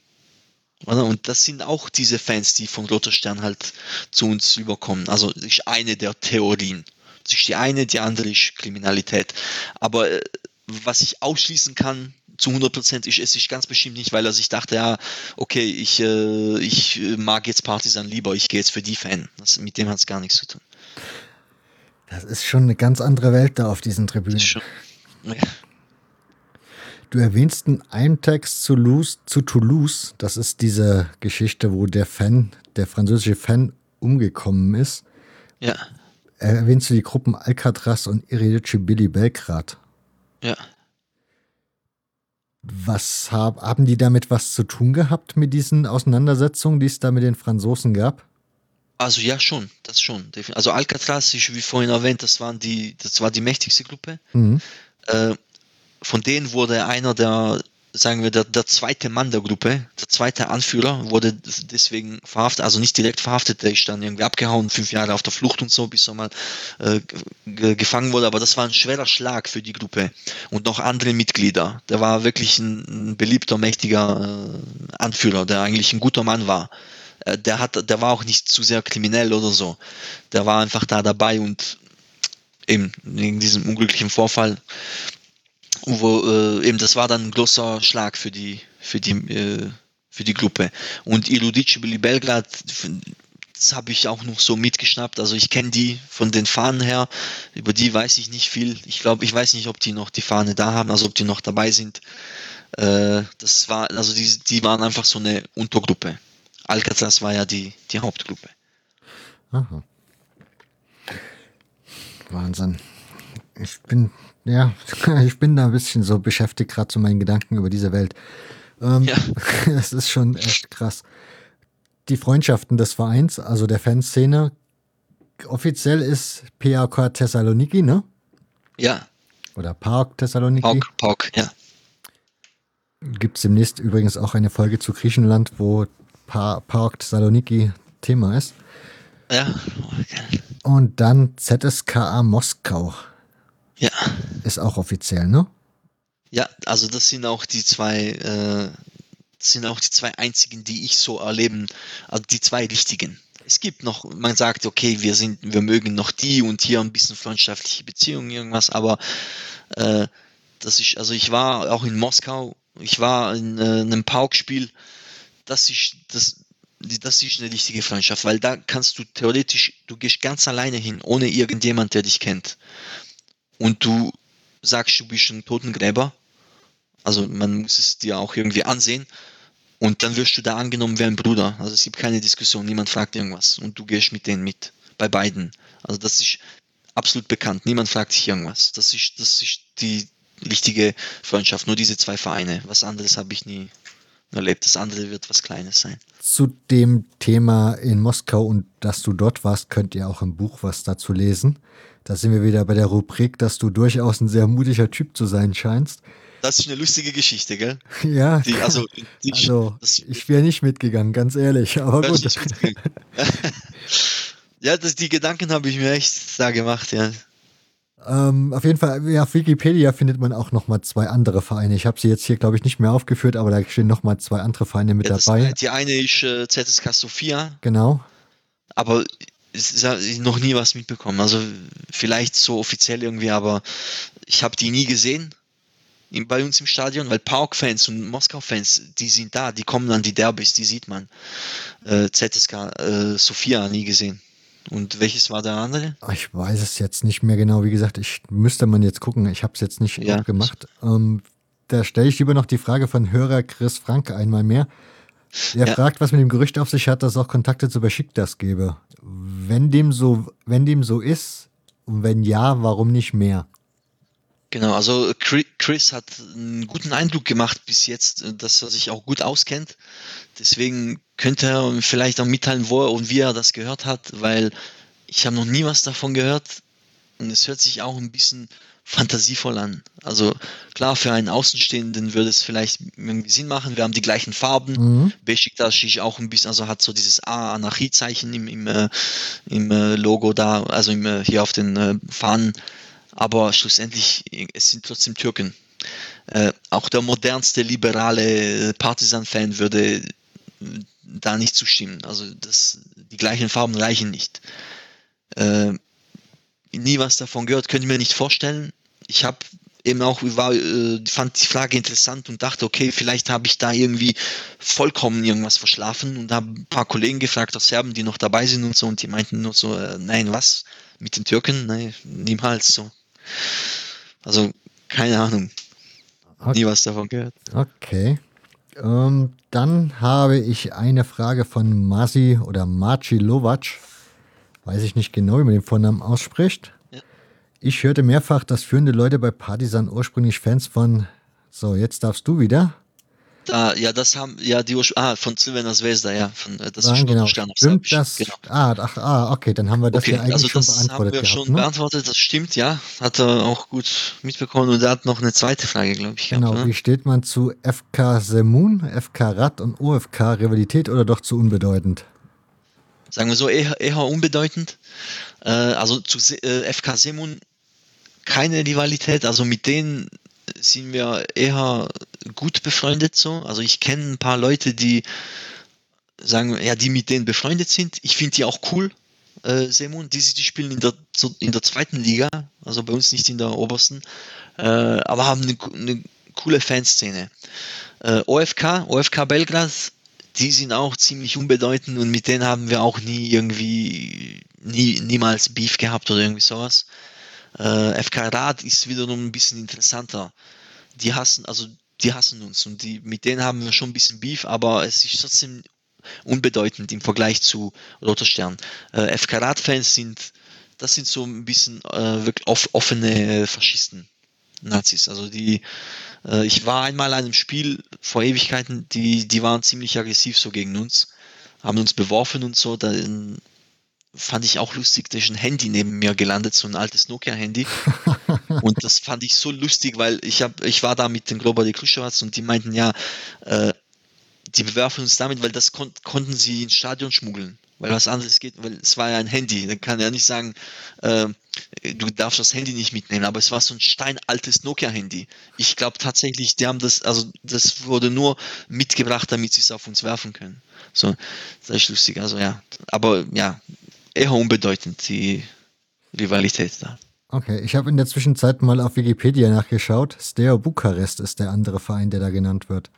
Und das sind auch diese Fans, die von Roter Stern halt zu uns überkommen. Also das ist eine der Theorien. Das ist die eine, die andere ist Kriminalität. Aber äh, was ich ausschließen kann zu 100 Prozent ist es ist ganz bestimmt nicht, weil er sich dachte, ja, okay, ich, äh, ich mag jetzt Partisan lieber, ich gehe jetzt für die Fan. Das, mit dem hat es gar nichts zu tun. Das ist schon eine ganz andere Welt da auf diesen Tribünen. Schon, ja. Du erwähnst in einem Text zu, Luz, zu Toulouse, das ist diese Geschichte, wo der Fan, der französische Fan umgekommen ist. Ja. Erwähnst du die Gruppen Alcatraz und Iridici Billy Belgrad? Ja. Was hab, haben die damit was zu tun gehabt mit diesen Auseinandersetzungen, die es da mit den Franzosen gab? Also ja, schon, das schon. Also Alcatraz, wie vorhin erwähnt, das waren die, das war die mächtigste Gruppe. Mhm. Äh, von denen wurde einer der, sagen wir, der, der zweite Mann der Gruppe, der zweite Anführer, wurde deswegen verhaftet, also nicht direkt verhaftet, der ist dann irgendwie abgehauen, fünf Jahre auf der Flucht und so, bis er mal äh, gefangen wurde, aber das war ein schwerer Schlag für die Gruppe und noch andere Mitglieder. Der war wirklich ein, ein beliebter, mächtiger äh, Anführer, der eigentlich ein guter Mann war äh, der hat, der war auch nicht zu sehr kriminell oder so. Der war einfach da dabei und eben in diesem unglücklichen Vorfall wo äh, eben das war dann ein großer Schlag für die für die äh, für die Gruppe. Und Iludicibili Belgrad das habe ich auch noch so mitgeschnappt. Also ich kenne die von den Fahnen her. Über die weiß ich nicht viel. Ich glaube ich weiß nicht ob die noch die Fahne da haben also ob die noch dabei sind. Äh, das war also die die waren einfach so eine Untergruppe. Alcatraz war ja die die Hauptgruppe. Aha. Wahnsinn. Ich bin ja, ich bin da ein bisschen so beschäftigt, gerade zu meinen Gedanken über diese Welt. Ähm, ja. Es ist schon echt krass. Die Freundschaften des Vereins, also der Fanszene, offiziell ist PAK Thessaloniki, ne? Ja. Oder Park Thessaloniki. Park, Park, ja. Gibt es demnächst übrigens auch eine Folge zu Griechenland, wo pa Park Thessaloniki Thema ist. Ja. Okay. Und dann ZSKA Moskau. Ja. Ist auch offiziell, ne? Ja, also das sind auch die zwei, äh, sind auch die zwei einzigen, die ich so erleben, also die zwei richtigen. Es gibt noch, man sagt, okay, wir sind, wir mögen noch die und hier ein bisschen freundschaftliche Beziehungen, irgendwas, aber äh, das ist, also ich war auch in Moskau, ich war in äh, einem Pauk-Spiel, das ist, das, das ist eine richtige Freundschaft, weil da kannst du theoretisch, du gehst ganz alleine hin, ohne irgendjemand, der dich kennt und du sagst, du bist ein Totengräber, also man muss es dir auch irgendwie ansehen und dann wirst du da angenommen wie ein Bruder. Also es gibt keine Diskussion, niemand fragt irgendwas und du gehst mit denen mit, bei beiden. Also das ist absolut bekannt, niemand fragt sich irgendwas. Das ist, das ist die richtige Freundschaft, nur diese zwei Vereine. Was anderes habe ich nie erlebt. Das andere wird was Kleines sein. Zu dem Thema in Moskau und dass du dort warst, könnt ihr auch im Buch was dazu lesen. Da sind wir wieder bei der Rubrik, dass du durchaus ein sehr mutiger Typ zu sein scheinst. Das ist eine lustige Geschichte, gell? Ja. Die, also, die, also das, ich wäre nicht mitgegangen, ganz ehrlich. Aber gut. ja, das, die Gedanken habe ich mir echt da gemacht, ja. Ähm, auf jeden Fall, ja, auf Wikipedia findet man auch nochmal zwei andere Vereine. Ich habe sie jetzt hier, glaube ich, nicht mehr aufgeführt, aber da stehen nochmal zwei andere Vereine mit ja, dabei. die eine ist äh, ZSK Sofia. Genau. Aber noch nie was mitbekommen. Also vielleicht so offiziell irgendwie, aber ich habe die nie gesehen bei uns im Stadion, weil Park-Fans und Moskau-Fans, die sind da, die kommen an die Derbys, die sieht man. Äh, ZSK äh, Sofia nie gesehen. Und welches war der andere? Ich weiß es jetzt nicht mehr genau. Wie gesagt, ich müsste man jetzt gucken. Ich habe es jetzt nicht ja. gemacht. Ähm, da stelle ich lieber noch die Frage von Hörer Chris Frank einmal mehr. Er ja. fragt, was mit dem Gerücht auf sich hat, dass es auch Kontakte zu Besiktas gäbe. Wenn dem so, wenn dem so ist, und wenn ja, warum nicht mehr? Genau, also Chris hat einen guten Eindruck gemacht bis jetzt, dass er sich auch gut auskennt. Deswegen könnte er vielleicht auch mitteilen, wo er und wie er das gehört hat, weil ich habe noch nie was davon gehört und es hört sich auch ein bisschen fantasievoll an. Also klar, für einen Außenstehenden würde es vielleicht irgendwie Sinn machen. Wir haben die gleichen Farben. Mhm. Besiktas ist auch ein bisschen, also hat so dieses A-Anarchie-Zeichen im, im, äh, im äh, Logo da, also im, äh, hier auf den äh, Fahnen. Aber schlussendlich, es sind trotzdem Türken. Äh, auch der modernste liberale Partisan-Fan würde da nicht zustimmen. Also das, die gleichen Farben reichen nicht. Äh, nie was davon gehört, könnte ich mir nicht vorstellen. Ich habe eben auch, war, äh, fand die Frage interessant und dachte, okay, vielleicht habe ich da irgendwie vollkommen irgendwas verschlafen und habe ein paar Kollegen gefragt aus Serben, die noch dabei sind und so und die meinten nur so, äh, nein, was? Mit den Türken? Nein, niemals so. Also, keine Ahnung. Okay. Nie was davon gehört. Okay. Ähm, dann habe ich eine Frage von Masi oder Maci Lovac. Weiß ich nicht genau, wie man den Vornamen ausspricht. Ich hörte mehrfach, dass führende Leute bei Partisan ursprünglich Fans von. So, jetzt darfst du wieder. Ah, ja, das haben, ja, die ah, von Crvena Zvezda, ja, von, äh, das ah, genau. Stern Stimmt das? Genau. Ah, ach, ah, okay, dann haben wir das okay, ja eigentlich also schon beantwortet. haben wir gehabt, schon ne? beantwortet, das stimmt, ja, hat er auch gut mitbekommen und er hat noch eine zweite Frage, glaube ich. Genau, gehabt, ne? wie steht man zu FK Semun, FK Rad und OFK Rivalität oder doch zu unbedeutend? Sagen wir so, eher, eher unbedeutend. Äh, also zu äh, FK Semun keine Rivalität, also mit denen sind wir eher gut befreundet so. Also ich kenne ein paar Leute, die sagen, ja, die mit denen befreundet sind. Ich finde die auch cool, äh, Semon. Die, die spielen in der, in der zweiten Liga, also bei uns nicht in der obersten, äh, aber haben eine, eine coole Fanszene. Äh, OFK, OFK Belgrad, die sind auch ziemlich unbedeutend und mit denen haben wir auch nie irgendwie, nie, niemals Beef gehabt oder irgendwie sowas. Äh, FK Rad ist wiederum ein bisschen interessanter. Die hassen, also die hassen uns und die, mit denen haben wir schon ein bisschen Beef, aber es ist trotzdem unbedeutend im Vergleich zu Roter Stern. Äh, FK Rad-Fans sind, das sind so ein bisschen äh, wirklich off, offene Faschisten, Nazis. Also die, äh, ich war einmal an einem Spiel vor Ewigkeiten, die, die waren ziemlich aggressiv so gegen uns, haben uns beworfen und so. Da, fand ich auch lustig, da ist ein Handy neben mir gelandet, so ein altes Nokia-Handy. und das fand ich so lustig, weil ich hab, ich war da mit den Global Kruschewatz und die meinten, ja, äh, die bewerfen uns damit, weil das kon konnten sie ins Stadion schmuggeln. Weil was anderes geht, weil es war ja ein Handy. Dann kann er nicht sagen, äh, du darfst das Handy nicht mitnehmen, aber es war so ein steinaltes Nokia-Handy. Ich glaube tatsächlich, die haben das, also das wurde nur mitgebracht, damit sie es auf uns werfen können. So, das ist lustig, also ja. Aber ja, eher unbedeutend, die Rivalität da. Okay, ich habe in der Zwischenzeit mal auf Wikipedia nachgeschaut. Steo Bukarest ist der andere Verein, der da genannt wird.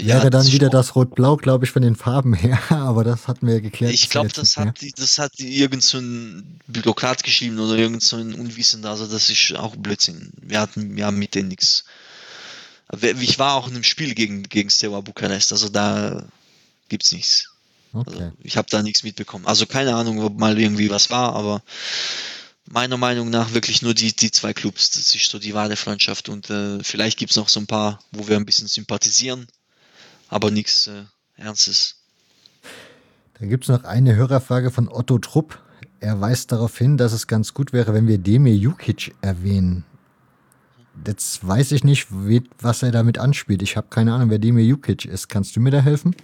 Ja, Wäre dann wieder das Rot-Blau, glaube ich, von den Farben her, aber das hatten wir ja geklärt. Ich glaube, das, hat, das hat irgend so ein Bürokrat geschrieben oder irgend so ein Unwissender, also das ist auch Blödsinn. Wir hatten ja mit denen nichts. Ich war auch in einem Spiel gegen, gegen Steaua Bukarest, also da gibt es nichts. Also okay. Also ich habe da nichts mitbekommen. Also keine Ahnung, ob mal irgendwie was war, aber meiner Meinung nach wirklich nur die, die zwei Clubs. Das ist so die wahre Freundschaft und äh, vielleicht gibt es noch so ein paar, wo wir ein bisschen sympathisieren, aber nichts äh, Ernstes. Da gibt es noch eine Hörerfrage von Otto Trupp. Er weist darauf hin, dass es ganz gut wäre, wenn wir Demir Jukic erwähnen. Jetzt weiß ich nicht, was er damit anspielt. Ich habe keine Ahnung, wer Demir Jukic ist. Kannst du mir da helfen?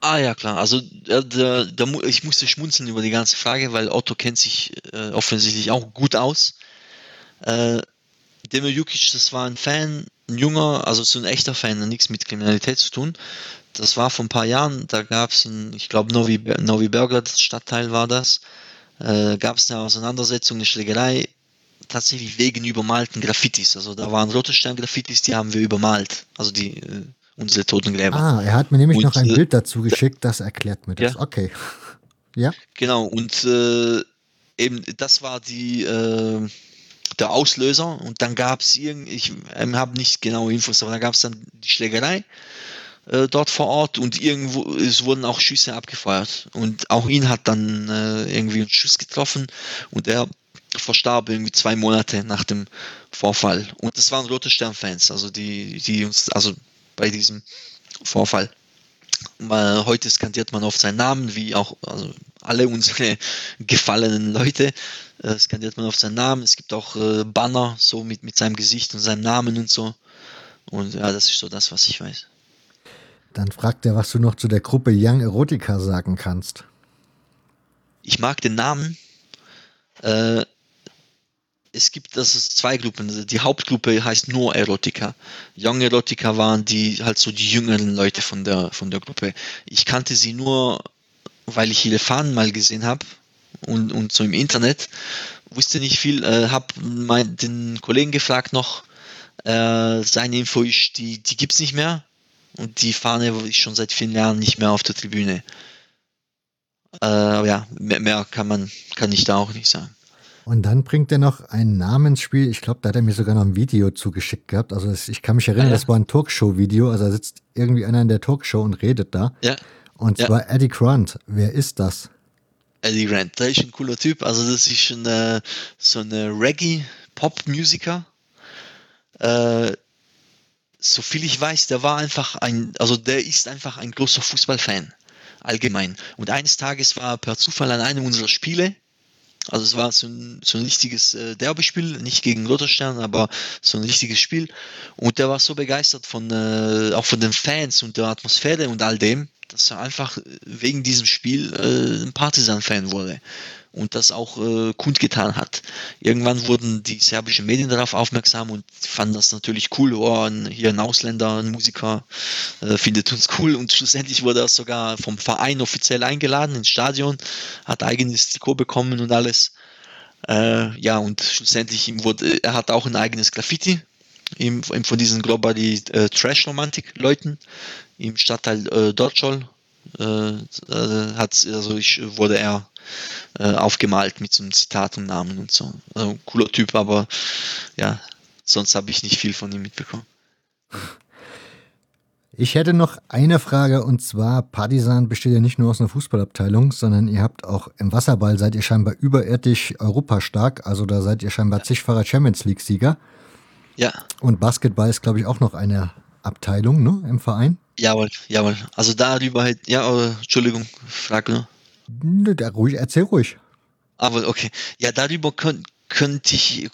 Ah ja, klar. Also der, der, der, ich musste schmunzeln über die ganze Frage, weil Otto kennt sich äh, offensichtlich auch gut aus. Äh, Demir Jukic, das war ein Fan, ein junger, also so ein echter Fan, nichts mit Kriminalität zu tun. Das war vor ein paar Jahren, da gab es in, ich glaube, Novi, Novi Belgrad Stadtteil war das, äh, gab es eine Auseinandersetzung, eine Schlägerei, tatsächlich wegen übermalten Graffitis. Also da waren rote Stern-Graffitis, die haben wir übermalt. Also die äh, unsere Totengräber. Ah, er hat mir nämlich und, noch ein äh, Bild dazu geschickt, das erklärt mir das. Ja. Okay. ja. Genau, und äh, eben das war die äh, der Auslöser und dann gab es irgendwie, ich äh, habe nicht genaue Infos, aber da gab es dann die Schlägerei äh, dort vor Ort und irgendwo, es wurden auch Schüsse abgefeuert und auch ihn hat dann äh, irgendwie ein Schuss getroffen und er verstarb irgendwie zwei Monate nach dem Vorfall. Und das waren Rote Stern-Fans, also die, die uns, also bei diesem Vorfall. Weil heute skandiert man oft seinen Namen, wie auch also alle unsere gefallenen Leute, äh, skandiert man oft seinen Namen. Es gibt auch äh, Banner so mit, mit seinem Gesicht und seinem Namen und so. Und ja, das ist so das, was ich weiß. Dann fragt er, was du noch zu der Gruppe Young Erotica sagen kannst. Ich mag den Namen. Äh, es gibt das ist zwei Gruppen. Die Hauptgruppe heißt nur Erotica. Young Erotica waren die halt so die jüngeren Leute von der von der Gruppe. Ich kannte sie nur, weil ich ihre Fahnen mal gesehen habe und, und so im Internet. Wusste nicht viel, äh, habe den Kollegen gefragt noch. Äh, seine Info ist, die, die gibt es nicht mehr. Und die Fahne ist schon seit vielen Jahren nicht mehr auf der Tribüne. Äh, aber ja, mehr, mehr kann man, kann ich da auch nicht sagen. Und dann bringt er noch ein Namensspiel. Ich glaube, da hat er mir sogar noch ein Video zugeschickt gehabt. Also ich kann mich erinnern, ah, ja. das war ein Talkshow-Video. Also da sitzt irgendwie einer in der Talkshow und redet da. Ja. Und zwar ja. Eddie Grant. Wer ist das? Eddie Grant, der ist ein cooler Typ. Also das ist ein, äh, so eine Reggae-Pop-Musiker. Äh, so viel ich weiß, der war einfach ein, also der ist einfach ein großer Fußballfan allgemein. Und eines Tages war er per Zufall an einem unserer Spiele also es war so ein, so ein richtiges äh, Derby-Spiel, nicht gegen Lotterstern, aber so ein richtiges Spiel. Und der war so begeistert von, äh, auch von den Fans und der Atmosphäre und all dem, dass er einfach wegen diesem Spiel äh, ein Partisan-Fan wurde und das auch äh, kundgetan hat. Irgendwann wurden die serbischen Medien darauf aufmerksam und fanden das natürlich cool. Oh, hier ein Ausländer, ein Musiker äh, findet uns cool und schlussendlich wurde er sogar vom Verein offiziell eingeladen ins Stadion, hat eigenes Trikot bekommen und alles. Äh, ja, und schlussendlich ihm wurde, er hat auch ein eigenes Graffiti ihm, ihm von diesen Globally äh, Trash Romantik Leuten im Stadtteil äh, Dortschol äh, äh, hat also ich wurde er äh, aufgemalt mit so einem Zitat und Namen und so. Also, cooler Typ, aber ja, sonst habe ich nicht viel von ihm mitbekommen. Ich hätte noch eine Frage und zwar, Partisan besteht ja nicht nur aus einer Fußballabteilung, sondern ihr habt auch im Wasserball seid ihr scheinbar überirdisch europastark, also da seid ihr scheinbar zigfacher Champions League-Sieger. Ja. Und Basketball ist, glaube ich, auch noch eine Abteilung ne, im Verein. Jawohl, jawohl. Also darüber halt, ja, Entschuldigung, Frage, ne? Ruhig, erzähl ruhig. Aber okay. Ja, darüber könnt, könnte ich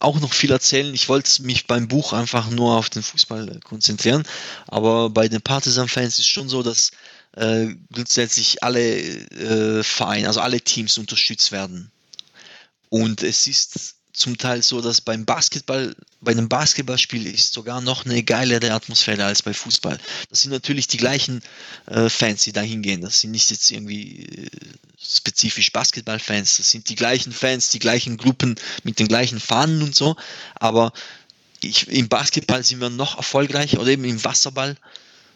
auch noch viel erzählen. Ich wollte mich beim Buch einfach nur auf den Fußball konzentrieren. Aber bei den Partisan-Fans ist schon so, dass äh, grundsätzlich alle äh, Vereine, also alle Teams unterstützt werden. Und es ist zum Teil so, dass beim Basketball, bei einem Basketballspiel ist sogar noch eine geilere Atmosphäre als bei Fußball. Das sind natürlich die gleichen äh, Fans, die da hingehen. Das sind nicht jetzt irgendwie äh, spezifisch Basketballfans. Das sind die gleichen Fans, die gleichen Gruppen mit den gleichen Fahnen und so. Aber ich, im Basketball sind wir noch erfolgreicher oder eben im Wasserball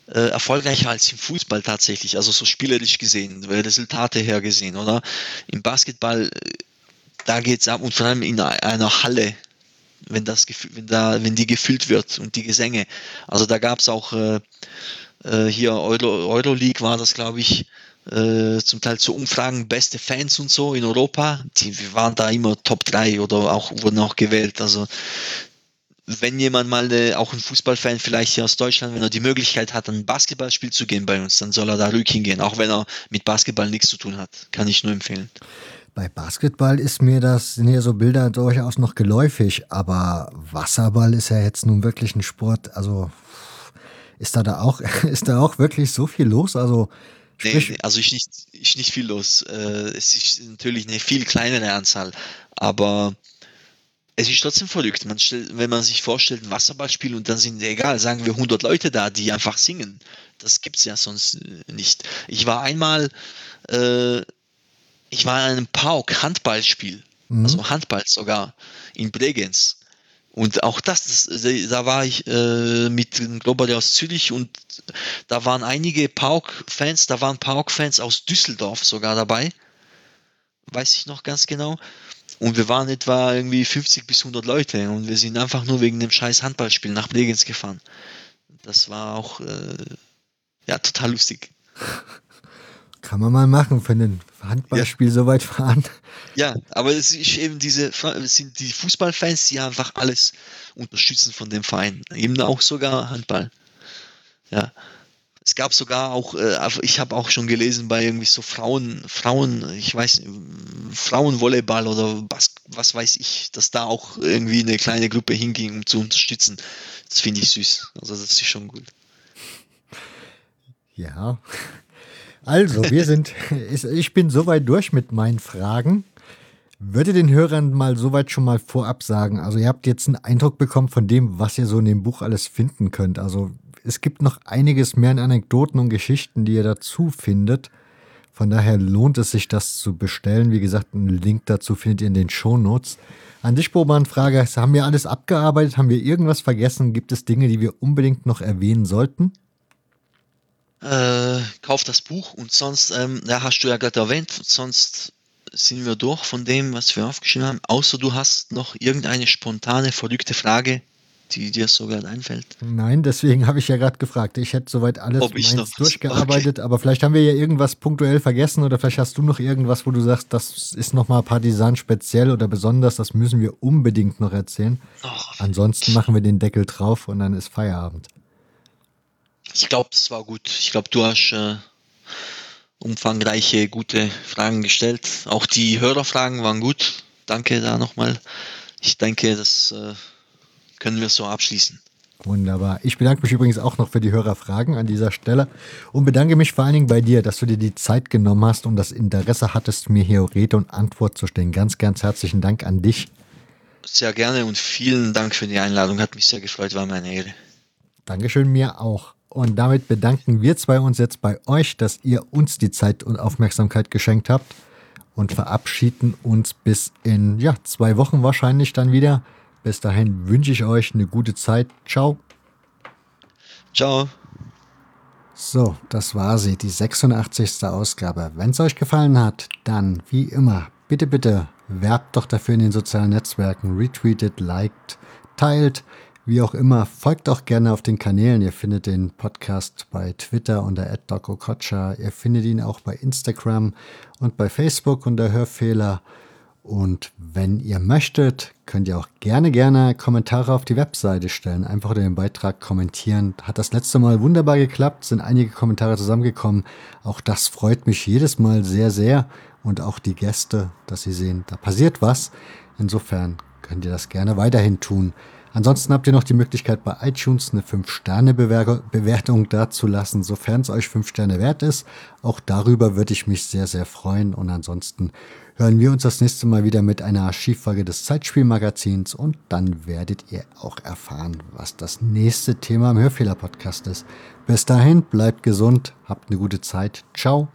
äh, erfolgreicher als im Fußball tatsächlich, also so spielerisch gesehen, Resultate her gesehen, oder? Im Basketball äh, da geht es ab und vor allem in einer Halle, wenn, das, wenn, da, wenn die gefüllt wird und die Gesänge. Also da gab es auch äh, äh, hier Euro, Euroleague war das, glaube ich, äh, zum Teil zu Umfragen beste Fans und so in Europa. Die waren da immer Top 3 oder auch wurden auch gewählt. Also wenn jemand mal eine, auch ein Fußballfan vielleicht hier aus Deutschland, wenn er die Möglichkeit hat, ein Basketballspiel zu gehen bei uns, dann soll er da ruhig hingehen, auch wenn er mit Basketball nichts zu tun hat. Kann ich nur empfehlen. Bei Basketball ist mir das, sind ja so Bilder durchaus noch geläufig, aber Wasserball ist ja jetzt nun wirklich ein Sport, also ist da, da auch, ist da auch wirklich so viel los? Also, nee, also ich nicht, ich nicht viel los. Äh, es ist natürlich eine viel kleinere Anzahl, aber es ist trotzdem verrückt. Man stellt, wenn man sich vorstellt, ein Wasserballspiel und dann sind, egal, sagen wir 100 Leute da, die einfach singen. Das gibt es ja sonst nicht. Ich war einmal äh, ich war in einem Pauk Handballspiel, mhm. also Handball sogar, in Bregenz. Und auch das, das da war ich äh, mit Global aus Zürich und da waren einige Pauk-Fans, da waren Pauk-Fans aus Düsseldorf sogar dabei. Weiß ich noch ganz genau. Und wir waren etwa irgendwie 50 bis 100 Leute und wir sind einfach nur wegen dem scheiß Handballspiel nach Bregenz gefahren. Das war auch äh, ja total lustig. Kann man mal machen, für ein Handballspiel ja. so weit fahren. Ja, aber es ist eben diese, es sind die Fußballfans, die einfach alles unterstützen von dem Verein. Eben auch sogar Handball. Ja. Es gab sogar auch, äh, ich habe auch schon gelesen bei irgendwie so Frauen, Frauen, ich weiß, Frauenvolleyball oder was, was weiß ich, dass da auch irgendwie eine kleine Gruppe hinging, um zu unterstützen. Das finde ich süß. Also das ist schon gut. Ja. Also, wir sind, ich bin soweit durch mit meinen Fragen. Würde den Hörern mal soweit schon mal vorab sagen, also ihr habt jetzt einen Eindruck bekommen von dem, was ihr so in dem Buch alles finden könnt. Also es gibt noch einiges mehr an Anekdoten und Geschichten, die ihr dazu findet. Von daher lohnt es sich, das zu bestellen. Wie gesagt, einen Link dazu findet ihr in den Shownotes. An dich, Boban, Frage: Haben wir alles abgearbeitet? Haben wir irgendwas vergessen? Gibt es Dinge, die wir unbedingt noch erwähnen sollten? Äh, kauf das Buch und sonst, ähm, ja, hast du ja gerade erwähnt, sonst sind wir durch von dem, was wir aufgeschrieben haben. Außer du hast noch irgendeine spontane, verrückte Frage, die dir so gerade einfällt. Nein, deswegen habe ich ja gerade gefragt. Ich hätte soweit alles durchgearbeitet, okay. aber vielleicht haben wir ja irgendwas punktuell vergessen oder vielleicht hast du noch irgendwas, wo du sagst, das ist nochmal Partisan speziell oder besonders, das müssen wir unbedingt noch erzählen. Oh. Ansonsten machen wir den Deckel drauf und dann ist Feierabend. Ich glaube, das war gut. Ich glaube, du hast äh, umfangreiche, gute Fragen gestellt. Auch die Hörerfragen waren gut. Danke da nochmal. Ich denke, das äh, können wir so abschließen. Wunderbar. Ich bedanke mich übrigens auch noch für die Hörerfragen an dieser Stelle und bedanke mich vor allen Dingen bei dir, dass du dir die Zeit genommen hast und das Interesse hattest, mir hier Rede und Antwort zu stellen. Ganz, ganz herzlichen Dank an dich. Sehr gerne und vielen Dank für die Einladung. Hat mich sehr gefreut, war meine Ehre. Dankeschön, mir auch. Und damit bedanken wir zwei uns jetzt bei euch, dass ihr uns die Zeit und Aufmerksamkeit geschenkt habt und verabschieden uns bis in ja, zwei Wochen wahrscheinlich dann wieder. Bis dahin wünsche ich euch eine gute Zeit. Ciao. Ciao. So, das war sie, die 86. Ausgabe. Wenn es euch gefallen hat, dann wie immer, bitte, bitte, werbt doch dafür in den sozialen Netzwerken, retweetet, liked, teilt. Wie auch immer, folgt auch gerne auf den Kanälen. Ihr findet den Podcast bei Twitter unter @dokokocha. Ihr findet ihn auch bei Instagram und bei Facebook unter Hörfehler. Und wenn ihr möchtet, könnt ihr auch gerne, gerne Kommentare auf die Webseite stellen. Einfach unter dem Beitrag kommentieren. Hat das letzte Mal wunderbar geklappt, sind einige Kommentare zusammengekommen. Auch das freut mich jedes Mal sehr, sehr. Und auch die Gäste, dass sie sehen, da passiert was. Insofern könnt ihr das gerne weiterhin tun. Ansonsten habt ihr noch die Möglichkeit, bei iTunes eine 5-Sterne-Bewertung dazulassen, sofern es euch 5 Sterne wert ist. Auch darüber würde ich mich sehr, sehr freuen. Und ansonsten hören wir uns das nächste Mal wieder mit einer Archivfolge des Zeitspielmagazins und dann werdet ihr auch erfahren, was das nächste Thema im Hörfehler-Podcast ist. Bis dahin, bleibt gesund, habt eine gute Zeit. Ciao.